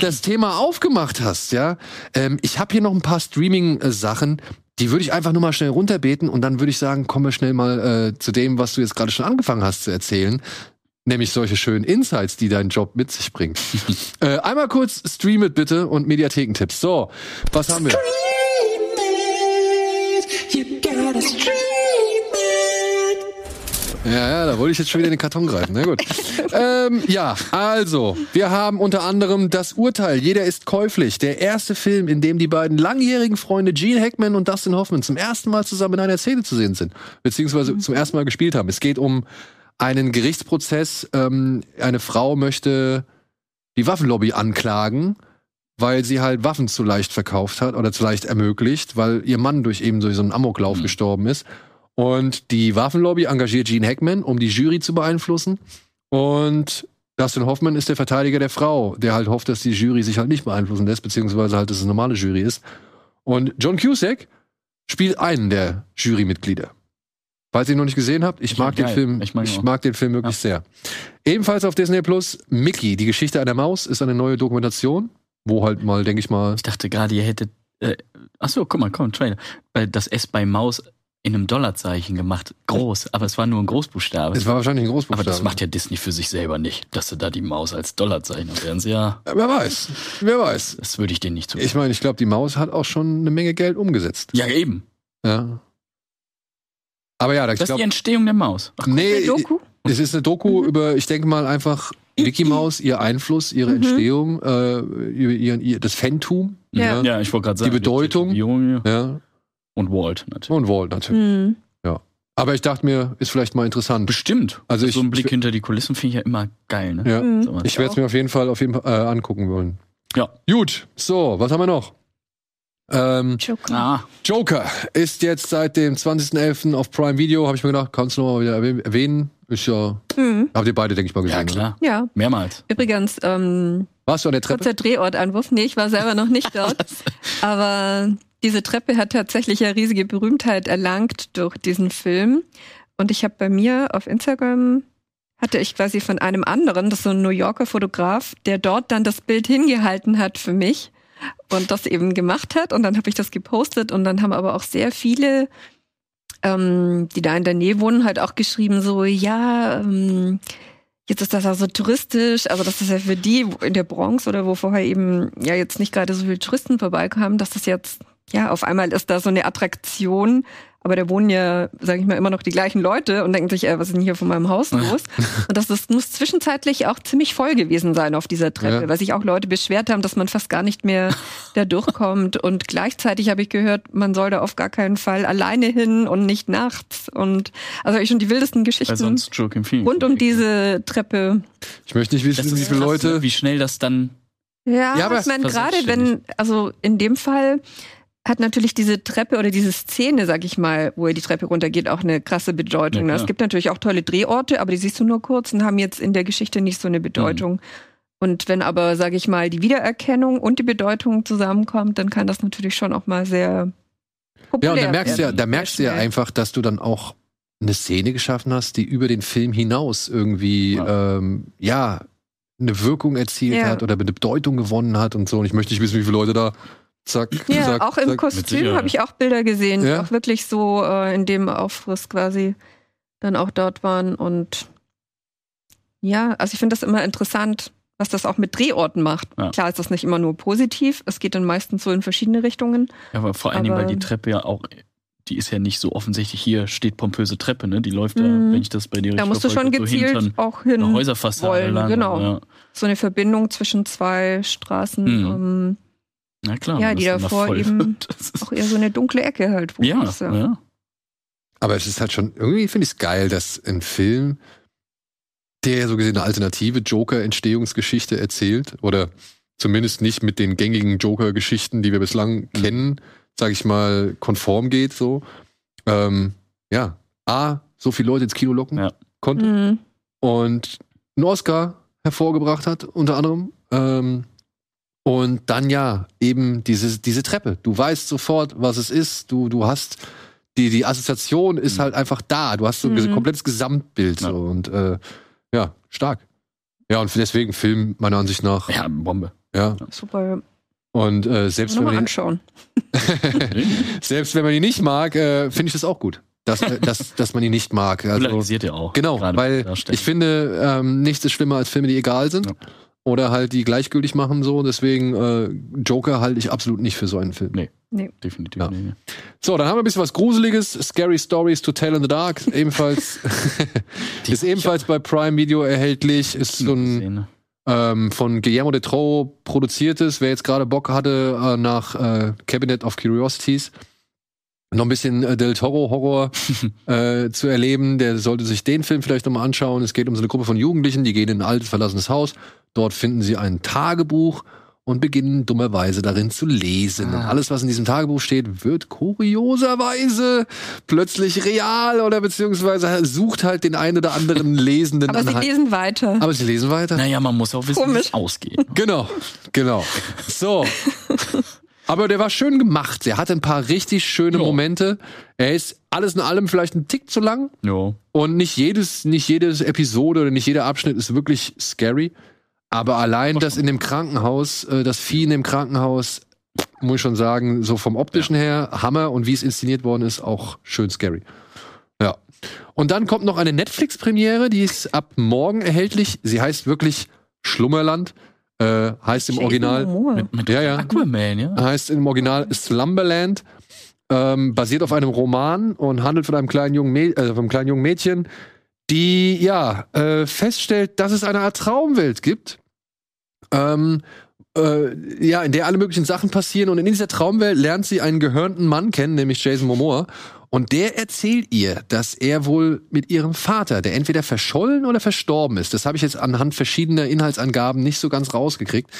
das Thema aufgemacht hast, ja, ähm, ich habe hier noch ein paar Streaming-Sachen, die würde ich einfach nur mal schnell runterbeten und dann würde ich sagen, kommen wir schnell mal äh, zu dem, was du jetzt gerade schon angefangen hast zu erzählen. Nämlich solche schönen Insights, die dein Job mit sich bringt. äh, einmal kurz Stream it bitte und Mediathekentipps. So, was haben wir? Ja, ja, da wollte ich jetzt schon wieder in den Karton greifen. Na gut. ähm, ja, also, wir haben unter anderem das Urteil. Jeder ist käuflich. Der erste Film, in dem die beiden langjährigen Freunde Gene Hackman und Dustin Hoffman zum ersten Mal zusammen in einer Szene zu sehen sind. Beziehungsweise zum ersten Mal gespielt haben. Es geht um einen Gerichtsprozess. Ähm, eine Frau möchte die Waffenlobby anklagen, weil sie halt Waffen zu leicht verkauft hat oder zu leicht ermöglicht, weil ihr Mann durch eben durch so einen Amoklauf Mhm. gestorben ist. Und die Waffenlobby engagiert Gene Hackman, um die Jury zu beeinflussen. Und Dustin Hoffman ist der Verteidiger der Frau, der halt hofft, dass die Jury sich halt nicht beeinflussen lässt, beziehungsweise halt, dass es eine normale Jury ist. Und John Cusack spielt einen der Jurymitglieder. Falls ihr ihn noch nicht gesehen habt, ich mag den geil. Film, Ich ich mag den Film wirklich sehr. Ebenfalls auf Disney Plus, Mickey, die Geschichte einer Maus, ist eine neue Dokumentation, wo halt mal, denke ich mal, Ich dachte gerade, ihr hättet. Äh, achso, guck mal, komm, Trailer. Das S bei Maus in einem Dollarzeichen gemacht. Groß, aber es war nur ein Großbuchstabe. es war wahrscheinlich ein aber Großbuchstabe. das macht ja Disney für sich selber nicht, dass sie da die Maus als Dollarzeichen. Wären sie ja. Ja, Wer weiß, wer weiß. Das würde ich denen nicht tun. Ich meine, ich glaube, die Maus hat auch schon eine Menge Geld umgesetzt. ja, eben. Ja. Aber ja, ich Das ist die Entstehung der Maus. Ach, nee, Eine Doku? es ist eine Doku über, ich denke mal einfach Mickey Maus, ihr Einfluss, ihre Mhm. Entstehung, äh, ihr, ihr, ihr, das Phantom, Ja. ja, ich wollte gerade sagen. Bedeutung. Tätowierung, ja. ja, Und Walt natürlich. und Walt natürlich. Mhm. Aber ich dachte mir, ist vielleicht mal interessant. Bestimmt. Also ich- so ein Blick ich- hinter die Kulissen finde ich ja immer geil, ne? Ja. Mhm. Ich werde es mir auf jeden Fall auf jeden Fall äh, angucken wollen. Ja. Gut, so, was haben wir noch? Ähm, Joker. Ah, Joker ist jetzt seit dem 20.11. auf Prime Video, habe ich mir gedacht, kannst du noch mal wieder erwäh- erwähnen. Ist ja, Mhm. habt ihr beide, denke ich mal, gesehen. ja Oder? klar. Ja. Mehrmals. Übrigens, ähm, Warst du an der Treppe? kurzer Drehortanwurf. Nee, ich war selber noch nicht dort. Aber diese Treppe hat tatsächlich ja riesige Berühmtheit erlangt durch diesen Film. Und ich habe bei mir auf Instagram hatte ich quasi von einem anderen, das ist so ein New Yorker Fotograf, der dort dann das Bild hingehalten hat für mich und das eben gemacht hat. Und dann habe ich das gepostet und dann haben aber auch sehr viele, ähm, die da in der Nähe wohnen, halt auch geschrieben so, ja, ähm, jetzt ist das ja so touristisch, also das ist ja für die in der Bronx oder wo vorher eben ja jetzt nicht gerade so viele Touristen vorbeikamen, dass das jetzt, ja, auf einmal ist da so eine Attraktion, aber da wohnen ja, sage ich mal, immer noch die gleichen Leute und denken sich, äh, was ist denn hier von meinem Haus los? und das ist, muss zwischenzeitlich auch ziemlich voll gewesen sein auf dieser Treppe, Ja. weil sich auch Leute beschwert haben, dass man fast gar nicht mehr da durchkommt. Und gleichzeitig habe ich gehört, man soll da auf gar keinen Fall alleine hin und nicht nachts. Und also hab ich schon die wildesten Geschichten sonst Joaquin Phoenix. rund um diese Treppe Ich möchte nicht wissen, Das wie viele Leute. Wie schnell das dann. Ja, Ja, aber ich meine, das gerade wenn, also in dem Fall hat natürlich diese Treppe oder diese Szene, sag ich mal, wo er die Treppe runtergeht, auch eine krasse Bedeutung. Ja, ne? es gibt natürlich auch tolle Drehorte, aber die siehst du nur kurz und haben jetzt in der Geschichte nicht so eine Mhm. Bedeutung. Und wenn aber, sag ich mal, die Wiedererkennung und die Bedeutung zusammenkommt, dann kann das natürlich schon auch mal sehr populär Ja, und da merkst du ja, da merkst du ja einfach, dass du dann auch eine Szene geschaffen hast, die über den Film hinaus irgendwie, ja, ähm, ja eine Wirkung erzielt Ja. hat oder eine Bedeutung gewonnen hat und so. Und ich möchte nicht wissen, wie viele Leute da zack, Ja, zack, auch im zack. Kostüm habe ich auch Bilder gesehen, Ja? die auch wirklich so äh, in dem Aufriss quasi dann auch dort waren. Und ja, also ich finde das immer interessant, was das auch mit Drehorten macht. Ja. Klar ist das nicht immer nur positiv, es geht dann meistens so in verschiedene Richtungen. Ja, aber vor allen Dingen, weil die Treppe ja auch. Die ist ja nicht so offensichtlich, hier steht pompöse Treppe, ne? Die läuft ja, Mhm. wenn ich das bei dir Da richtig musst du schon verfolge, so gezielt hinter auch hin. einer Häuserfassade wollen, lang. genau. Ja. So eine Verbindung zwischen zwei Straßen. Mhm. Ähm, Na klar. Ja, die davor voll eben auch eher so eine dunkle Ecke halt. Wo Ja, ja. Aber es ist halt schon, irgendwie finde ich es geil, dass ein Film, der ja so gesehen eine alternative Joker-Entstehungsgeschichte erzählt, oder zumindest nicht mit den gängigen Joker-Geschichten, die wir bislang Mhm. kennen, sage ich mal, konform geht, so. Ähm, ja, A, so viele Leute ins Kino locken Ja. konnte Mhm. und einen Oscar hervorgebracht hat, unter anderem. Ähm, und dann ja, eben diese, diese Treppe. Du weißt sofort, was es ist. Du, du hast die, die Assoziation ist Mhm. halt einfach da. Du hast so ein Mhm. komplettes Gesamtbild. Ja. So. Und äh, ja, stark. Ja, und deswegen Film meiner Ansicht nach. ja, Bombe. Ja. Super. Und äh, selbst, wenn man ihn, anschauen. selbst wenn man ihn nicht mag, äh, finde ich das auch gut. Dass, äh, dass, dass man ihn nicht mag. Also, Polarisiert ja auch. Genau, weil ich finde, ähm, nichts ist schlimmer als Filme, die egal sind. Ja. Oder halt die gleichgültig machen so. Deswegen äh, Joker halte ich absolut nicht für so einen Film. Nee. Definitiv Ja. nicht. So, dann haben wir ein bisschen was Gruseliges. Scary Stories to Tell in the Dark. Ebenfalls ist ebenfalls bei Prime Video erhältlich. Ist so ein Szene. ähm, von Guillermo de Toro produziertes. Wer jetzt gerade Bock hatte äh, nach äh, Cabinet of Curiosities noch ein bisschen äh, Del Toro Horror äh, zu erleben, der sollte sich den Film vielleicht nochmal anschauen. Es geht um so eine Gruppe von Jugendlichen, die gehen in ein altes verlassenes Haus. Dort finden sie ein Tagebuch und beginnen dummerweise darin zu lesen. Und Ah. alles, was in diesem Tagebuch steht, wird kurioserweise plötzlich real oder beziehungsweise sucht halt den einen oder anderen Lesenden Aber sie anhand- lesen weiter. Aber sie lesen weiter. Naja, man muss auch wissen, wie es ausgeht. Genau, genau. So. Aber der war schön gemacht. Er hatte ein paar richtig schöne Ja. Momente. Er ist alles in allem vielleicht ein Tick zu lang. Ja. Und nicht jedes, nicht jedes Episode oder nicht jeder Abschnitt ist wirklich scary. Aber allein das in dem Krankenhaus, äh, das Vieh in dem Krankenhaus, muss ich schon sagen, so vom optischen her, Hammer und wie es inszeniert worden ist, auch schön scary. Ja. Und dann kommt noch eine Netflix-Premiere, die ist ab morgen erhältlich. Sie heißt wirklich Schlummerland. Äh, heißt im Jason Original. Mit, mit Ja, ja. Aquaman, ja. Heißt im Original Slumberland. Ähm, basiert auf einem Roman und handelt von einem kleinen jungen, Mä äh, einem kleinen jungen Mädchen, die ja äh, feststellt, dass es eine Art Traumwelt gibt. Ähm, äh, ja, in der alle möglichen Sachen passieren und in dieser Traumwelt lernt sie einen gehörnten Mann kennen, nämlich Jason Momoa. Und der erzählt ihr, dass er wohl mit ihrem Vater, der entweder verschollen oder verstorben ist, das habe ich jetzt anhand verschiedener Inhaltsangaben nicht so ganz rausgekriegt,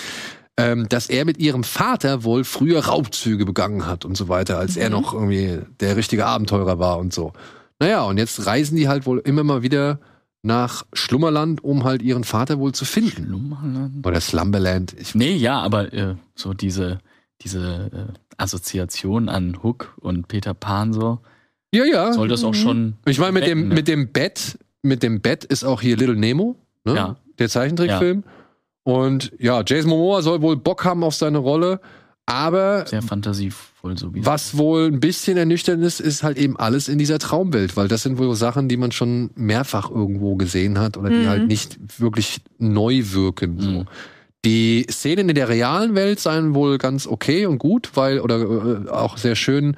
ähm, dass er mit ihrem Vater wohl früher Raubzüge begangen hat und so weiter, als er noch irgendwie der richtige Abenteurer war und so. Naja, und jetzt reisen die halt wohl immer mal wieder nach Schlummerland, um halt ihren Vater wohl zu finden. Schlummerland. Oder Slumberland. Ich, Nee, ja, aber äh, so diese, diese äh, Assoziation an Hook und Peter Pan so, ja, ja. soll das auch schon. Ich meine, mit dem, ne? mit dem Bett, mit dem Bett ist auch hier Little Nemo, ne? Ja. Der Zeichentrickfilm. Und ja, Jason Momoa soll wohl Bock haben auf seine Rolle, aber Sehr fantasievoll so wie was wohl ein bisschen ernüchternd ist, ist halt eben alles in dieser Traumwelt, weil das sind wohl Sachen, die man schon mehrfach irgendwo gesehen hat oder die Mhm. halt nicht wirklich neu wirken. So. Mhm. Die Szenen in der realen Welt seien wohl ganz okay und gut, weil oder äh, auch sehr schön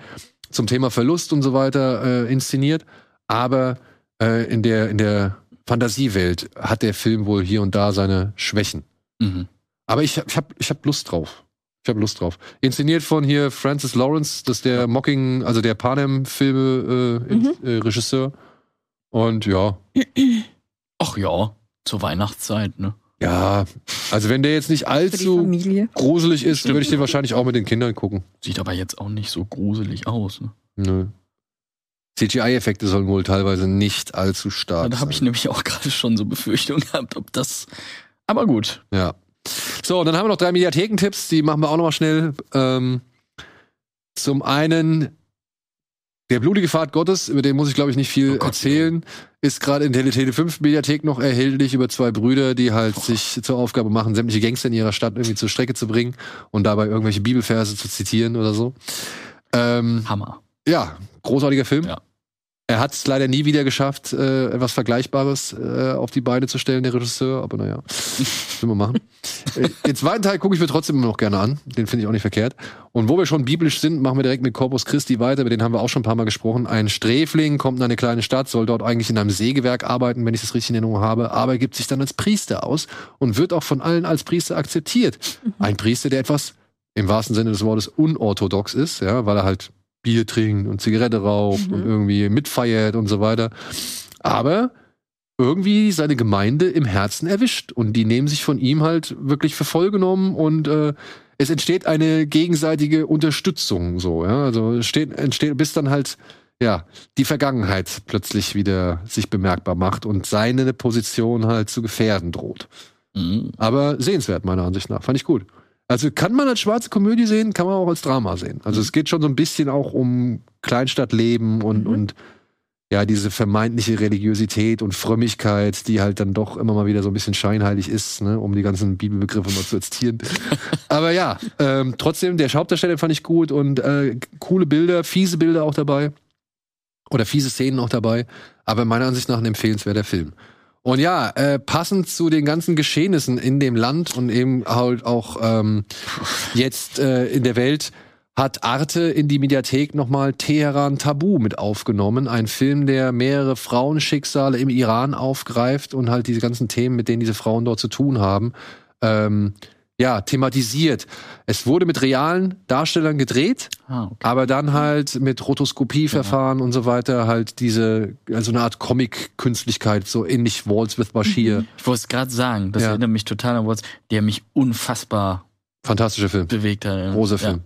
zum Thema Verlust und so weiter äh, inszeniert, aber äh, in der in der Fantasiewelt hat der Film wohl hier und da seine Schwächen. Mhm. Aber ich, ich habe ich hab Lust drauf. Ich habe Lust drauf. Inszeniert von hier Francis Lawrence, das ist der Mocking, also der Panem-Filme äh, Mhm. äh, Regisseur. Und ja, Ach ja, zur Weihnachtszeit, ne? Ja, also wenn der jetzt nicht allzu gruselig ist, Stimmt. würde ich den wahrscheinlich auch mit den Kindern gucken. Sieht aber jetzt auch nicht so gruselig aus. Ne? Nö. CGI-Effekte sollen wohl teilweise nicht allzu stark Da habe ich sein. nämlich auch gerade schon so Befürchtungen gehabt, ob das. Aber gut. Ja. So, dann haben wir noch drei Mediathekentipps, die machen wir auch noch mal schnell. Ähm, zum einen der blutige Pfad Gottes, über den muss ich glaube ich nicht viel Oh Gott, erzählen, ist gerade in der Tele 5 Mediathek noch erhältlich über zwei Brüder, die halt sich zur Aufgabe machen, sämtliche Gangster in ihrer Stadt irgendwie zur Strecke zu bringen und dabei irgendwelche Bibelverse zu zitieren oder so. Ähm, Hammer. ja, großartiger Film. Ja. Er hat es leider nie wieder geschafft, äh, etwas Vergleichbares äh, auf die Beine zu stellen, der Regisseur, aber naja, will man machen. äh, den zweiten Teil gucke ich mir trotzdem immer noch gerne an. Den finde ich auch nicht verkehrt. Und wo wir schon biblisch sind, machen wir direkt mit Corpus Christi weiter. Über den haben wir auch schon ein paar Mal gesprochen. Ein Sträfling kommt in eine kleine Stadt, soll dort eigentlich in einem Sägewerk arbeiten, wenn ich das richtig in Erinnerung habe, aber gibt sich dann als Priester aus und wird auch von allen als Priester akzeptiert. Ein Priester, der etwas im wahrsten Sinne des Wortes unorthodox ist, ja, weil er halt Bier trinkt und Zigarette raucht Mhm. und irgendwie mitfeiert und so weiter. Aber irgendwie seine Gemeinde im Herzen erwischt und die nehmen sich von ihm halt wirklich für voll genommen und äh, es entsteht eine gegenseitige Unterstützung so, ja, also es steht, entsteht bis dann halt ja, die Vergangenheit plötzlich wieder sich bemerkbar macht und seine Position halt zu gefährden droht. Mhm. Aber sehenswert, meiner Ansicht nach. Fand ich gut. Also kann man als schwarze Komödie sehen, kann man auch als Drama sehen. Also es geht schon so ein bisschen auch um Kleinstadtleben und, Mhm. und ja, diese vermeintliche Religiosität und Frömmigkeit, die halt dann doch immer mal wieder so ein bisschen scheinheilig ist, ne, um die ganzen Bibelbegriffe mal zu zitieren. Aber ja, ähm, trotzdem, der Hauptdarsteller fand ich gut und äh, coole Bilder, fiese Bilder auch dabei. Oder fiese Szenen auch dabei. Aber meiner Ansicht nach ein empfehlenswerter Film. Und ja, äh, passend zu den ganzen Geschehnissen in dem Land und eben halt auch ähm, jetzt äh, in der Welt hat Arte in die Mediathek nochmal Teheran Tabu mit aufgenommen. Ein Film, der mehrere Frauenschicksale im Iran aufgreift und halt diese ganzen Themen, mit denen diese Frauen dort zu tun haben, ähm, ja, thematisiert. Es wurde mit realen Darstellern gedreht, Ah, okay. aber dann halt mit Rotoskopieverfahren und so weiter halt diese, also eine Art Comic-Künstlichkeit, so ähnlich Walls with Bashir. Ich wollte es gerade sagen, das Ja. erinnert mich total an Watts, der mich unfassbar Fantastischer Film. bewegt hat. Großer Film.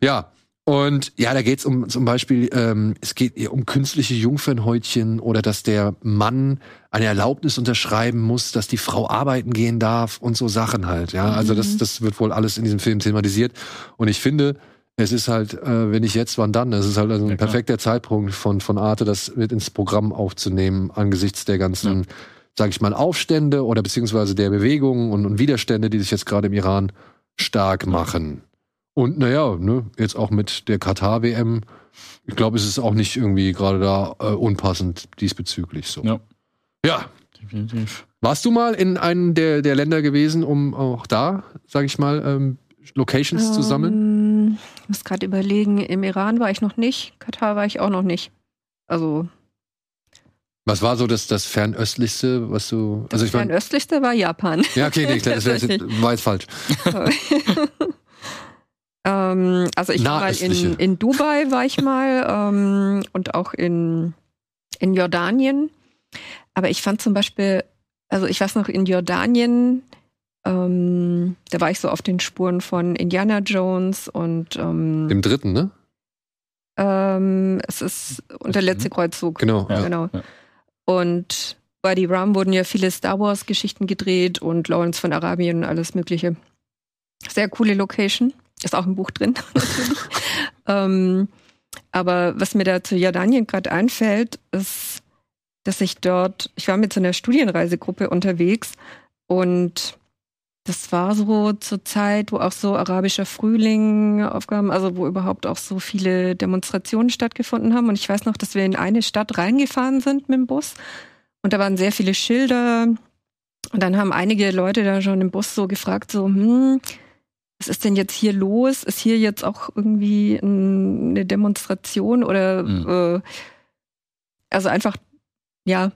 Ja. Und ja, da geht's um zum Beispiel, ähm, es geht um künstliche Jungfernhäutchen oder dass der Mann eine Erlaubnis unterschreiben muss, dass die Frau arbeiten gehen darf und so Sachen halt. Ja, also das, das wird wohl alles in diesem Film thematisiert. Und ich finde, es ist halt, äh, wenn nicht jetzt, wann dann? Es ist halt also ein Ja, perfekter Zeitpunkt von, von Arte, das mit ins Programm aufzunehmen, angesichts der ganzen, sag ich mal, Aufstände oder beziehungsweise der Bewegungen und, und Widerstände, die sich jetzt gerade im Iran stark machen. Und naja, ne, jetzt auch mit der Katar-WM, ich glaube, es ist auch nicht irgendwie gerade da äh, unpassend diesbezüglich so. Ja. ja, Definitiv. warst du mal in einem der, der Länder gewesen, um auch da, sag ich mal, ähm, Locations zu sammeln? Ähm, Ich muss gerade überlegen, im Iran war ich noch nicht, Katar war ich auch noch nicht. Also Was war so das, das fernöstlichste, was du. das Also ich meine. fernöstlichste war Japan. Ja, okay, nee, klar, das Tatsächlich. war jetzt falsch. ähm, also ich war mal in, in Dubai war ich mal ähm, und auch in, in Jordanien. Aber ich fand zum Beispiel, also ich weiß noch, in Jordanien, ähm, da war ich so auf den Spuren von Indiana Jones und ähm, Im dritten, ne? ähm, es ist und der letzte Kreuzzug. Genau. Ja. Genau. Ja. Und bei die Rum wurden ja viele Star Wars Geschichten gedreht und Lawrence von Arabien und alles Mögliche. Sehr coole Location. Ist auch im Buch drin, ähm, aber was mir da zu Jordanien gerade einfällt, ist, dass ich dort, ich war mit so einer Studienreisegruppe unterwegs und das war so zur Zeit, wo auch so arabischer Frühling aufkam, also wo überhaupt auch so viele Demonstrationen stattgefunden haben. Und ich weiß noch, dass wir in eine Stadt reingefahren sind mit dem Bus und da waren sehr viele Schilder. Und dann haben einige Leute da schon im Bus so gefragt, so, hm, was ist denn jetzt hier los? Ist hier jetzt auch irgendwie ein, eine Demonstration oder Mhm. äh, also einfach, ja,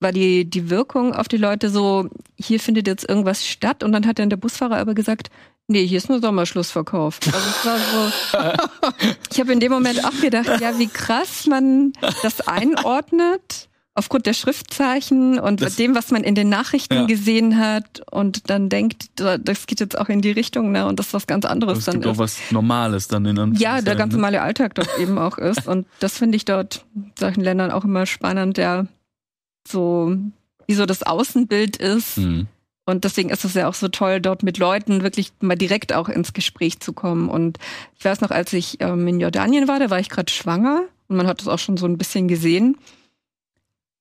war die, die Wirkung auf die Leute so, hier findet jetzt irgendwas statt und dann hat dann der Busfahrer aber gesagt, nee, hier ist nur Sommerschlussverkauf. Also es war so, ich habe in dem Moment auch gedacht, ja, wie krass man das einordnet aufgrund der Schriftzeichen und Das- dem, was man in den Nachrichten Ja. gesehen hat und dann denkt, da- das geht jetzt auch in die Richtung, ne, und das ist was ganz anderes Es dann auch ist. was Normales dann in Ja, der Anführungszeichen, ganz ne? normale Alltag dort eben auch ist. Und das finde ich dort in solchen Ländern auch immer spannend, ja, so, wie so das Außenbild ist. Mhm. Und deswegen ist es ja auch so toll, dort mit Leuten wirklich mal direkt auch ins Gespräch zu kommen. Und ich weiß noch, als ich ähm, in Jordanien war, da war ich gerade schwanger und man hat das auch schon so ein bisschen gesehen.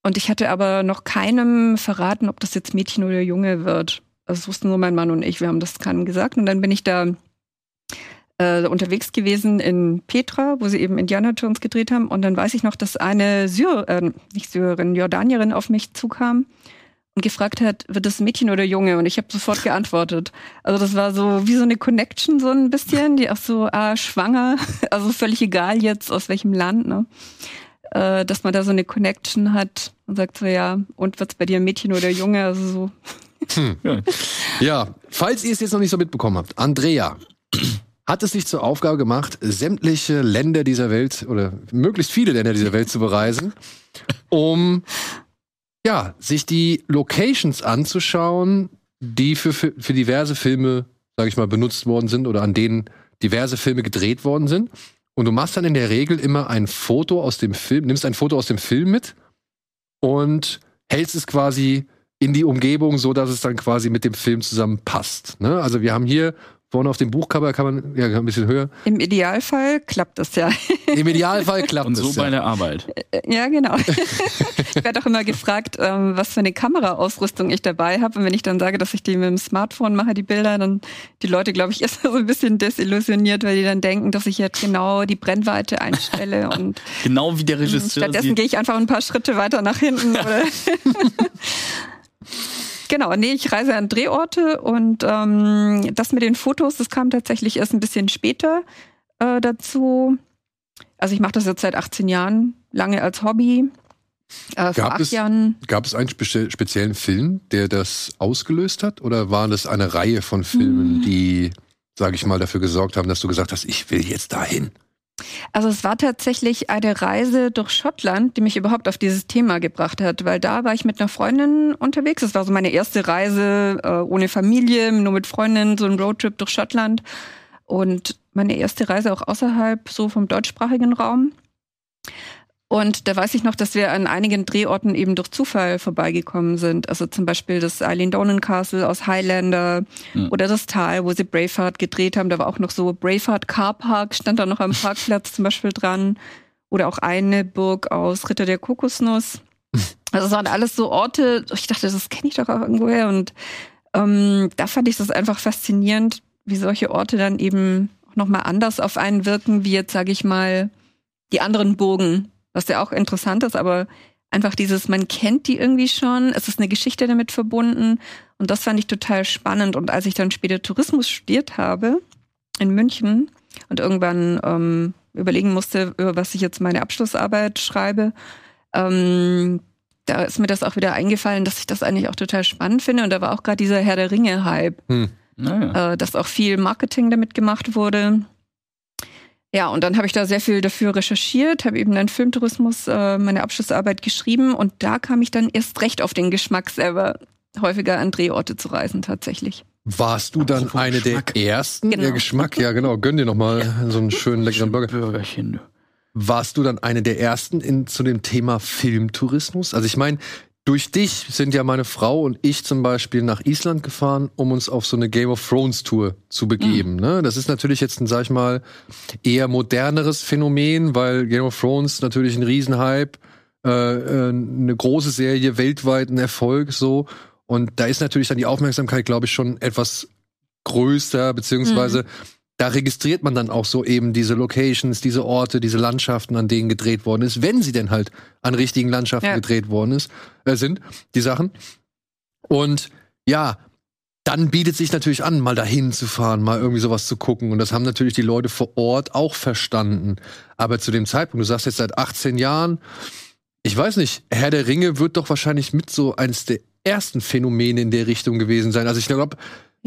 Und ich hatte aber noch keinem verraten, ob das jetzt Mädchen oder Junge wird. Also das wussten nur mein Mann und ich, wir haben das keinem gesagt. Und dann bin ich da äh, unterwegs gewesen in Petra, wo sie eben Indiana Jones gedreht haben. Und dann weiß ich noch, dass eine Syrer, äh, nicht Syrerin, Jordanierin auf mich zukam und gefragt hat, wird das Mädchen oder Junge? Und ich habe sofort geantwortet. Also das war so wie so eine Connection so ein bisschen, die auch so, ah, schwanger, also völlig egal jetzt aus welchem Land, ne? Äh, dass man da so eine Connection hat und sagt so, ja, und wird's bei dir Mädchen oder Junge? Also so, Ja. Ja, falls ihr es jetzt noch nicht so mitbekommen habt, Andrea hat es sich zur Aufgabe gemacht, sämtliche Länder dieser Welt oder möglichst viele Länder dieser Welt zu bereisen, um ja, sich die Locations anzuschauen, die für, für, für diverse Filme, sage ich mal, benutzt worden sind oder an denen diverse Filme gedreht worden sind. Und du machst dann in der Regel immer ein Foto aus dem Film, nimmst ein Foto aus dem Film mit und hältst es quasi in die Umgebung, so dass es dann quasi mit dem Film zusammenpasst. Ne? Also wir haben hier vorne auf dem Buchcover kann man ja ein bisschen höher. im Idealfall klappt das ja. Im Idealfall klappt Und so es. bei Ja. der Arbeit. Ja, genau. ich werde auch immer gefragt, ähm, was für eine Kameraausrüstung ich dabei habe. Und wenn ich dann sage, dass ich die mit dem Smartphone mache, die Bilder, dann die Leute, glaube ich, erst so ein bisschen desillusioniert, weil die dann denken, dass ich jetzt genau die Brennweite einstelle. Und Genau wie der Regisseur stattdessen gehe ich einfach ein paar Schritte weiter nach hinten. Genau, nee, ich reise an Drehorte und ähm, das mit den Fotos, das kam tatsächlich erst ein bisschen später äh, dazu. Also ich mache das jetzt seit 18 Jahren, lange als Hobby. Äh, vor Gab acht es- Jahren. Gab es einen spe speziellen Film, der das ausgelöst hat? Oder waren das eine Reihe von Filmen, die, sage ich mal, dafür gesorgt haben, dass du gesagt hast, ich will jetzt dahin? Also es war tatsächlich eine Reise durch Schottland, die mich überhaupt auf dieses Thema gebracht hat, weil da war ich mit einer Freundin unterwegs. Das war so meine erste Reise äh, ohne Familie, nur mit Freundin, so ein Roadtrip durch Schottland und meine erste Reise auch außerhalb so vom deutschsprachigen Raum. Und da weiß ich noch, dass wir an einigen Drehorten eben durch Zufall vorbeigekommen sind. Also zum Beispiel das Eileen Donan Castle aus Highlander Mhm. oder das Tal, wo sie Braveheart gedreht haben. Da war auch noch so Braveheart Car Park, stand da noch am Parkplatz zum Beispiel dran. Oder auch eine Burg aus Ritter der Kokosnuss. Also es waren alles so Orte, ich dachte, das kenne ich doch auch irgendwoher. Und ähm, da fand ich das einfach faszinierend, wie solche Orte dann eben auch nochmal anders auf einen wirken, wie jetzt, sage ich mal, die anderen Burgen, was ja auch interessant ist, aber einfach dieses, man kennt die irgendwie schon, es ist eine Geschichte damit verbunden und das fand ich total spannend. Und als ich dann später Tourismus studiert habe in München und irgendwann ähm, überlegen musste, über was ich jetzt meine Abschlussarbeit schreibe, ähm, da ist mir das auch wieder eingefallen, dass ich das eigentlich auch total spannend finde. Und da war auch gerade dieser Herr der Ringe-Hype Hm. Naja. äh, dass auch viel Marketing damit gemacht wurde. Ja, und dann habe ich da sehr viel dafür recherchiert, habe eben dann Filmtourismus äh, meine Abschlussarbeit geschrieben und da kam ich dann erst recht auf den Geschmack selber, häufiger an Drehorte zu reisen tatsächlich. Warst du dann Apropos eine Geschmack. der ersten? Genau. Der Geschmack, ja genau. Gönn dir noch mal so einen schönen leckeren Burger. Bürgerchen. du. Warst du dann eine der ersten in, zu dem Thema Filmtourismus? Also ich meine, durch dich sind ja meine Frau und ich zum Beispiel nach Island gefahren, um uns auf so eine Game of Thrones Tour zu begeben. Ne? Das ist natürlich jetzt ein, sag ich mal, eher moderneres Phänomen, weil Game of Thrones natürlich ein Riesenhype, äh, äh, eine große Serie, weltweit ein Erfolg so. Und da ist natürlich dann die Aufmerksamkeit, glaube ich, schon etwas größer, beziehungsweise da registriert man dann auch so eben diese Locations, diese Orte, diese Landschaften, an denen gedreht worden ist, wenn sie denn halt an richtigen Landschaften Ja. gedreht worden ist, äh, sind, die Sachen. Und ja, dann bietet sich natürlich an, mal dahin zu fahren, mal irgendwie sowas zu gucken. Und das haben natürlich die Leute vor Ort auch verstanden. Aber zu dem Zeitpunkt, du sagst jetzt seit 18 Jahren, ich weiß nicht, Herr der Ringe wird doch wahrscheinlich mit so eines der ersten Phänomene in der Richtung gewesen sein. Also ich glaube,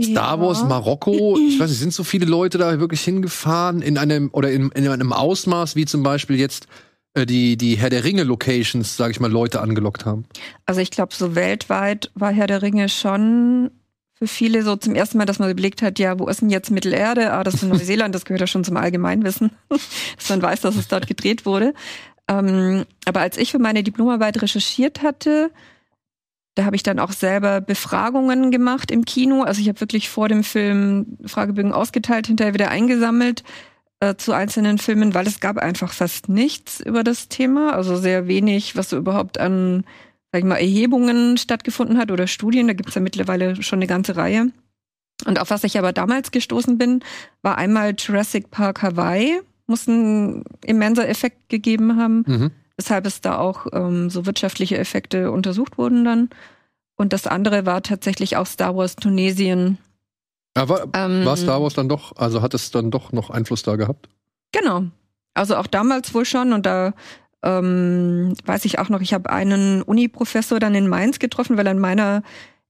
Star Wars, Marokko, ich weiß nicht, sind so viele Leute da wirklich hingefahren in einem oder in, in einem Ausmaß, wie zum Beispiel jetzt äh, die, die Herr der Ringe Locations, sage ich mal, Leute angelockt haben. Also ich glaube, so weltweit war Herr der Ringe schon für viele so zum ersten Mal, dass man überlegt hat, ja, wo ist denn jetzt Mittelerde? Ah, das ist in Neuseeland, das gehört ja schon zum Allgemeinwissen, dass man weiß, dass es dort gedreht wurde. Ähm, aber als ich für meine Diplomarbeit recherchiert hatte, da habe ich dann auch selber Befragungen gemacht im Kino. Also ich habe wirklich vor dem Film Fragebögen ausgeteilt, hinterher wieder eingesammelt äh, zu einzelnen Filmen, weil es gab einfach fast nichts über das Thema. Also sehr wenig, was so überhaupt an sag ich mal, Erhebungen stattgefunden hat oder Studien. Da gibt's ja mittlerweile schon eine ganze Reihe. Und auf was ich aber damals gestoßen bin, war einmal Jurassic Park Hawaii. Muss einen immenser Effekt gegeben haben, Mhm. Weshalb es da auch ähm, so wirtschaftliche Effekte untersucht wurden dann. Und das andere war tatsächlich auch Star Wars Tunesien. Aber Ähm, war Star Wars dann doch, also hat es dann doch noch Einfluss da gehabt? Genau. Also auch damals wohl schon und da ähm, weiß ich auch noch, ich habe einen Uni-Professor dann in Mainz getroffen, weil an meiner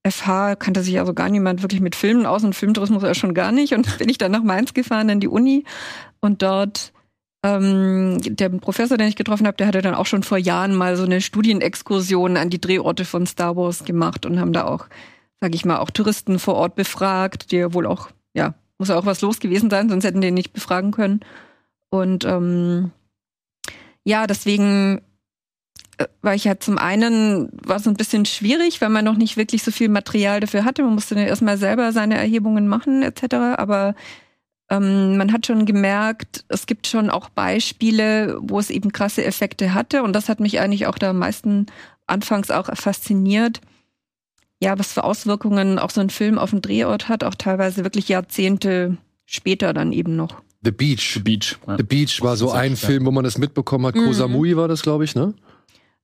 FH kannte sich also gar niemand wirklich mit Filmen aus und Filmtourismus ja schon gar nicht. Und bin ich dann nach Mainz gefahren in die Uni und dort ähm, der Professor, den ich getroffen habe, der hatte dann auch schon vor Jahren mal so eine Studienexkursion an die Drehorte von Star Wars gemacht und haben da auch, sage ich mal, auch Touristen vor Ort befragt, die wohl auch, ja, muss ja auch was los gewesen sein, sonst hätten die nicht befragen können. Und ähm, ja, deswegen äh, war ich ja zum einen, war es ein bisschen schwierig, weil man noch nicht wirklich so viel Material dafür hatte. Man musste dann erstmal selber seine Erhebungen machen, etc. Aber ähm, man hat schon gemerkt, es gibt schon auch Beispiele, wo es eben krasse Effekte hatte. Und das hat mich eigentlich auch da am meisten anfangs auch fasziniert. Ja, was für Auswirkungen auch so ein Film auf den Drehort hat, auch teilweise wirklich Jahrzehnte später dann eben noch. The Beach. The Beach. Ja. The Beach war so ein Film, wo man das mitbekommen hat. Mhm. Koh Samui war das, glaube ich, ne?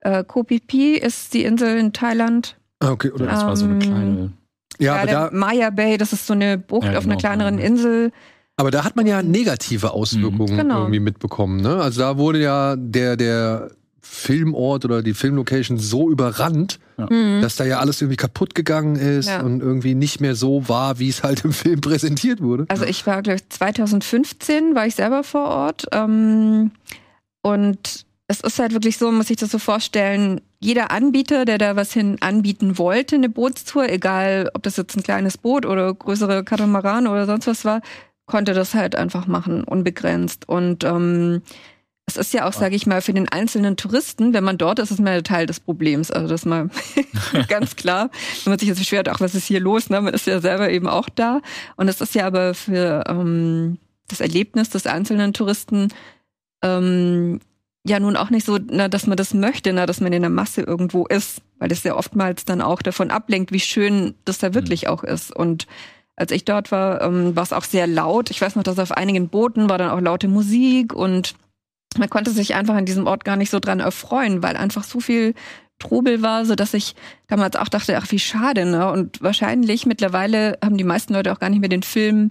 Äh, Koh Phi Phi ist die Insel in Thailand. Ah, okay. Oder, Das war so eine Ähm, kleine. ja, aber der da, Maya Bay, das ist so eine Bucht Ja, auf einer genau, kleineren. Insel. Aber da hat man ja negative Auswirkungen Genau. irgendwie mitbekommen, ne? Also da wurde ja der, der Filmort oder die Filmlocation so überrannt, Mhm. dass da ja alles irgendwie kaputt gegangen ist Ja. und irgendwie nicht mehr so war, wie es halt im Film präsentiert wurde. Also ich war, glaube ich, 2015 war ich selber vor Ort. Ähm, und es ist halt wirklich so, man muss sich das so vorstellen, jeder Anbieter, der da was hin anbieten wollte, eine Bootstour, egal ob das jetzt ein kleines Boot oder größere Katamaran oder sonst was war, konnte das halt einfach machen, unbegrenzt. Und ähm, es ist ja auch, sage ich mal, für den einzelnen Touristen, wenn man dort ist, ist man ja Teil des Problems. Also das ist mal ganz klar. Wenn man sich jetzt beschwert, auch was ist hier los, ne? man ist ja selber eben auch da. Und es ist ja aber für ähm, das Erlebnis des einzelnen Touristen ähm, ja nun auch nicht so, na, dass man das möchte, na, dass man in der Masse irgendwo ist, weil es ja oftmals dann auch davon ablenkt, wie schön das da wirklich mhm. auch ist. Und als ich dort war, ähm, war es auch sehr laut. Ich weiß noch, dass auf einigen Booten war dann auch laute Musik und man konnte sich einfach an diesem Ort gar nicht so dran erfreuen, weil einfach so viel Trubel war, so dass ich damals auch dachte, ach wie schade, ne? Und wahrscheinlich mittlerweile haben die meisten Leute auch gar nicht mehr den Film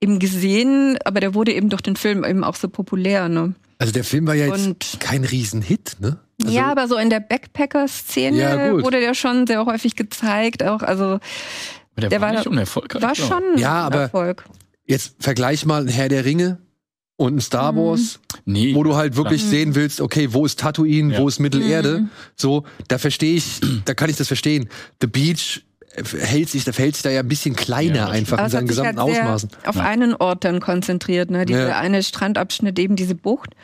eben gesehen, aber der wurde eben durch den Film eben auch so populär, ne? Also der Film war ja jetzt Und, kein Riesenhit, ne? Also, ja, aber so in der Backpacker-Szene ja, wurde der schon sehr häufig gezeigt, auch also der, der war, war nicht unerfolgreich. War schon ja, aber Erfolg. Jetzt vergleich mal Herr der Ringe und ein Star mhm. Wars, mhm. nee, wo du halt wirklich klar. sehen willst, okay, wo ist Tatooine, ja. wo ist Mittelerde? Mhm. So, da verstehe ich, da kann ich das verstehen. The Beach hält sich, da verhält sich da ja ein bisschen kleiner ja, einfach in seinen gesamten halt Ausmaßen. Auf ja. einen Ort dann konzentriert, ne? Dieser ja. eine Strandabschnitt, eben diese Bucht.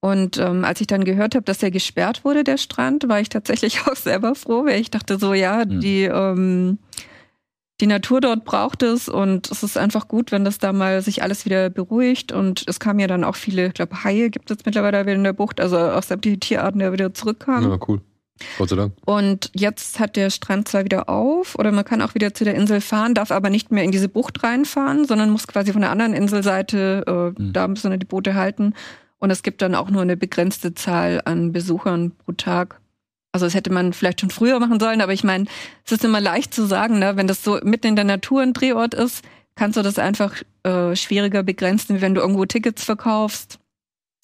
Und ähm, als ich dann gehört habe, dass der gesperrt wurde, der Strand, war ich tatsächlich auch selber froh, weil ich dachte so, ja, mhm. die ähm, die Natur dort braucht es und es ist einfach gut, wenn das da mal sich alles wieder beruhigt. Und es kamen ja dann auch viele, ich glaube, Haie gibt es mittlerweile wieder in der Bucht, also auch sämtliche Tierarten, die wieder zurückkamen. Ja, cool. Gott sei Dank. Und jetzt hat der Strand zwar wieder auf oder man kann auch wieder zu der Insel fahren, darf aber nicht mehr in diese Bucht reinfahren, sondern muss quasi von der anderen Inselseite, äh, mhm. da müssen wir die Boote halten. Und es gibt dann auch nur eine begrenzte Zahl an Besuchern pro Tag. Also das hätte man vielleicht schon früher machen sollen, aber ich meine, es ist immer leicht zu sagen, ne? wenn das so mitten in der Natur ein Drehort ist, kannst du das einfach äh, schwieriger begrenzen, wie wenn du irgendwo Tickets verkaufst.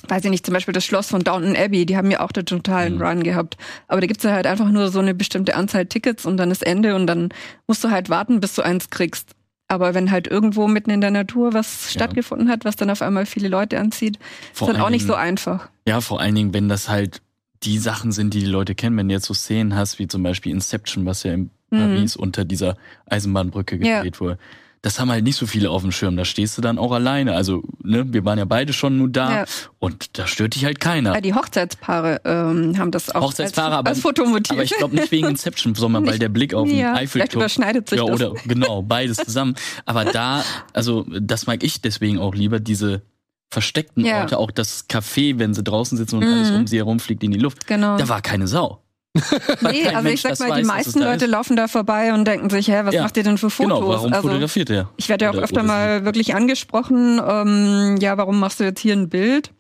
Weiß ich nicht, zum Beispiel das Schloss von Downton Abbey, die haben ja auch den totalen mhm. Run gehabt. Aber da gibt's ja halt einfach nur so eine bestimmte Anzahl Tickets und dann ist Ende und dann musst du halt warten, bis du eins kriegst. Aber wenn halt irgendwo mitten in der Natur was ja. stattgefunden hat, was dann auf einmal viele Leute anzieht, vor ist dann auch nicht so einfach. Ja, vor allen Dingen, wenn das halt die Sachen sind, die die Leute kennen. Wenn du jetzt so Szenen hast, wie zum Beispiel Inception, was ja in mhm. Paris unter dieser Eisenbahnbrücke gedreht ja. wurde. Das haben halt nicht so viele auf dem Schirm. Da stehst du dann auch alleine. Also, ne, wir waren ja beide schon nur da ja. und da stört dich halt keiner. Ja, die Hochzeitspaare ähm, haben das auch Hochzeitspaare, als, als Fotomotiv. Aber ich glaube nicht wegen Inception, sondern weil der Blick auf den ja, Eiffelturm. Vielleicht überschneidet sich ja, das. Oder genau, beides zusammen. Aber da, also das mag ich deswegen auch lieber, diese versteckten ja. Orte, auch das Café, wenn sie draußen sitzen und mhm. alles um sie herum fliegt in die Luft. Genau. Da war keine Sau. nee, also Mensch, ich sag mal, die weiß, meisten Leute laufen da vorbei und denken sich, hä, was ja. macht ihr denn für Fotos? Genau, warum also, fotografiert er? Ich werde ja auch öfter mal wirklich angesprochen, ähm, ja, warum machst du jetzt hier ein Bild?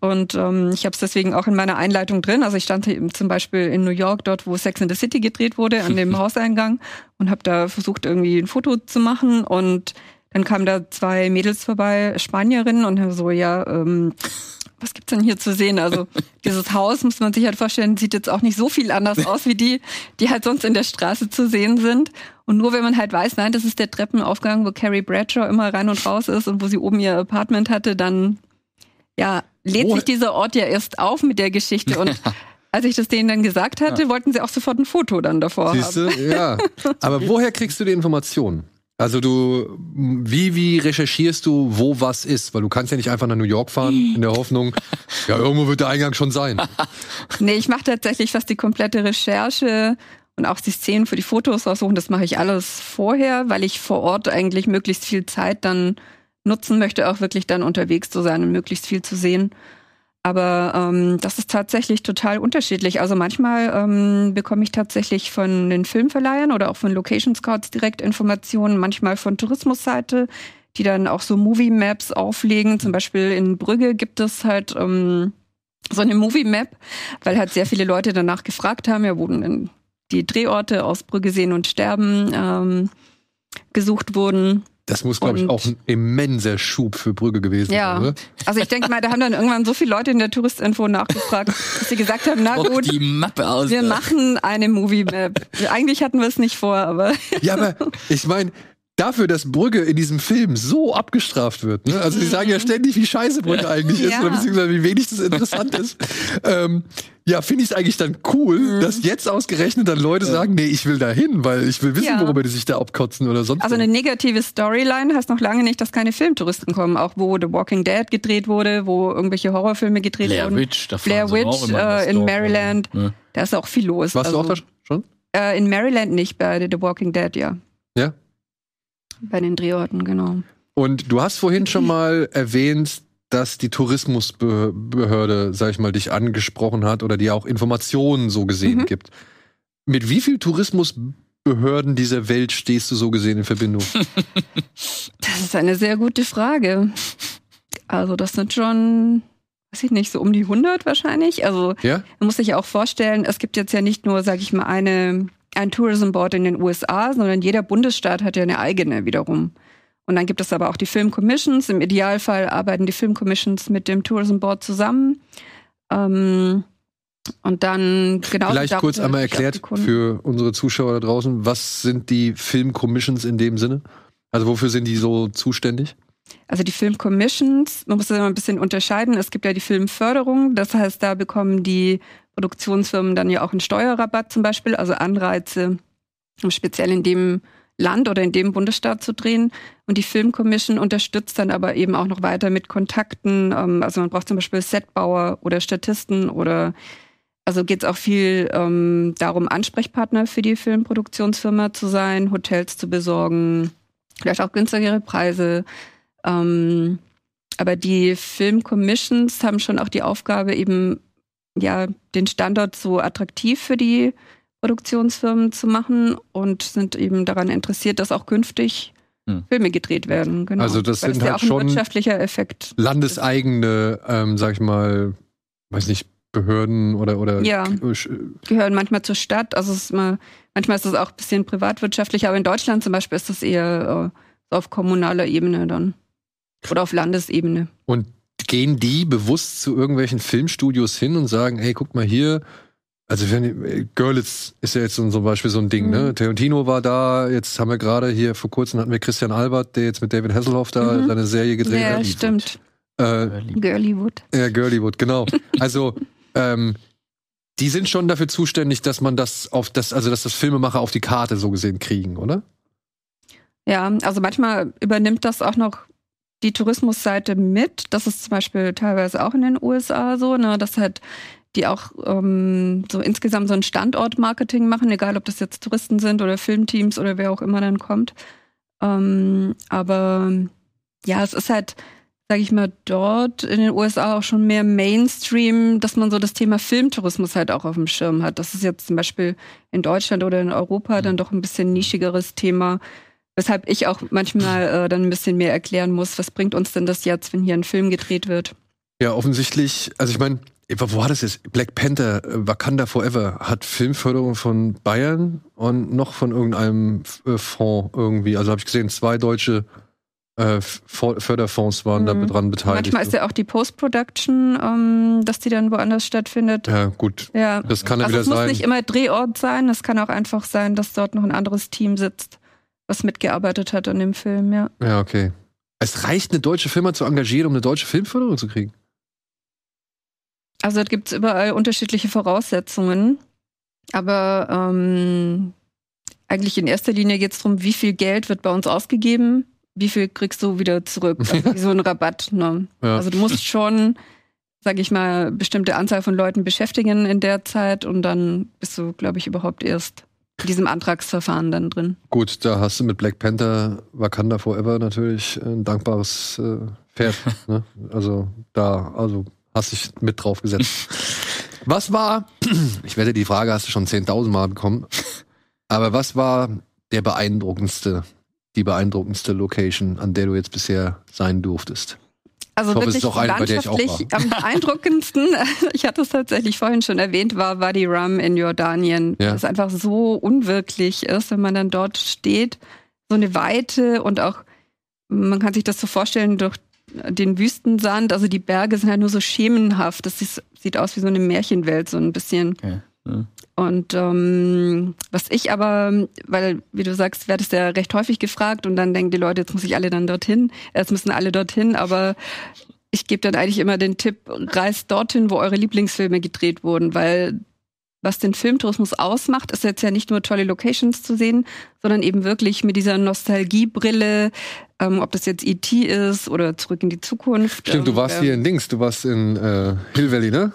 Und ähm, ich habe es deswegen auch in meiner Einleitung drin. Also ich stand hier zum Beispiel in New York, dort wo Sex in the City gedreht wurde, an dem Hauseingang und habe da versucht, irgendwie ein Foto zu machen. Und dann kamen da zwei Mädels vorbei, Spanierinnen, und haben so, ja, ähm, was gibt's denn hier zu sehen? Also dieses Haus, muss man sich halt vorstellen, sieht jetzt auch nicht so viel anders aus wie die, die halt sonst in der Straße zu sehen sind. Und nur wenn man halt weiß, nein, das ist der Treppenaufgang, wo Carrie Bradshaw immer rein und raus ist und wo sie oben ihr Apartment hatte, dann ja, lädt sich dieser Ort ja erst auf mit der Geschichte. Und als ich das denen dann gesagt hatte, ja. wollten sie auch sofort ein Foto dann davor Siehste? haben. Ja. Aber woher kriegst du die Informationen? Also du, wie, wie recherchierst du, wo was ist? Weil du kannst ja nicht einfach nach New York fahren in der Hoffnung, ja, irgendwo wird der Eingang schon sein. nee, ich mache tatsächlich fast die komplette Recherche und auch die Szenen für die Fotos raussuchen. Das mache ich alles vorher, weil ich vor Ort eigentlich möglichst viel Zeit dann nutzen möchte, auch wirklich dann unterwegs zu sein und möglichst viel zu sehen. Aber ähm, das ist tatsächlich total unterschiedlich. Also manchmal ähm, bekomme ich tatsächlich von den Filmverleihern oder auch von Location Scouts direkt Informationen, manchmal von Tourismusseite, die dann auch so Movie Maps auflegen. Zum Beispiel in Brügge gibt es halt ähm, so eine Movie Map, weil halt sehr viele Leute danach gefragt haben, ja, wurden denn die Drehorte aus Brügge sehen und sterben ähm, gesucht wurden. Das muss, glaube ich, auch ein immenser Schub für Brügge gewesen ja. sein, oder? Also ich denke mal, da haben dann irgendwann so viele Leute in der Touristinfo nachgefragt, dass sie gesagt haben, na gut, die Mappe aus, wir machen eine Movie-Map. Eigentlich hatten wir es nicht vor, aber... Ja, aber ich meine, dafür, dass Brügge in diesem Film so abgestraft wird. Ne? Also sie sagen ja ständig, wie scheiße Brügge eigentlich ist, Ja. oder beziehungsweise wie wenig das interessant ist. Ähm, ja, finde ich es eigentlich dann cool, Mhm. dass jetzt ausgerechnet dann Leute sagen, nee, ich will da hin, weil ich will wissen, Ja. worüber die sich da abkotzen oder sonst Also eine negative Storyline heißt noch lange nicht, dass keine Filmtouristen kommen. Auch wo The Walking Dead gedreht wurde, wo irgendwelche Horrorfilme gedreht Blair wurden. Witch, da Blair Witch immer äh, in Maryland. rein, ne? Da ist auch viel los. Warst du also, auch da schon? Äh, in Maryland nicht, bei The Walking Dead, ja. Ja. Bei den Drehorten, genau. Und du hast vorhin schon mal erwähnt, dass die Tourismusbehörde, sag ich mal, dich angesprochen hat oder dir auch Informationen so gesehen Mhm. gibt. Mit wie viel Tourismusbehörden dieser Welt stehst du so gesehen in Verbindung? Das ist eine sehr gute Frage. Also das sind schon, weiß ich nicht, so um die 100 wahrscheinlich. Also ja? man muss sich ja auch vorstellen, es gibt jetzt ja nicht nur, sage ich mal, eine, ein Tourism Board in den USA, sondern jeder Bundesstaat hat ja eine eigene wiederum. Und dann gibt es aber auch die Film Commissions. Im Idealfall arbeiten die Film Commissions mit dem Tourism Board zusammen. Ähm, und dann genau. Vielleicht kurz einmal erklärt für unsere Zuschauer da draußen, was sind die Film Commissions in dem Sinne? Also wofür sind die so zuständig? Also die Film Commissions, man muss das immer ein bisschen unterscheiden. Es gibt ja die Filmförderung, das heißt, da bekommen die Produktionsfirmen dann ja auch einen Steuerrabatt zum Beispiel, also Anreize, um speziell in dem Land oder in dem Bundesstaat zu drehen. Und die Film Commission unterstützt dann aber eben auch noch weiter mit Kontakten. Ähm, Also man braucht zum Beispiel Setbauer oder Statisten oder also geht es auch viel ähm, darum, Ansprechpartner für die Filmproduktionsfirma zu sein, Hotels zu besorgen, vielleicht auch günstigere Preise. Ähm, aber die Film Commissions haben schon auch die Aufgabe, eben ja den Standort so attraktiv für die Produktionsfirmen zu machen und sind eben daran interessiert, dass auch künftig Hm. Filme gedreht werden. Genau. Also das Weil sind ja halt auch ein schon wirtschaftlicher Effekt. Landeseigene, ähm, sag ich mal, weiß nicht, Behörden oder oder Ja. gehören manchmal zur Stadt. Also es ist mal, manchmal ist das auch ein bisschen privatwirtschaftlich, aber in Deutschland zum Beispiel ist das eher äh, so auf kommunaler Ebene dann. Oder auf Landesebene. Und gehen die bewusst zu irgendwelchen Filmstudios hin und sagen, hey, guck mal hier, also wenn, äh, Görlitz ist ja jetzt so, zum Beispiel so ein Ding, Mhm. ne? Tarantino war da, jetzt haben wir gerade hier vor kurzem hatten wir Christian Albert, der jetzt mit David Hasselhoff da Mhm. seine Serie gedreht Ja, hat. stimmt. Äh, Girlywood. ja, Girlywood, genau. Also, ähm, die sind schon dafür zuständig, dass man das auf das, also dass das Filmemacher auf die Karte so gesehen kriegen, oder? Ja, also manchmal übernimmt das auch noch die Tourismusseite mit. Das ist zum Beispiel teilweise auch in den USA so, ne, dass halt die auch ähm, so insgesamt so ein Standortmarketing machen, egal ob das jetzt Touristen sind oder Filmteams oder wer auch immer dann kommt. Ähm, aber ja, es ist halt, sag ich mal, dort in den USA auch schon mehr Mainstream, dass man so das Thema Filmtourismus halt auch auf dem Schirm hat. Das ist jetzt zum Beispiel in Deutschland oder in Europa dann doch ein bisschen nischigeres Thema. Weshalb ich auch manchmal äh, dann ein bisschen mehr erklären muss, was bringt uns denn das jetzt, wenn hier ein Film gedreht wird? Ja, offensichtlich, also ich meine, wo war das jetzt? Black Panther, äh, Wakanda Forever hat Filmförderung von Bayern und noch von irgendeinem äh, Fonds irgendwie. Also habe ich gesehen, zwei deutsche äh, Förderfonds waren da Mhm. dran beteiligt. Manchmal ist ja auch die Post-Production, ähm, dass die dann woanders stattfindet. ja, gut. Ja. Das kann ja Also wieder es muss sein. nicht immer Drehort sein, es kann auch einfach sein, dass dort noch ein anderes Team sitzt, was mitgearbeitet hat an dem Film, ja. Ja, okay. Es reicht, eine deutsche Firma zu engagieren, um eine deutsche Filmförderung zu kriegen. Also es gibt überall unterschiedliche Voraussetzungen. Aber ähm, eigentlich in erster Linie geht es darum, wie viel Geld wird bei uns ausgegeben, wie viel kriegst du wieder zurück. Also wie so ein Rabatt. Ne? Ja. Also du musst schon, sag ich mal, bestimmte Anzahl von Leuten beschäftigen in der Zeit und dann bist du, glaube ich, überhaupt erst diesem Antragsverfahren dann drin. Gut, da hast du mit Black Panther Wakanda Forever natürlich ein dankbares äh, Pferd. ne? Also da, also hast dich mit drauf gesetzt. Was war, ich wette, die Frage hast du schon 10.000 Mal bekommen, aber was war der beeindruckendste, die beeindruckendste Location, an der du jetzt bisher sein durftest? Also hoffe, wirklich eine, landschaftlich am beeindruckendsten, ich hatte es tatsächlich vorhin schon erwähnt, war Wadi Rum in Jordanien. Ja. Das einfach so unwirklich ist, wenn man dann dort steht. So eine Weite und auch, man kann sich das so vorstellen, durch den Wüstensand, also die Berge sind halt nur so schemenhaft. Das sieht aus wie so eine Märchenwelt, so ein bisschen. Okay. Und ähm, was ich aber, weil, wie du sagst, wird es ja recht häufig gefragt und dann denken die Leute, jetzt muss ich alle dann dorthin, jetzt müssen alle dorthin, aber ich gebe dann eigentlich immer den Tipp, reist dorthin, wo eure Lieblingsfilme gedreht wurden, weil was den Filmtourismus ausmacht, ist jetzt ja nicht nur tolle Locations zu sehen, sondern eben wirklich mit dieser Nostalgiebrille, ähm, ob das jetzt E.T. ist oder Zurück in die Zukunft. Stimmt, ähm, du warst ähm, hier in Dings, du warst in äh, Hill Valley, ne?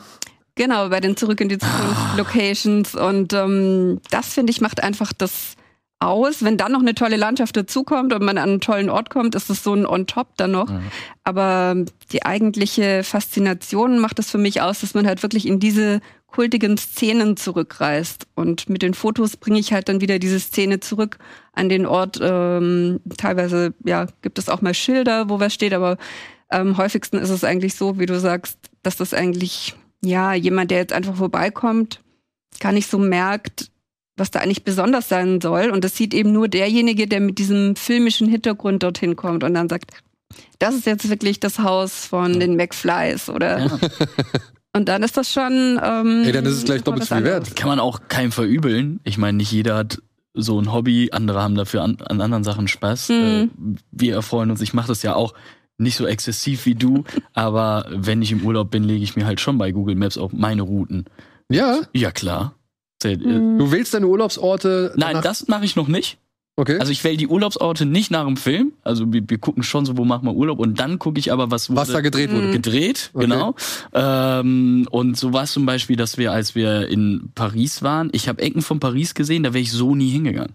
Genau, bei den Zurück in die Zukunft Locations. Und ähm, das, finde ich, macht einfach das aus. Wenn dann noch eine tolle Landschaft dazukommt und man an einen tollen Ort kommt, ist es so ein On-Top dann noch. Ja. Aber die eigentliche Faszination macht es für mich aus, dass man halt wirklich in diese kultigen Szenen zurückreist. Und mit den Fotos bringe ich halt dann wieder diese Szene zurück an den Ort. Ähm, teilweise, ja, gibt es auch mal Schilder, wo was steht, aber am häufigsten ist es eigentlich so, wie du sagst, dass das eigentlich, ja, jemand, der jetzt einfach vorbeikommt, gar nicht so merkt, was da eigentlich besonders sein soll. Und das sieht eben nur derjenige, der mit diesem filmischen Hintergrund dorthin kommt und dann sagt, das ist jetzt wirklich das Haus von den McFlys oder Ja. und dann ist das schon. Ähm, Ey, dann ist es gleich doppelt so viel wert. Kann man auch keinem verübeln. Ich meine, nicht jeder hat so ein Hobby, andere haben dafür an, an anderen Sachen Spaß. Mhm. Äh, wir erfreuen uns. Ich mache das ja auch nicht so exzessiv wie du, aber wenn ich im Urlaub bin, lege ich mir halt schon bei Google Maps auch meine Routen. Ja, Ja, klar. Äh, Mhm. du wählst deine Urlaubsorte. Nein, das mache ich noch nicht. Okay. Also ich wähle die Urlaubsorte nicht nach dem Film. Also wir, wir gucken schon so, wo machen wir Urlaub und dann gucke ich aber, was wurde was da gedreht wurde. Mhm. gedreht, Okay. genau. Ähm, und so war es zum Beispiel, dass wir, als wir in Paris waren, ich habe Ecken von Paris gesehen, da wäre ich so nie hingegangen.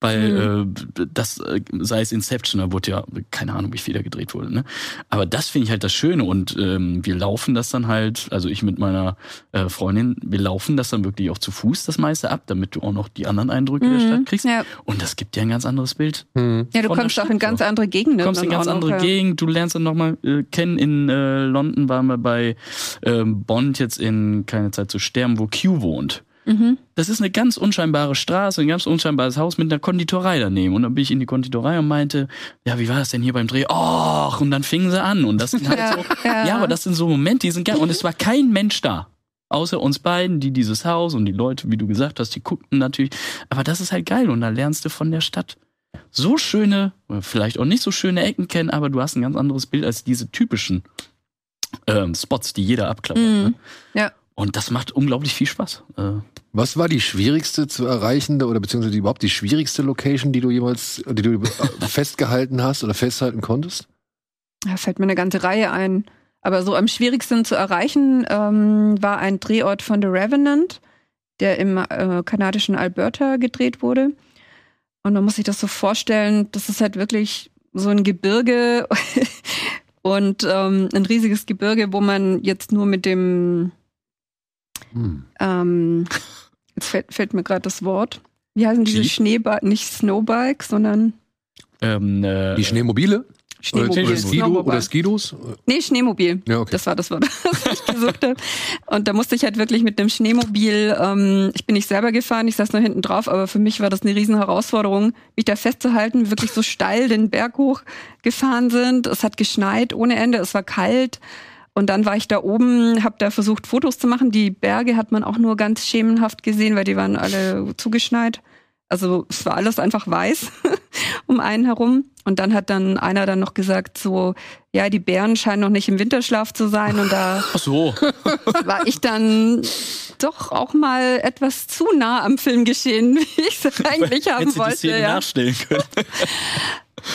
Weil äh, das, äh, sei es Inception, da wurde ja, keine Ahnung, wie viel da gedreht wurde, ne? Aber das finde ich halt das Schöne und ähm, wir laufen das dann halt, also ich mit meiner äh, Freundin, wir laufen das dann wirklich auch zu Fuß das meiste ab, damit du auch noch die anderen Eindrücke der Stadt kriegst. Ja. Und das gibt dir ein ganz anderes Bild. Hm. ja, du kommst auch in ganz andere Gegenden. Du kommst in ganz noch, andere ja. Gegend, du lernst dann nochmal äh, kennen. In äh, London waren wir bei ähm, Bond jetzt in Keine Zeit zu sterben, wo Q wohnt. Mhm. Das ist eine ganz unscheinbare Straße, ein ganz unscheinbares Haus mit einer Konditorei daneben. Und dann bin ich in die Konditorei und meinte, ja, wie war das denn hier beim Dreh? Och, und dann fingen sie an. Und das sind halt Ja, so, ja. ja, aber das sind so Momente, die sind geil. Und es war kein Mensch da. Außer uns beiden, die dieses Haus und die Leute, wie du gesagt hast, die guckten natürlich. Aber das ist halt geil und da lernst du von der Stadt so schöne, vielleicht auch nicht so schöne Ecken kennen, aber du hast ein ganz anderes Bild als diese typischen ähm, Spots, die jeder abklappert. Mhm. Ne? Ja. Und das macht unglaublich viel Spaß. Äh, Was war die schwierigste zu erreichende oder beziehungsweise die, überhaupt die schwierigste Location, die du jemals, die du äh, festgehalten hast oder festhalten konntest? Da fällt mir eine ganze Reihe ein. Aber so am schwierigsten zu erreichen ähm, war ein Drehort von The Revenant, der im äh, kanadischen Alberta gedreht wurde. Und man muss sich das so vorstellen, das ist halt wirklich so ein Gebirge und ähm, ein riesiges Gebirge, wo man jetzt nur mit dem, Hm. ähm, jetzt fällt, fällt mir gerade das Wort, wie heißen diese Jeep? Schneebike, nicht Snowbike, sondern ähm, äh, Die Schneemobile? Oder, Schneemobil. oder, Skido, oder Skidos? Nee, Schneemobil. Ja, okay. Das war das Wort, das ich gesucht habe. Und da musste ich halt wirklich mit einem Schneemobil, ähm, ich bin nicht selber gefahren, ich saß nur hinten drauf, aber für mich war das eine riesen Herausforderung, mich da festzuhalten, wir wirklich so steil den Berg hoch gefahren sind. Es hat geschneit ohne Ende, es war kalt. Und dann war ich da oben, habe da versucht, Fotos zu machen. Die Berge hat man auch nur ganz schemenhaft gesehen, weil die waren alle zugeschneit. Also es war alles einfach weiß um einen herum. Und dann hat dann einer dann noch gesagt, so, ja, die Bären scheinen noch nicht im Winterschlaf zu sein. Und da so. war ich dann doch auch mal etwas zu nah am Filmgeschehen, wie ich es eigentlich haben Hättest du die wollte. Szene Ja. nachstellen können.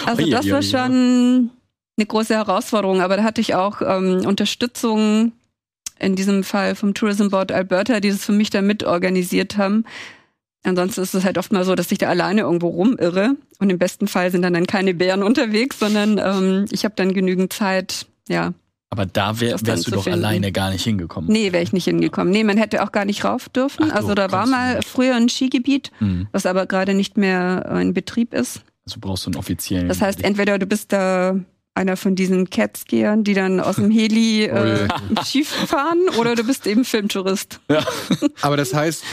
Also das war schon eine große Herausforderung, aber da hatte ich auch ähm, Unterstützung in diesem Fall vom Tourism Board Alberta, die das für mich da mit organisiert haben. Ansonsten ist es halt oft mal so, dass ich da alleine irgendwo rumirre und im besten Fall sind dann, dann keine Bären unterwegs, sondern ähm, ich habe dann genügend Zeit, ja. Aber da wär, wärst du doch finden. alleine gar nicht hingekommen. Nee, wäre ich nicht hingekommen. Nee, man hätte auch gar nicht rauf dürfen. Ach, also da war mal früher ein Skigebiet, Hm. was aber gerade nicht mehr äh, in Betrieb ist. Also brauchst du einen offiziellen. Das heißt, entweder du bist da einer von diesen Catskiern, die dann aus dem Heli äh, Ski fahren, oder du bist eben Filmtourist. Aber das heißt,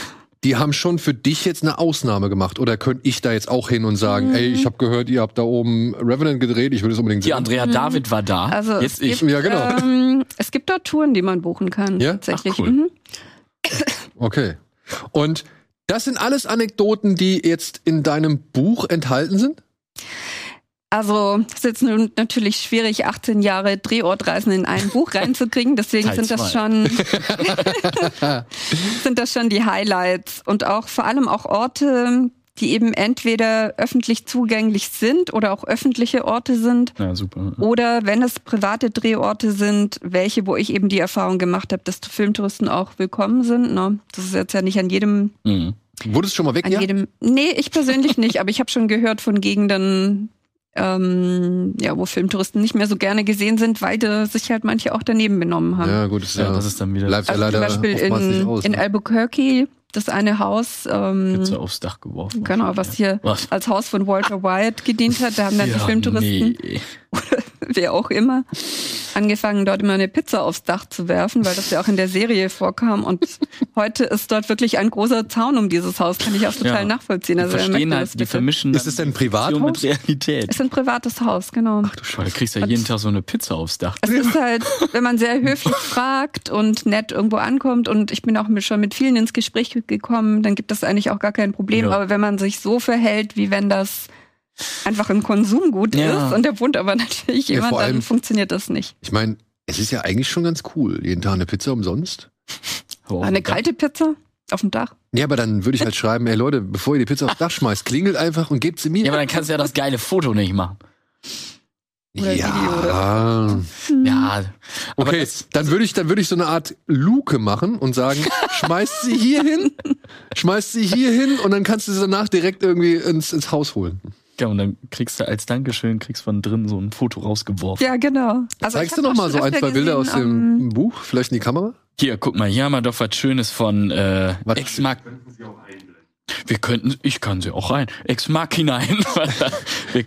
die haben schon für dich jetzt eine Ausnahme gemacht. Oder könnte ich da jetzt auch hin und sagen, Mhm. ey, ich habe gehört, ihr habt da oben Revenant gedreht, ich will es unbedingt die sehen. Andrea David war da. Also Jetzt es ich. gibt, Ja, genau. ähm, es gibt dort Touren, die man buchen kann. Ja? Tatsächlich. Ach, cool. Mhm. Okay. Und das sind alles Anekdoten, die jetzt in deinem Buch enthalten sind? Also es ist jetzt natürlich schwierig, 18 Jahre Drehortreisen in ein Buch reinzukriegen. Deswegen Teil sind das zwei. schon sind das schon die Highlights und auch vor allem auch Orte, die eben entweder öffentlich zugänglich sind oder auch öffentliche Orte sind. Ja, super. Oder wenn es private Drehorte sind, welche, wo ich eben die Erfahrung gemacht habe, dass Filmtouristen auch willkommen sind. Ne? Das ist jetzt ja nicht an jedem, Mhm. Wurdest du schon mal weg? an Ja? jedem. Nee, ich persönlich nicht, aber ich habe schon gehört von Gegenden, ähm, ja, wo Filmtouristen nicht mehr so gerne gesehen sind, weil da sich halt manche auch daneben benommen haben. Ja, gut, das ist Ja, ja, das ist dann wieder bleibt ja Also zum leider Beispiel oftmals nicht in, aus. in ne? Albuquerque, das eine Haus, ähm, Pizza aufs Dach geworfen. genau, was hier Was? als Haus von Walter White gedient hat, da haben dann die Ja, Filmtouristen nee. wer auch immer, angefangen, dort immer eine Pizza aufs Dach zu werfen, weil das ja auch in der Serie vorkam. Und heute ist dort wirklich ein großer Zaun um dieses Haus, kann ich auch total Ja. nachvollziehen. Die Also wer verstehen möchte halt, das die vermischen Ist es denn ein Privathaus? Mit Realität. Es ist ein privates Haus, genau. Ach du Scheiße, da kriegst du ja jeden Tag so eine Pizza aufs Dach. Es ist halt, wenn man sehr höflich fragt und nett irgendwo ankommt und ich bin auch schon mit vielen ins Gespräch gekommen, dann gibt es eigentlich auch gar kein Problem. Ja. Aber wenn man sich so verhält, wie wenn das einfach ein Konsumgut Ja. ist und da wohnt aber natürlich Ja, jemand, vor allem- dann funktioniert das nicht. Ich meine, es ist ja eigentlich schon ganz cool. Jeden Tag eine Pizza umsonst. Oh, Eine kalte Pizza auf dem Dach. Ja, aber dann würde ich halt schreiben, ey Leute, bevor ihr die Pizza aufs Dach schmeißt, klingelt einfach und gebt sie mir. Ja, aber dann kannst du ja das geile Foto nicht machen. Oder ja. Video, Ja, aber Okay, das- dann würde ich, dann würde ich so eine Art Luke machen und sagen, schmeißt sie hier hin, schmeißt sie hier hin und dann kannst du sie danach direkt irgendwie ins, ins Haus holen. Ja, und dann kriegst du als Dankeschön, kriegst von drin so ein Foto rausgeworfen. Ja, genau. Also Zeigst du noch mal so ein, zwei Bilder aus dem ähm, Buch? Vielleicht in die Kamera? Hier, guck mal, hier haben wir doch was Schönes von äh, Was? Ex Mach. Wir könnten, ich kann sie auch rein. Ex Machina ein. Wir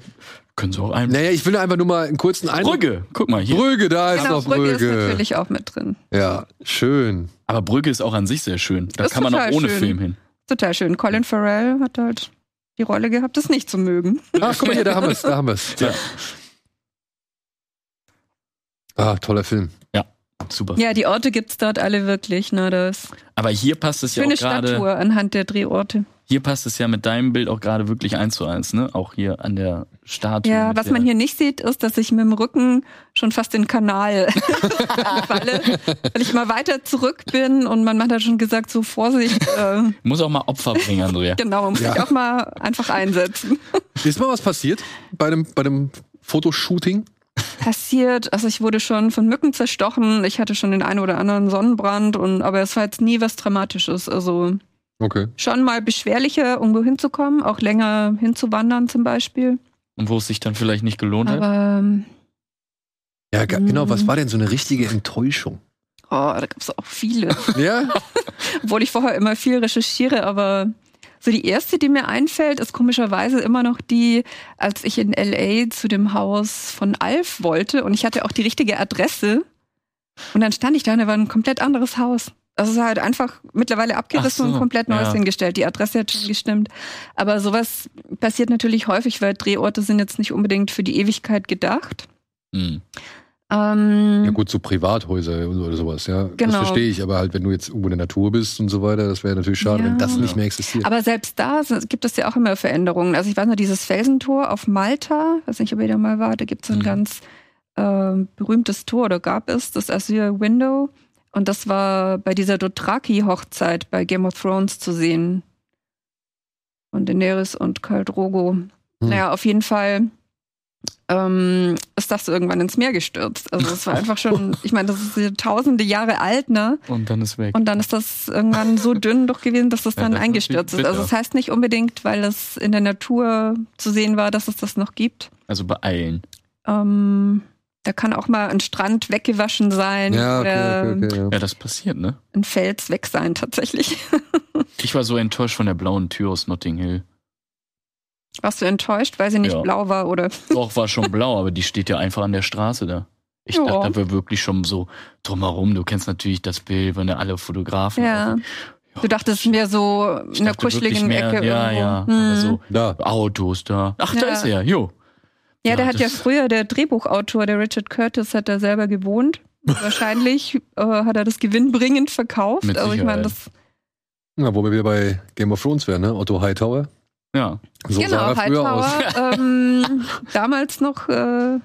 können sie auch ein. Naja, ich will einfach nur mal einen kurzen Eindruck. Brügge, guck mal hier. Brügge, da ist Genau, doch Brügge ist Brügge. natürlich auch mit drin. Ja, schön. Aber Brügge ist auch an sich sehr schön. Da Ist kann man auch ohne schön. Film hin. Total schön. Colin Farrell hat halt die Rolle gehabt, das nicht zu mögen. Ach, guck mal hier, da haben wir es, da haben wir es. Ja. Ah, toller Film. Super. Ja, die Orte gibt's dort alle wirklich. Ne? Das Aber hier passt es ja schöne auch gerade. Stadttour anhand der Drehorte. Hier passt es ja mit deinem Bild auch gerade wirklich eins zu eins, ne? Auch hier an der Statue. Ja, was man hier nicht sieht, ist, dass ich mit dem Rücken schon fast in den Kanal falle, weil ich immer weiter zurück bin und man hat ja schon gesagt, so Vorsicht, äh, Muss auch mal Opfer bringen, Andrea. genau, man muss Ja. sich auch mal einfach einsetzen. Ist mal was passiert bei dem, bei dem Fotoshooting? Passiert, also ich wurde schon von Mücken zerstochen, ich hatte schon den einen oder anderen Sonnenbrand und aber es war jetzt nie was Dramatisches. Also Okay. schon mal beschwerlicher, irgendwo hinzukommen, auch länger hinzuwandern zum Beispiel. Und wo es sich dann vielleicht nicht gelohnt hat. Aber ähm, Ja, genau, was Mhm. war denn so eine richtige Enttäuschung? oh, da gab es auch viele. Ja? Obwohl ich vorher immer viel recherchiere, aber so die erste, die mir einfällt, ist komischerweise immer noch die, als ich in LA zu dem Haus von Alf wollte und ich hatte auch die richtige Adresse. Und dann stand ich da und da war ein komplett anderes Haus. Also es ist halt einfach mittlerweile abgerissen so, und komplett Neues ja. hingestellt. Die Adresse hat schon gestimmt. Aber sowas passiert natürlich häufig, weil Drehorte sind jetzt nicht unbedingt für die Ewigkeit gedacht. Hm. Ähm, Ja gut, so Privathäuser oder sowas, ja. Das Genau. verstehe ich, aber halt, wenn du jetzt irgendwo in der Natur bist und so weiter, das wäre natürlich schade, Ja. wenn das nicht mehr existiert. Aber selbst da gibt es ja auch immer Veränderungen. Also ich weiß noch, dieses Felsentor auf Malta, weiß nicht, ob ihr da mal war, da gibt es so ein Mhm. ganz ähm, berühmtes Tor, oder gab es, das Azure Window. Und das war bei dieser Dothraki-Hochzeit bei Game of Thrones zu sehen. Von Daenerys und Khal Drogo. Hm. Naja, auf jeden Fall ähm, ist das irgendwann ins Meer gestürzt. Also es war einfach schon, ich meine, das ist ja tausende Jahre alt, ne? Und dann ist weg. Und dann ist das irgendwann so dünn doch gewesen, dass das Ja, dann das eingestürzt ist. Also bitter. das heißt nicht unbedingt, weil es in der Natur zu sehen war, dass es das noch gibt. Also beeilen. Ähm, da kann auch mal ein Strand weggewaschen sein ja, oder okay, okay, okay, ja. Ja, das passiert, ne? ein Fels weg sein tatsächlich. Ich war so enttäuscht von der blauen Tür aus Notting Hill. Warst du enttäuscht, weil sie nicht Ja. blau war oder? Doch, war schon blau, aber die steht ja einfach an der Straße da. Ich Ja. dachte, da wäre wirklich schon so drumherum. Du kennst natürlich das Bild, wenn da alle Fotografen. Ja. Ja, Du dachtest mehr so in wirklich kuscheligen mehr, Ecke Ja, irgendwo. ja. Hm. Aber so Da. Autos da. Ach, da Ja. ist er ja. Jo. Ja, der Ja, hat ja früher, der Drehbuchautor, der Richard Curtis, hat da selber gewohnt. Wahrscheinlich äh, hat er das gewinnbringend verkauft. Mit also ich meine, das Ja, wo wir wieder bei Game of Thrones wären, ne? Otto Hightower. Ja. So sah er früher aus. Hightower, ähm, damals noch, äh,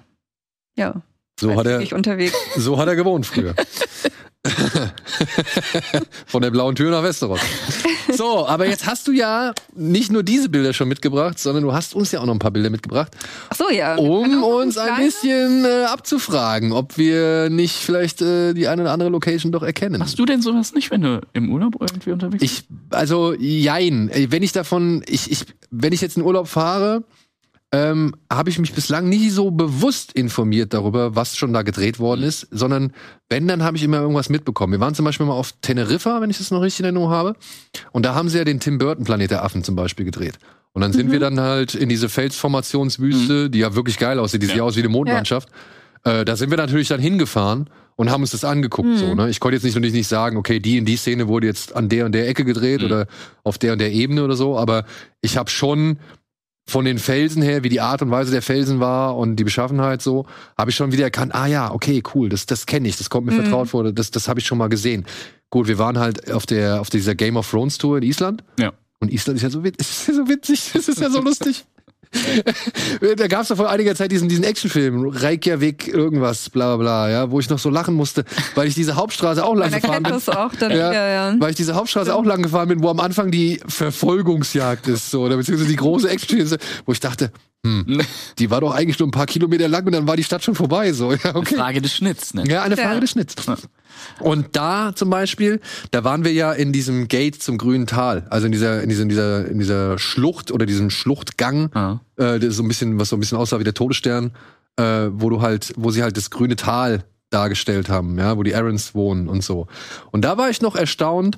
ja, So hat er, unterwegs. so hat er gewohnt früher. Von der blauen Tür nach Westeros. So, aber jetzt hast du ja nicht nur diese Bilder schon mitgebracht, sondern du hast uns ja auch noch ein paar Bilder mitgebracht, Ach so, ja. um uns ein kleine- bisschen äh, abzufragen, ob wir nicht vielleicht äh, die eine oder andere Location doch erkennen. Machst du denn sowas nicht, wenn du im Urlaub irgendwie unterwegs bist? Ich, also, jein. Ey, Wenn ich davon, ich, ich, wenn ich jetzt in Urlaub fahre, ähm, habe ich mich bislang nie so bewusst informiert darüber, was schon da gedreht worden ist, sondern wenn, dann habe ich immer irgendwas mitbekommen. Wir waren zum Beispiel mal auf Teneriffa, wenn ich das noch richtig in Erinnerung habe. Und da haben sie ja den Tim Burton Planet der Affen zum Beispiel gedreht. Und dann sind wir dann halt in diese Felsformationswüste, die ja wirklich geil aussieht, die sieht Ja. aus wie eine Mondlandschaft. Äh, da sind wir natürlich dann hingefahren und haben uns das angeguckt. So, ne? Ich konnte jetzt nicht natürlich nicht sagen, okay, die in die Szene wurde jetzt an der und der Ecke gedreht Mhm. oder auf der und der Ebene oder so, aber ich habe schon von den Felsen her, wie die Art und Weise der Felsen war und die Beschaffenheit so, habe ich schon wieder erkannt, ah ja, okay, cool, das, das kenne ich, das kommt mir Mhm. vertraut vor, das, das habe ich schon mal gesehen. Gut, wir waren halt auf der auf dieser Game of Thrones Tour in Island. Ja. Und Island ist ja so, wit- ist ja so witzig, das ist ja so lustig. da gab es doch vor einiger Zeit diesen, diesen Actionfilm, Reykjavik, irgendwas, bla bla bla, ja, wo ich noch so lachen musste, weil ich diese Hauptstraße auch lang gefahren bin. das auch dann Ja, wieder, ja. Weil ich diese Hauptstraße auch lang gefahren bin, wo am Anfang die Verfolgungsjagd ist, so, oder beziehungsweise die große Action, wo ich dachte, hm, die war doch eigentlich nur ein paar Kilometer lang und dann war die Stadt schon vorbei, so, ja, okay. Frage des Schnitts, ne? Ja, eine Frage Ja. des Schnitts. Und da zum Beispiel, da waren wir ja in diesem Gate zum grünen Tal, also in dieser, in dieser, in dieser, in dieser Schlucht oder diesem Schluchtgang, Ja. äh, das so ein bisschen, was so ein bisschen aussah wie der Todesstern, äh, wo du halt, wo sie halt das grüne Tal dargestellt haben, ja, wo die Aarons wohnen und so. Und da war ich noch erstaunt,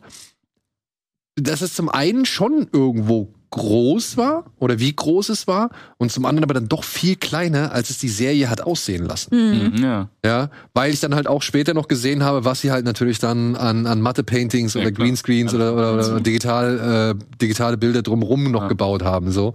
dass es zum einen schon irgendwo groß war oder wie groß es war und zum anderen aber dann doch viel kleiner, als es die Serie hat aussehen lassen. Mhm. Mhm, Ja. Ja, weil ich dann halt auch später noch gesehen habe, was sie halt natürlich dann an, an Matte-Paintings Ja, oder klar. Greenscreens oder, oder, oder Also. digital, äh, digitale Bilder drumrum noch Ja. gebaut haben, so.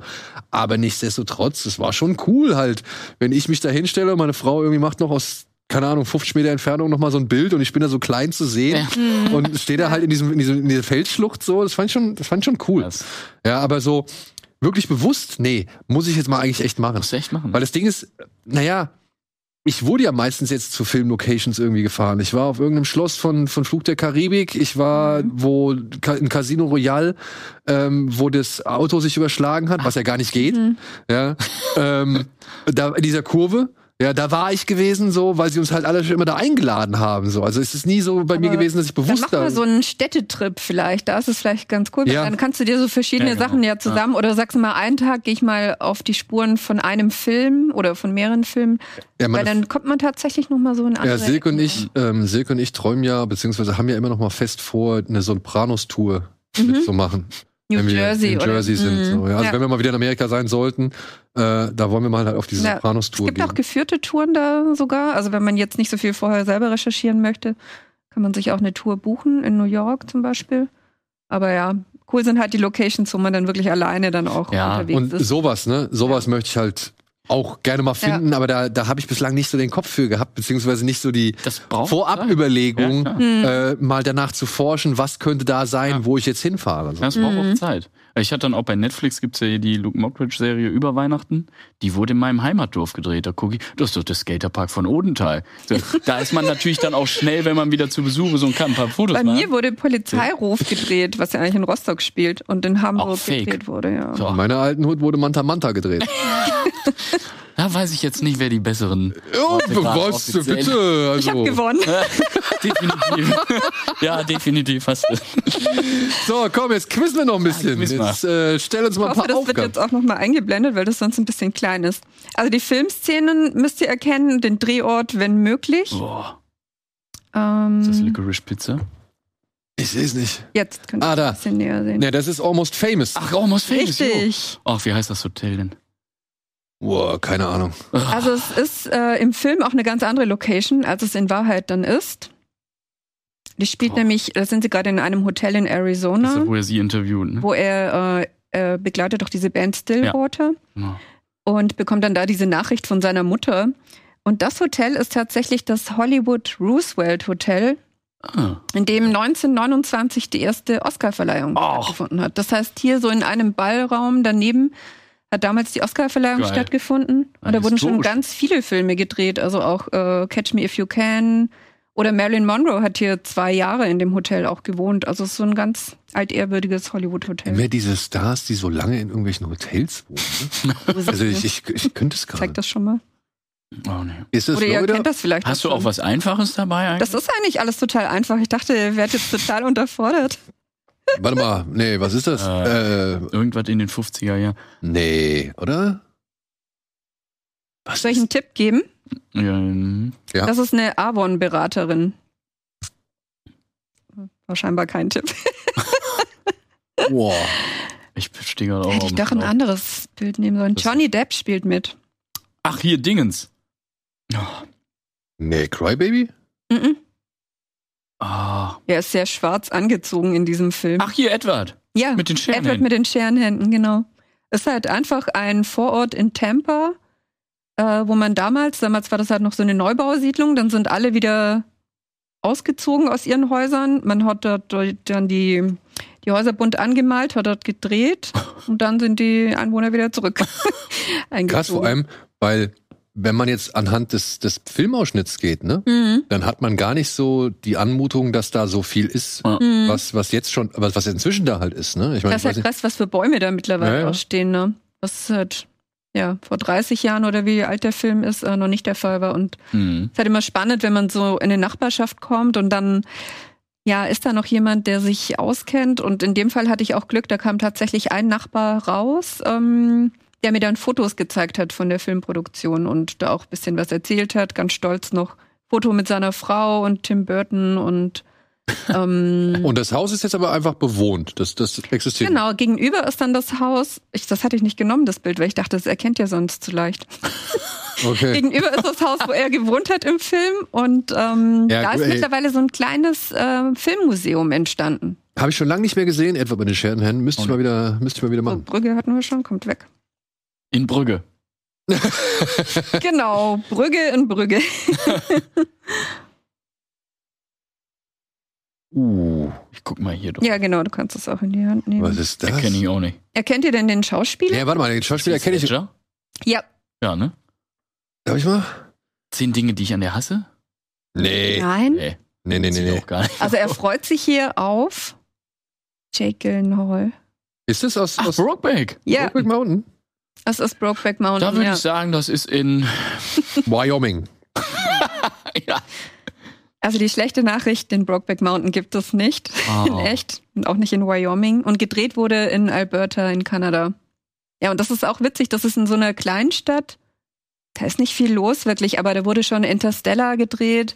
Aber nichtsdestotrotz, es war schon cool halt, wenn ich mich da hinstelle und meine Frau irgendwie macht noch aus, keine Ahnung, 50 Meter Entfernung noch mal so ein Bild und ich bin da so klein zu sehen und stehe da halt in diesem, in diesem, in dieser Felsschlucht so, das fand ich schon, das fand ich schon cool. Das Ja, aber so wirklich bewusst, nee, muss ich jetzt mal eigentlich echt machen. musst du echt machen. Weil das Ding ist, naja, ich wurde ja meistens jetzt zu Filmlocations irgendwie gefahren. Ich war auf irgendeinem Schloss von, von Flug der Karibik. Ich war wo Ka- in Casino Royale, ähm, wo das Auto sich überschlagen hat, was ja gar nicht geht. Ja, ähm, da in dieser Kurve. Ja, da war ich gewesen, so, weil sie uns halt alle schon immer da eingeladen haben. So. Also es ist nie so bei mir Aber gewesen, dass ich bewusst mach da. mal so einen Städtetrip vielleicht. Da ist es vielleicht ganz cool. Ja. Dann kannst du dir so verschiedene Ja, genau. Sachen ja zusammen oder sagst du mal, einen Tag gehe ich mal auf die Spuren von einem Film oder von mehreren Filmen. ja, Weil dann kommt man tatsächlich noch mal so in andere Ja, Silke und ich, ähm, Silke und ich träumen ja, beziehungsweise haben ja immer noch mal fest vor, eine Sopranos-Tour mitzumachen. New wenn wir Jersey oder Jersey sind. Mhm. So. Ja, also Ja. wenn wir mal wieder in Amerika sein sollten, äh, da wollen wir mal halt auf diese Ja. Sopranos-Tour Es gibt gehen. auch geführte Touren da sogar. Also wenn man jetzt nicht so viel vorher selber recherchieren möchte, kann man sich auch eine Tour buchen, in New York zum Beispiel. Aber ja, cool sind halt die Locations, wo man dann wirklich alleine dann auch Ja, unterwegs Und ist. sowas, ne? Sowas möchte ich halt auch gerne mal finden, aber da, da habe ich bislang nicht so den Kopf für gehabt, beziehungsweise nicht so die das Vorabüberlegung, Ja, klar. äh, mal danach zu forschen, was könnte da sein, Ja. wo ich jetzt hinfahre. So. Ja, es braucht Mhm. auch Zeit. Ich hatte dann auch bei Netflix gibt's ja hier die Luke Mockridge-Serie über Weihnachten. Die wurde in meinem Heimatdorf gedreht. Da gucke ich, das ist doch der Skaterpark von Odenthal. So, da ist man natürlich dann auch schnell, wenn man wieder zu Besuch ist und kann ein paar Fotos Bei machen. mir wurde Polizeiruf gedreht, was ja eigentlich in Rostock spielt und in Hamburg Auch fake. gedreht wurde, ja. So, In meiner alten Hut wurde Manta Manta gedreht. da weiß ich jetzt nicht, wer die besseren. Ja, gerade was, bitte. Also. Ich habe gewonnen. definitiv. ja, definitiv hast du. So, komm, jetzt quizzen wir noch ein bisschen. mal. Jetzt äh, stell uns mal Ich ein hoffe, paar das wird jetzt auch nochmal eingeblendet, weil das sonst ein bisschen klein ist. Also die Filmszenen müsst ihr erkennen, den Drehort, wenn möglich. Boah, ist das Ähm, Licorice Pizza? Ich sehe es nicht. jetzt könnt ihr Ah, ein da. bisschen näher sehen. Ne, das ist Almost Famous. Ach, Almost Famous. Richtig. Ach, wie heißt das Hotel denn? Boah, keine Ahnung. Also es ist äh, im Film auch eine ganz andere Location, als es in Wahrheit dann ist. Die spielt Oh. nämlich, da sind sie gerade in einem Hotel in Das ist Arizona, ja, wo er sie interviewt. Ne? wo er äh, äh, begleitet doch diese Band Stillwater. Genau. und bekommt dann da diese Nachricht von seiner Mutter. Und das Hotel ist tatsächlich das Hollywood Roosevelt Hotel Ah. in dem 1929 die erste Oscarverleihung stattgefunden hat. Das heißt, hier so in einem Ballraum daneben hat damals die Oscarverleihung stattgefunden. Und da wurden schon ganz viele Filme gedreht, also auch äh, Catch Me If You Can. Oder Marilyn Monroe hat hier zwei Jahre in dem Hotel auch gewohnt. Also es ist so ein ganz altehrwürdiges Hollywood-Hotel. Mehr diese Stars, die so lange in irgendwelchen Hotels wohnen. Ne? Also ich, ich, ich könnte es gerade. Zeigt das schon mal. Oh, nee. Ist das Oder ihr kennt das vielleicht. Hast du auch was Einfaches dabei eigentlich? Das ist eigentlich alles total einfach. Ich dachte, ihr werdet jetzt total unterfordert. Warte mal, nee, was ist das? Äh, Irgendwas in den 50er Jahren. nee, oder? Was Soll ich einen Tipp geben? Ja, mhm. Ja. Das ist eine Avon-Beraterin. War scheinbar kein Tipp. Boah. ich stehe gerade auch Hätte ich doch ein anderes Bild nehmen sollen. Das- Johnny Depp spielt mit. Ach, hier, Dingens. Oh, Nee, Crybaby? Mhm. Ah. Er ist sehr schwarz angezogen in diesem Film. Ach, hier, Edward. ja, Mit den Edward Scherenhänden. mit den Scherenhänden, genau. Ist halt einfach ein Vorort in Tampa, äh, wo man damals, damals war das halt noch so eine Neubausiedlung, dann sind alle wieder ausgezogen aus ihren Häusern. Man hat dort dann die, die Häuser bunt angemalt, hat dort gedreht und dann sind die Einwohner wieder zurück. Krass, vor allem, weil wenn man jetzt anhand des, des Filmausschnitts geht, ne, Mhm. dann hat man gar nicht so die Anmutung, dass da so viel ist, Ja. Mhm. was, was jetzt schon, was, was inzwischen da halt ist, ne? Ich meine, Das ist weiß halt krass, was für Bäume da mittlerweile Ja, ja. auch stehen, ne? Das ist halt, ja, vor 30 Jahren oder wie alt der Film ist, äh, noch nicht der Fall war. Und Mhm. es ist halt immer spannend, wenn man so in eine Nachbarschaft kommt und dann, ja, ist da noch jemand, der sich auskennt. Und in dem Fall hatte ich auch Glück, da kam tatsächlich ein Nachbar raus, ähm, der mir dann Fotos gezeigt hat von der Filmproduktion und da auch ein bisschen was erzählt hat, ganz stolz noch. Foto mit seiner Frau und Tim Burton und ähm, Und das Haus ist jetzt aber einfach bewohnt. Das, das existiert. Genau, gegenüber ist dann das Haus. Ich, das hatte ich nicht genommen, das Bild, weil ich dachte, das erkennt ihr sonst zu leicht. Okay. Gegenüber ist das Haus, wo er gewohnt hat im Film. Und ähm, Ja, da ist ey. mittlerweile so ein kleines äh, Filmmuseum entstanden. Habe ich schon lange nicht mehr gesehen, etwa bei den Scherenhänden. Müsste ich mal wieder, müsste ich mal wieder So, machen. Brügge hatten wir schon, kommt weg. In Brügge. Genau, Brügge in Brügge. Uh, ich guck mal hier doch. Ja, genau, du kannst es auch in die Hand nehmen. Was ist das? Kenne ich auch nicht. Erkennt ihr denn den Schauspieler? Ja, warte mal, den Schauspieler kenne ich. Ledger? Ja. Ja, ne? Darf ich mal? Zehn Dinge, die ich an der hasse? Nee. Nein. Nee, Nee, nee, nee, nee. auch gar nicht. Also er freut sich hier auf Jake Gyllenhaal. Ist das aus, Ach, aus Brokeback. Ja, Brokeback Mountain? Das ist Brokeback Mountain. Da würde ja. ich sagen, das ist in. Wyoming. ja. Also die schlechte Nachricht, den Brokeback Mountain gibt es nicht. In Oh. echt. Und auch nicht in Wyoming. Und gedreht wurde in Alberta in Kanada. Ja, und das ist auch witzig. Das ist in so einer Kleinstadt. Da ist nicht viel los wirklich, aber da wurde schon Interstellar gedreht.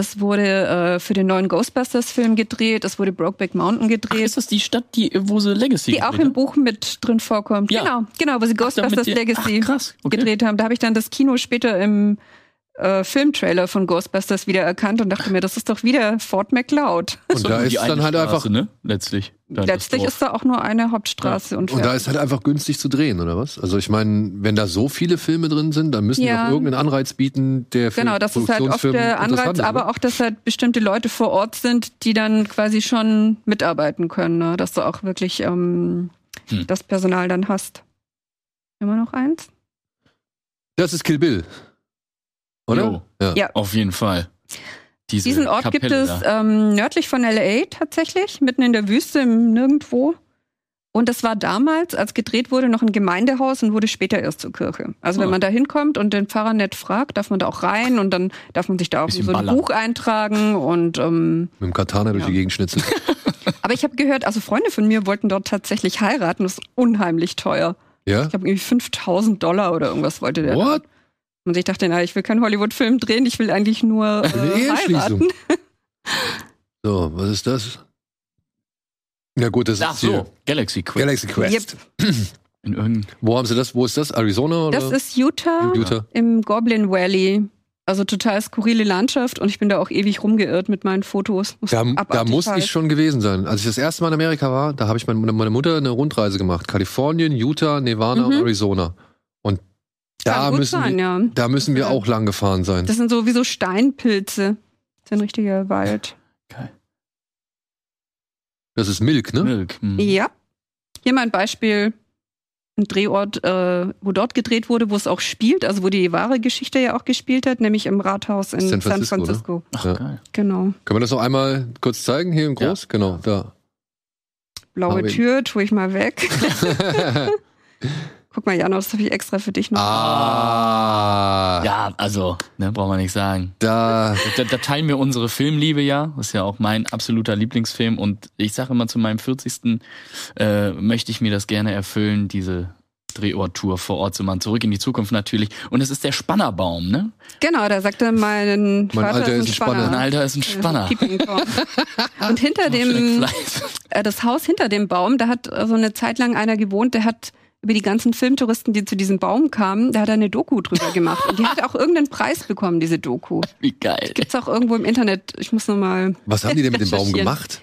Es wurde äh, für den neuen Ghostbusters-Film gedreht. Es wurde Brokeback Mountain Ach, gedreht. ist das die Stadt, die, wo sie Legacy die auch im Buch mit drin vorkommt. Ja. Genau, genau, wo sie? Ach, Ghostbusters die- Legacy Ach, krass. Okay. gedreht haben. Da habe ich dann das Kino später im äh, Filmtrailer von Ghostbusters wieder erkannt und dachte mir, das ist doch wieder Fort McCloud. Und da ist die dann eine halt Straße, einfach. Ne? Letztlich. Letztlich ist da auch nur eine Hauptstraße und, Und da ist halt einfach günstig zu drehen, oder was? Also ich meine, wenn da so viele Filme drin sind, dann müssen die Ja. doch irgendeinen Anreiz bieten, der für Genau, das ist halt oft der Anreiz, ist, aber oder? auch, dass halt bestimmte Leute vor Ort sind, die dann quasi schon mitarbeiten können, ne? dass du auch wirklich ähm, Hm. das Personal dann hast. Immer noch eins? Das ist Kill Bill. Oder? Ja. Ja. Auf jeden Fall. Diese Diesen Ort Kapelle gibt es Da. ähm, nördlich von LA tatsächlich, mitten in der Wüste, im Nirgendwo. Und das war damals, als gedreht wurde, noch ein Gemeindehaus und wurde später erst zur Kirche. Also wenn Ah. man da hinkommt und den Pfarrer nett fragt, darf man da auch rein und dann darf man sich da auch so ein ballern. Buch eintragen. Und ähm, Mit dem Katana durch Ja. die Gegend schnitzeln. aber ich habe gehört, also Freunde von mir wollten dort tatsächlich heiraten. Das ist unheimlich teuer. Ja? Ich glaube irgendwie 5000 Dollar oder irgendwas wollte der. What? Und ich dachte, na, ich will keinen Hollywood-Film drehen, ich will eigentlich nur Eine äh, Eheschließung. heiraten. So, was ist das? Ja gut, das Ach ist hier so, Galaxy Quest. Galaxy Quest. In irgendeinem. Wo haben sie das? Wo ist das? Arizona oder? Das ist Utah. Utah. im Goblin Valley. Also total skurrile Landschaft und ich bin da auch ewig rumgeirrt mit meinen Fotos. Da, da muss heiß. ich schon gewesen sein. Als ich das erste Mal in Amerika war, da habe ich meine, meine Mutter eine Rundreise gemacht. Kalifornien, Utah, Nevada und Mhm. Arizona. Da müssen, sein, wir, ja. da müssen wir Ja. auch lang gefahren sein. Das sind so wie so Steinpilze. Das ist ein richtiger Wald. Geil. Das ist Milk, ne? Milk. hm. Ja. Hier mal ein Beispiel. Ein Drehort, äh, wo dort gedreht wurde, wo es auch spielt, also wo die wahre Geschichte ja auch gespielt hat, nämlich im Rathaus in San San Francisco, ne? Francisco. Ach, Ja. geil. Genau. Können wir das noch einmal kurz zeigen, hier in groß? Genau, da. Blaue Tür, tue ich mal weg. Guck mal, Janos, das habe ich extra für dich noch. ah, Ja, also, ne, brauchen wir nicht sagen. da. Da, da teilen wir unsere Filmliebe ja. Das ist ja auch mein absoluter Lieblingsfilm. Und ich sage immer, zu meinem 40. Äh, möchte ich mir das gerne erfüllen, diese Drehorttour vor Ort zu machen. Zurück in die Zukunft natürlich. Und es ist der Spannerbaum, ne? Genau, da sagte mein, Mein Vater Alter ist ein ist ein Spanner. Mein Spanner. Alter ist ein Spanner. Peeping Tom. Und hinter dem, äh, das Haus hinter dem Baum, da hat äh, so eine Zeit lang einer gewohnt, der hat über die ganzen Filmtouristen, die zu diesem Baum kamen, da hat er eine Doku drüber gemacht. Und die hat auch irgendeinen Preis bekommen, diese Doku. Wie geil. Gibt's auch irgendwo im Internet. Ich muss noch mal. Was haben die denn mit dem Baum gemacht?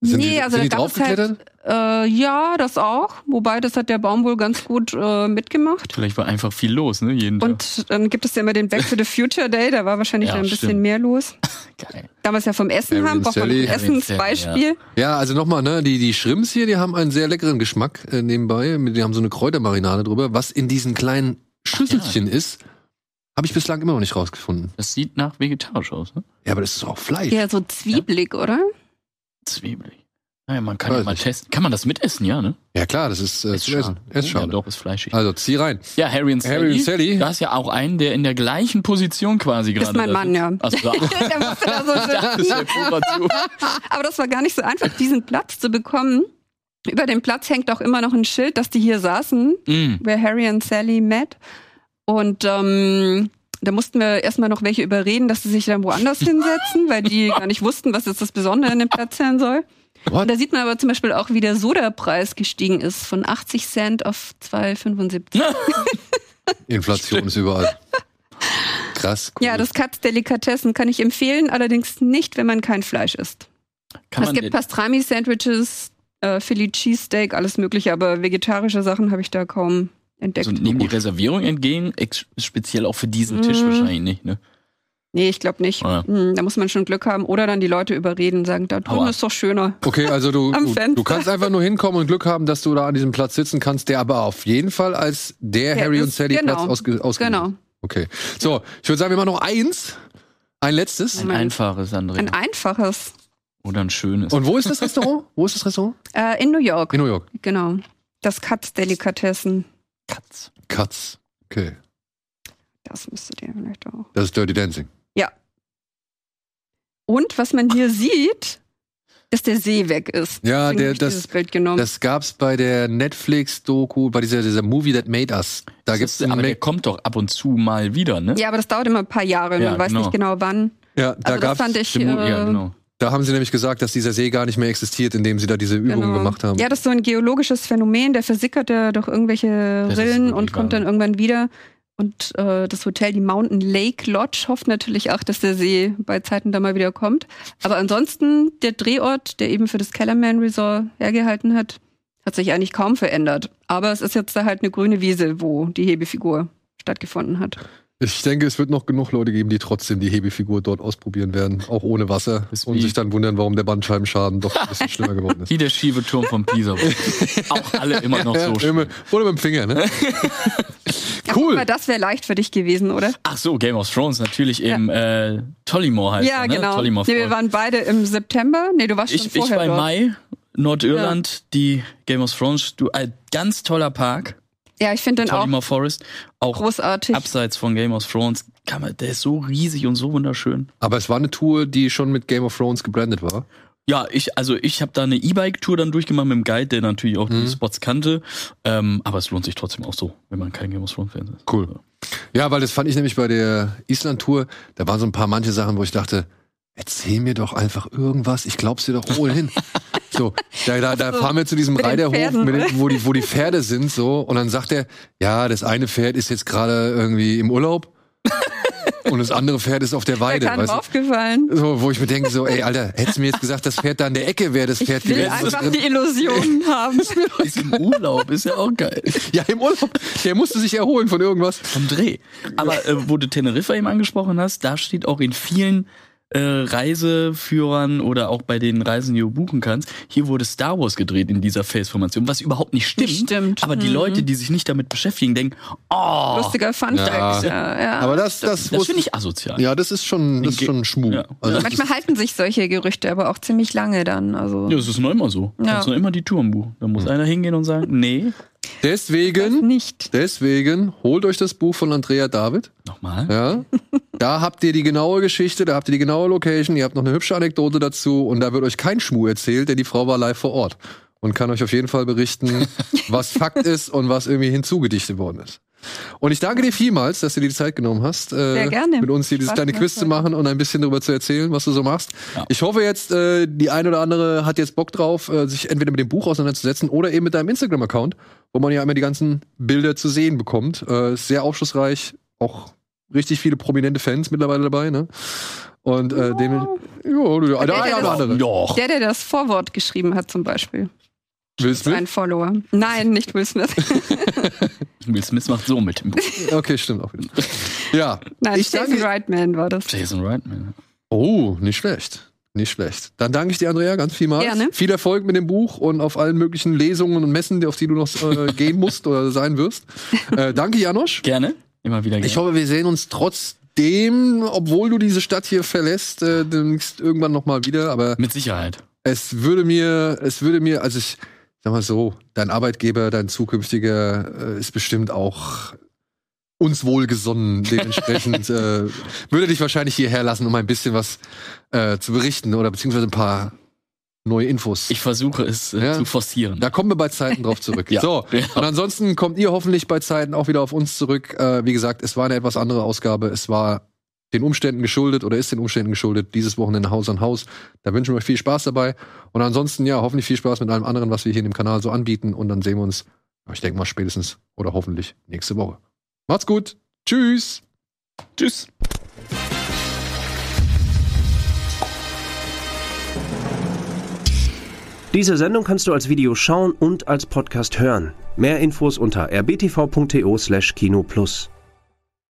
Sind nee, die, also sind da halt, äh, ja, das auch. Wobei, das hat der Baum wohl ganz gut äh, mitgemacht. Vielleicht war einfach viel los, ne? Jeden Tag. Und dann gibt es ja immer den Back to the Future Day, da war wahrscheinlich Ja, ein bisschen stimmt. mehr los. Geil. Damals ja vom Essen Mary haben, braucht man ein Essensbeispiel. Ja, also nochmal, ne, die, die Shrimps hier, die haben einen sehr leckeren Geschmack äh, nebenbei. Die haben so eine Kräutermarinade drüber. Was in diesen kleinen Schüsselchen ist, habe ich bislang immer noch nicht rausgefunden. Das sieht nach vegetarisch aus, ne? Ja, aber das ist auch Fleisch. Ja, so zwiebelig, oder? Zwiebelig. Naja, man kann ja mal testen. Kann man das mitessen, ja, ne? Ja, klar, das ist äh, zu essen. Ja, Essschale. doch, ist fleischig. Also zieh rein. Ja, Harry und Sally. Harry und Sally. Da ist ja auch einen, der in der gleichen Position quasi gerade Ist mein da Mann, ja. sitzt. Ach so, der musste da so das ist zu. Aber das war gar nicht so einfach, diesen Platz zu bekommen. Über dem Platz hängt auch immer noch ein Schild, dass die hier saßen, Mm. where Harry und Sally met. Und ähm, da mussten wir erstmal noch welche überreden, dass sie sich dann woanders hinsetzen, weil die gar nicht wussten, was jetzt das Besondere an dem Platz sein soll. What? Und da sieht man aber zum Beispiel auch, wie der Sodapreis gestiegen ist, von 80 Cent auf 2,75. Inflation ist überall. Krass. Cool. Ja, das Katz Delikatessen kann ich empfehlen, allerdings nicht, wenn man kein Fleisch isst. Kann es gibt Pastrami-Sandwiches, äh, Philly Cheesesteak, alles mögliche, aber vegetarische Sachen habe ich da kaum entdeckt. also nehmen die Reservierung entgegen, speziell auch für diesen Tisch Mm. wahrscheinlich nicht, ne? nee, ich glaube nicht. Ja. Hm, da muss man schon Glück haben oder dann die Leute überreden, sagen, da drüben ist doch schöner. Okay, also du, du, du kannst einfach nur hinkommen und Glück haben, dass du da an diesem Platz sitzen kannst, der aber auf jeden Fall als der, Der Harry und ist- Sally genau. Platz ausge, ausgelegt Genau. Okay. So, ich würde sagen, wir machen noch eins. Ein letztes. Ein einfaches, Andrea. Ein einfaches. Oder ein schönes. Und wo ist das Restaurant? wo ist das Restaurant? Äh, in New York, In New York. genau. Das Katz Delikatessen. Katz. Katz. Okay. Das müsstet ihr vielleicht auch. Das ist Dirty Dancing. Und was man hier sieht, dass der See weg ist. Ja, Deswegen der- ich das- dieses Bild genommen. Das gab's bei der Netflix-Doku, bei dieser, dieser Movie That Made Us. Da Das gibt's ist, aber der kommt doch ab und zu mal wieder, ne? ja, aber das dauert immer ein paar Jahre. Ja, Man weiß genau. nicht genau wann. Ja, da Also das gab's, fand ich. Stimmt, ja, äh, genau. Da haben sie nämlich gesagt, dass dieser See gar nicht mehr existiert, indem sie da diese Übungen Genau. gemacht haben. Ja, das ist so ein geologisches Phänomen, der versickert ja durch irgendwelche Das Rillen und kommt dann irgendwann wieder. Und äh, das Hotel, die Mountain Lake Lodge, hofft natürlich auch, dass der See bei Zeiten da mal wieder kommt. Aber ansonsten, der Drehort, der eben für das Kellerman Resort hergehalten hat, hat sich eigentlich kaum verändert. Aber es ist jetzt da halt eine grüne Wiese, wo die Hebefigur stattgefunden hat. Ich denke, es wird noch genug Leute geben, die trotzdem die Hebefigur dort ausprobieren werden, auch ohne Wasser. Ist Und sich dann wundern, warum der Bandscheibenschaden doch ein bisschen schlimmer geworden ist. Wie der schiefe Turm von Pisa. auch alle immer noch so. Ja, immer, oder mit dem Finger, ne? Ja, cool. mal, das wäre leicht für dich gewesen, oder? Ach so, Game of Thrones natürlich im äh, Tollymore heißt ja, er, ne? genau. Tollymore Nee, wir waren beide im September. Nee, du warst schon ich, ich vorher war im. Mai, Nordirland, die Game of Thrones, du, ein ganz toller Park, Ja, ich finde den auch Tollymore Forest, auch großartig. abseits von Game of Thrones, kann man, der ist so riesig und so wunderschön. Aber es war eine Tour, die schon mit Game of Thrones gebrandet war. Ja, ich, also ich habe da eine E-Bike-Tour dann durchgemacht mit dem Guide, der natürlich auch Mhm. die Spots kannte. Ähm, aber es lohnt sich trotzdem auch so, wenn man kein Game of Thrones-Fan ist. Cool. Ja, weil das fand ich nämlich bei der Island-Tour, da waren so ein paar manche Sachen, wo ich dachte, erzähl mir doch einfach irgendwas, ich glaub's dir doch wohl hin. So, da, da, da So, fahren wir zu diesem Reiterhof, Pferden, den, wo, die, wo die Pferde sind, so, und dann sagt er, ja, das eine Pferd ist jetzt gerade irgendwie im Urlaub und das andere Pferd ist auf der Weide, keinem weißt aufgefallen. So, wo ich mir denke, so, ey, Alter, hättest du mir jetzt gesagt, das Pferd da an der Ecke wäre das Ich Pferd will gewesen. einfach die Illusion haben. Ist im Urlaub, ist ja auch geil. Ja, im Urlaub. Der musste sich erholen von irgendwas. Vom Dreh. Aber äh, wo du Teneriffa eben angesprochen hast, da steht auch in vielen äh, Reiseführern oder auch bei den Reisen, die du buchen kannst. Hier wurde Star Wars gedreht in dieser Face-Formation, was überhaupt nicht stimmt. Nicht stimmt. Aber die Mhm. Leute, die sich nicht damit beschäftigen, denken, oh, Lustiger Fun Ja. Ja, ja. Aber das, das, das finde ich asozial. ja, das ist schon, das ist schon Schmuh. Ja. Also, Manchmal halten sich solche Gerüchte aber auch ziemlich lange dann. Also Ja, das ist noch immer so. Du Ja. kannst noch immer die Touren buchen. Da muss einer hingehen und sagen, nee, deswegen, nicht. deswegen holt euch das Buch von Andrea David. nochmal. Ja. Da habt ihr die genaue Geschichte, da habt ihr die genaue Location, ihr habt noch eine hübsche Anekdote dazu und da wird euch kein Schmuh erzählt, denn die Frau war live vor Ort und kann euch auf jeden Fall berichten, was Fakt ist und was irgendwie hinzugedichtet worden ist. Und ich danke dir vielmals, dass du dir die Zeit genommen hast, äh, Sehr gerne. mit uns hier dieses Spaß kleine Quiz zu machen und ein bisschen darüber zu erzählen, was du so machst. Ja. Ich hoffe jetzt, äh, die eine oder andere hat jetzt Bock drauf, äh, sich entweder mit dem Buch auseinanderzusetzen oder eben mit deinem Instagram-Account, wo man ja immer die ganzen Bilder zu sehen bekommt. Äh, ist sehr aufschlussreich, auch richtig viele prominente Fans mittlerweile dabei, ne? Und äh, dem, ja, der, der, der eine oder das- andere. Doch. Der, der das Vorwort geschrieben hat zum Beispiel. Will Ist ein Smith? Follower. Nein, nicht Will Smith. Will Smith macht so mit dem Buch. Okay, stimmt auch wieder. Ja, Nein, ich Jason danke. Reitman war das. Jason Reitman. Oh, nicht schlecht. Nicht schlecht. Dann danke ich dir, Andrea, ganz vielmals. Gerne. Viel Erfolg mit dem Buch und auf allen möglichen Lesungen und Messen, auf die du noch äh, gehen musst oder sein wirst. Äh, danke, Janosch. Gerne. Immer wieder gerne. Ich hoffe, wir sehen uns trotzdem, obwohl du diese Stadt hier verlässt, äh, demnächst irgendwann noch mal wieder. Aber Mit Sicherheit. es würde mir, es würde mir, also ich sag mal so, dein Arbeitgeber, dein zukünftiger äh, ist bestimmt auch uns wohlgesonnen. Dementsprechend äh, würde dich wahrscheinlich hierher lassen, um ein bisschen was äh, zu berichten oder beziehungsweise ein paar neue Infos. Ich versuche es äh, Ja. zu forcieren. da kommen wir bei Zeiten drauf zurück. Ja. So, und ansonsten kommt ihr hoffentlich bei Zeiten auch wieder auf uns zurück. Äh, wie gesagt, es war eine etwas andere Ausgabe. Es war den Umständen geschuldet oder ist den Umständen geschuldet. Dieses Wochenende Haus an Haus. Da wünschen wir euch viel Spaß dabei. Und ansonsten, ja, hoffentlich viel Spaß mit allem anderen, was wir hier in dem Kanal so anbieten. Und dann sehen wir uns, ich denke mal, spätestens oder hoffentlich nächste Woche. Macht's gut. Tschüss. Tschüss. Diese Sendung kannst du als Video schauen und als Podcast hören. Mehr Infos unter rbtv.to/kinoplus.